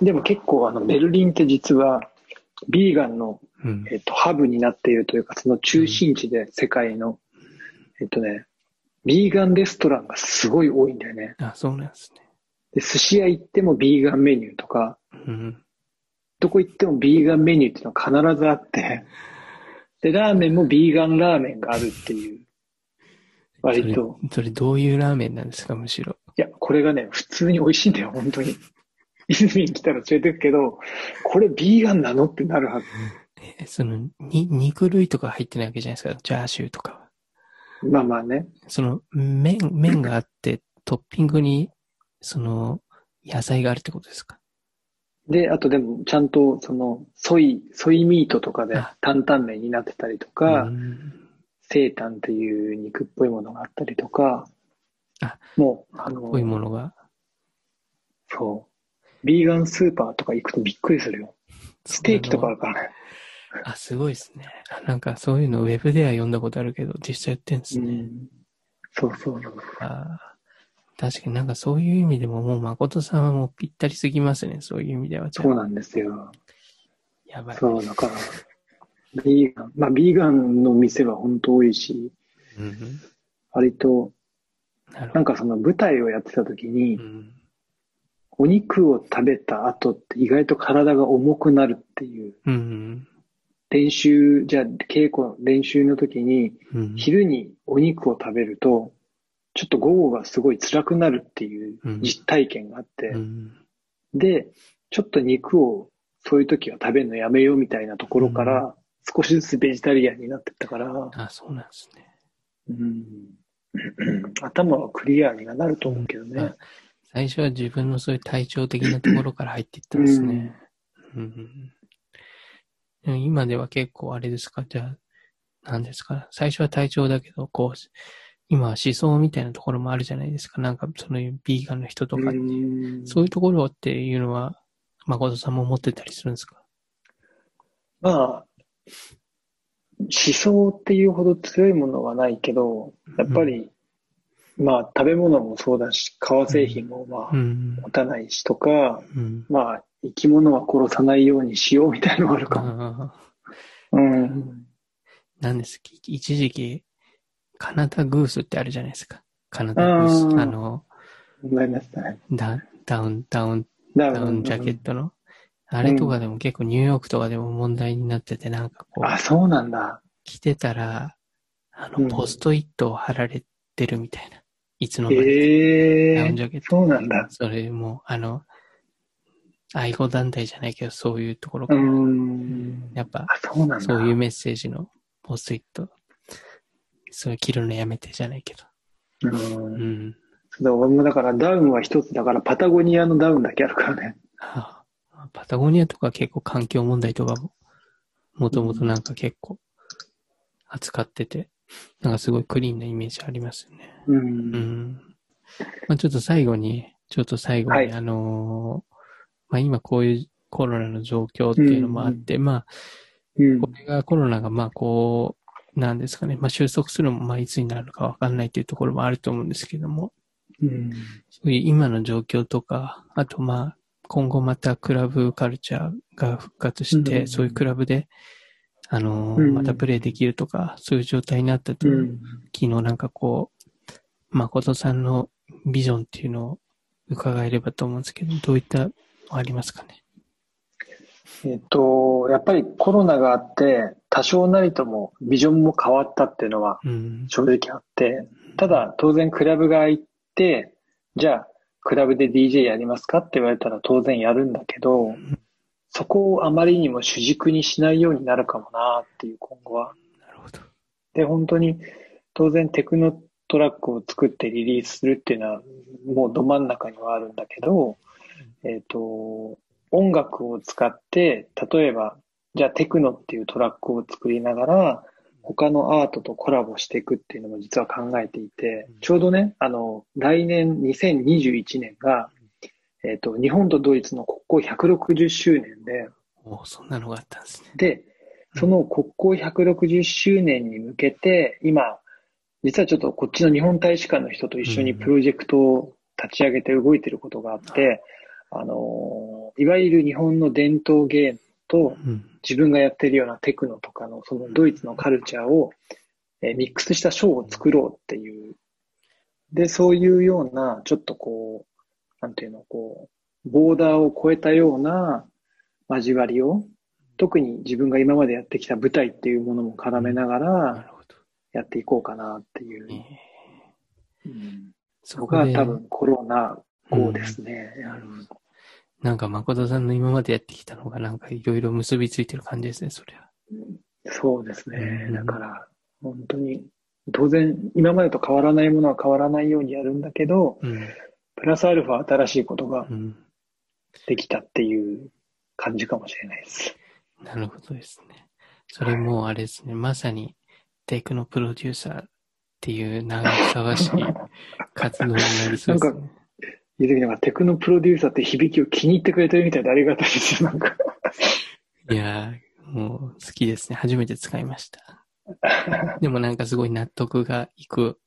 でも結構あの、ベルリンって実は、ビーガンの、うん。えっと、ハブになっているというか、その中心地で世界の、えっとね、ビーガンレストランがすごい多いんだよね。あ、そうなんですね。で、寿司屋行ってもビーガンメニューとか、うん。どこ行ってもビーガンメニューっていうのは必ずあって、で、ラーメンもビーガンラーメンがあるっていう、割と。それ、それどういうラーメンなんですか、むしろ。いや、これがね、普通に美味しいんだよ、本当に。泉に来たら連れてくけど、これビーガンなのってなるはず。えその、に、肉類とか入ってないわけじゃないですか、チャーシューとかは。まあまあね。その、麺、麺があって、トッピングに、その、野菜があるってことですか？で、あとでも、ちゃんと、その、ソイ、ソイミートとかであ担々麺になってたりとか、うんセータンっていう肉っぽいものがあったりとか、あもう、あの、こういうものが？そう。ビーガンスーパーとか行くとびっくりするよ。ステーキとかあるからね。あ、すごいですね。あなんかそういうのウェブでは読んだことあるけど、実際やってんですね。うん。そうそうそう。あー確かになんかそういう意味でももう誠さんはもうぴったりすぎますね。そういう意味では。そうなんですよ。やばい。そう、だから、ビーガン、まあ、ビーガンの店は本当多いし、うん割と、なんかその舞台をやってた時にう、んお肉を食べた後って意外と体が重くなるっていう、うん練習、じゃあ稽古、練習の時に、うん。昼にお肉を食べると、ちょっと午後がすごい辛くなるっていううん。実体験があって、うん。で、ちょっと肉をそういう時は食べるのやめようみたいなところから、少しずつベジタリアンになってったから、あ、そうなんですね。うん、頭はクリアにはなると思うけどね。あ。最初は自分のそういう体調的なところから入っていったんですね。うん今では結構あれですか？じゃあ、何ですか？最初は体調だけど、こう、今は思想みたいなところもあるじゃないですか。なんか、そのビーガンの人とか、うん。そういうところっていうのは、誠さんも持ってたりするんですか？まあ、思想っていうほど強いものはないけど、やっぱり、まあ食べ物もそうだし、革製品もまあうん。持たないしとか、うん。まあ生き物は殺さないようにしようみたいなのがあるかも。あうん。あ、なんです一時期、カナダグースってあるじゃないですか。カナダグース。あーあの、ね。ダダウン、ダウン、ダダウンジャケットの？あれとかでも結構ニューヨークとかでも問題になってて、なんかこあ、う、そうなんだ。着てたら、あの、うんポストイットを貼られてるみたいな。いつの間にかええダウンジャケット。そうなんだ。それも、あの、愛護団体じゃないけど、そういうところうから、ん。やっぱ、あ、そう。そういうメッセージのポストイット、それ着るのやめてじゃないけど。うんうん。そう俺もだからダウンは一つだからパタゴニアのダウンだけあるからね。ああパタゴニアとか結構環境問題とかも、もともとなんか結構扱ってて、なんかすごいクリーンなイメージありますよね。う。うんん。まあちょっと最後に、ちょっと最後に、はいあのーまあ今こういうコロナの状況っていうのもあって、まあうん。これがコロナがまあこう、なんですかね、まあ収束するのもまあいつになるのかわかんないというところもあると思うんですけども、うん。そういう今の状況とか、あとまあ、今後またクラブカルチャーが復活して、うんそういうクラブで、あのーうん。またプレイできるとか、そういう状態になったと、うん。昨日なんかこう、誠さんのビジョンっていうのを伺えればと思うんですけど、どういったのありますかね？えっと、やっぱりコロナがあって、多少なりともビジョンも変わったっていうのはうん。正直あって、ただ当然クラブが開いて、じゃあクラブで DJ やりますかって言われたら当然やるんだけど、そこをあまりにも主軸にしないようになるかもなっていう今後は。なるほど。で、本当に当然テクノトラックを作ってリリースするっていうのはもうど真ん中にはあるんだけど、えっ、と、音楽を使って、例えば、じゃあテクノっていうトラックを作りながら、他のアートとコラボしていくっていうのも実は考えていて、ちょうどね、あの、来年2021年が、えっ、と、日本とドイツの国交160周年で、おそんなのがあったんですね。で、その国交160周年に向けて、今、実はちょっとこっちの日本大使館の人と一緒にプロジェクトを立ち上げて動いてることがあって、あの、いわゆる日本の伝統芸能とうん。自分がやってるようなテクノとかのそのドイツのカルチャーをえーミックスしたショーを作ろうっていう。で、そういうような、ちょっとこう、なんていうの、こう、ボーダーを超えたような交わりを、特に自分が今までやってきた舞台っていうものも絡めながなら。やっていこうかなっていう。えーうんそこで、僕は多分コロナ後ですね。なるほど。なんか誠さんの今までやってきたのがなんかいろいろ結びついてる感じですね、そりゃ。そうですね。うんだから、本当に、当然、今までと変わらないものは変わらないようにやるんだけど、うん。プラスアルファ新しいことがうん。できたっていう感じかもしれないです。なるほどですね。それもあれですね、まさにテクノプロデューサーっていう長ふさわしい活動になりそうですね。ゆずきなんかテクノプロデューサーって響きを気に入ってくれてるみたいでありがたいですよ、なんか。いやー、もう好きですね。初めて使いました。でもなんかすごい納得がいく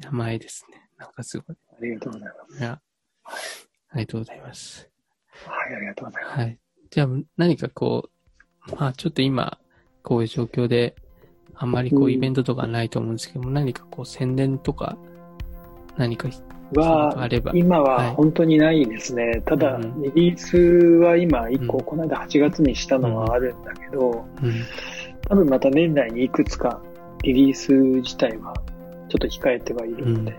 名前ですね。なんかすごい。ありがとうございます。いや、ありがとうございます。はい、ありがとうございます。はい。じゃあ何かこう、まあちょっと今、こういう状況で、あんまりこううんイベントとかないと思うんですけども、何かこう宣伝とか、何かは、今はいは本当にないですね。ただ、うんリリースは今1個、うんこの間8月にしたのはあるんだけど、うん。多分また年内にいくつかリリース自体はちょっと控えてはいるので、っ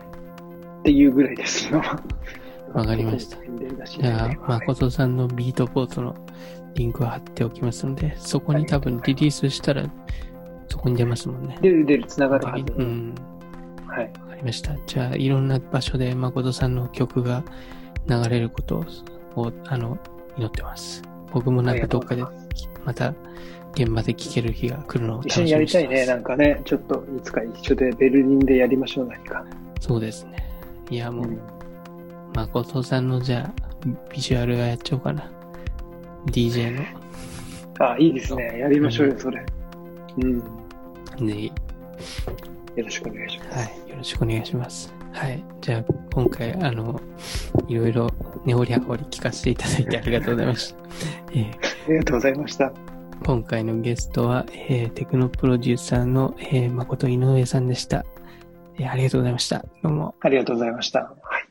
ていうぐらいです。わかりましたじゃあ、はい誠さんのビートポートのリンクを貼っておきますので、そこに多分リリースしたら、そこに出ますもんね。出る出る、つながるはず。うん。はい。わかりました。じゃあ、いろんな場所で誠さんの曲が流れることを、あの、祈ってます。僕もなんかどっかでま、また、現場で聴ける日が来るのを楽一緒にしみやりたいね、にしてます。なんかね、ちょっといつか一緒でベルリンでやりましょう、何か。そうですね。いや、もう、うん誠さんのじゃあ、ビジュアルはやっちゃおうかな。DJ の。あ、いいですね。やりましょうよ、それ。うん。ぜひ、よろしくお願いします。はい、よろしくお願いします。はい。じゃあ、今回、あの、いろいろ根掘り葉掘り聞かせていただいてありがとうございました。えーありがとうございました。今回のゲストは、えーテクノプロデューサーの、えー誠井上さんでした、えーありがとうございました。どうも。ありがとうございました。はい。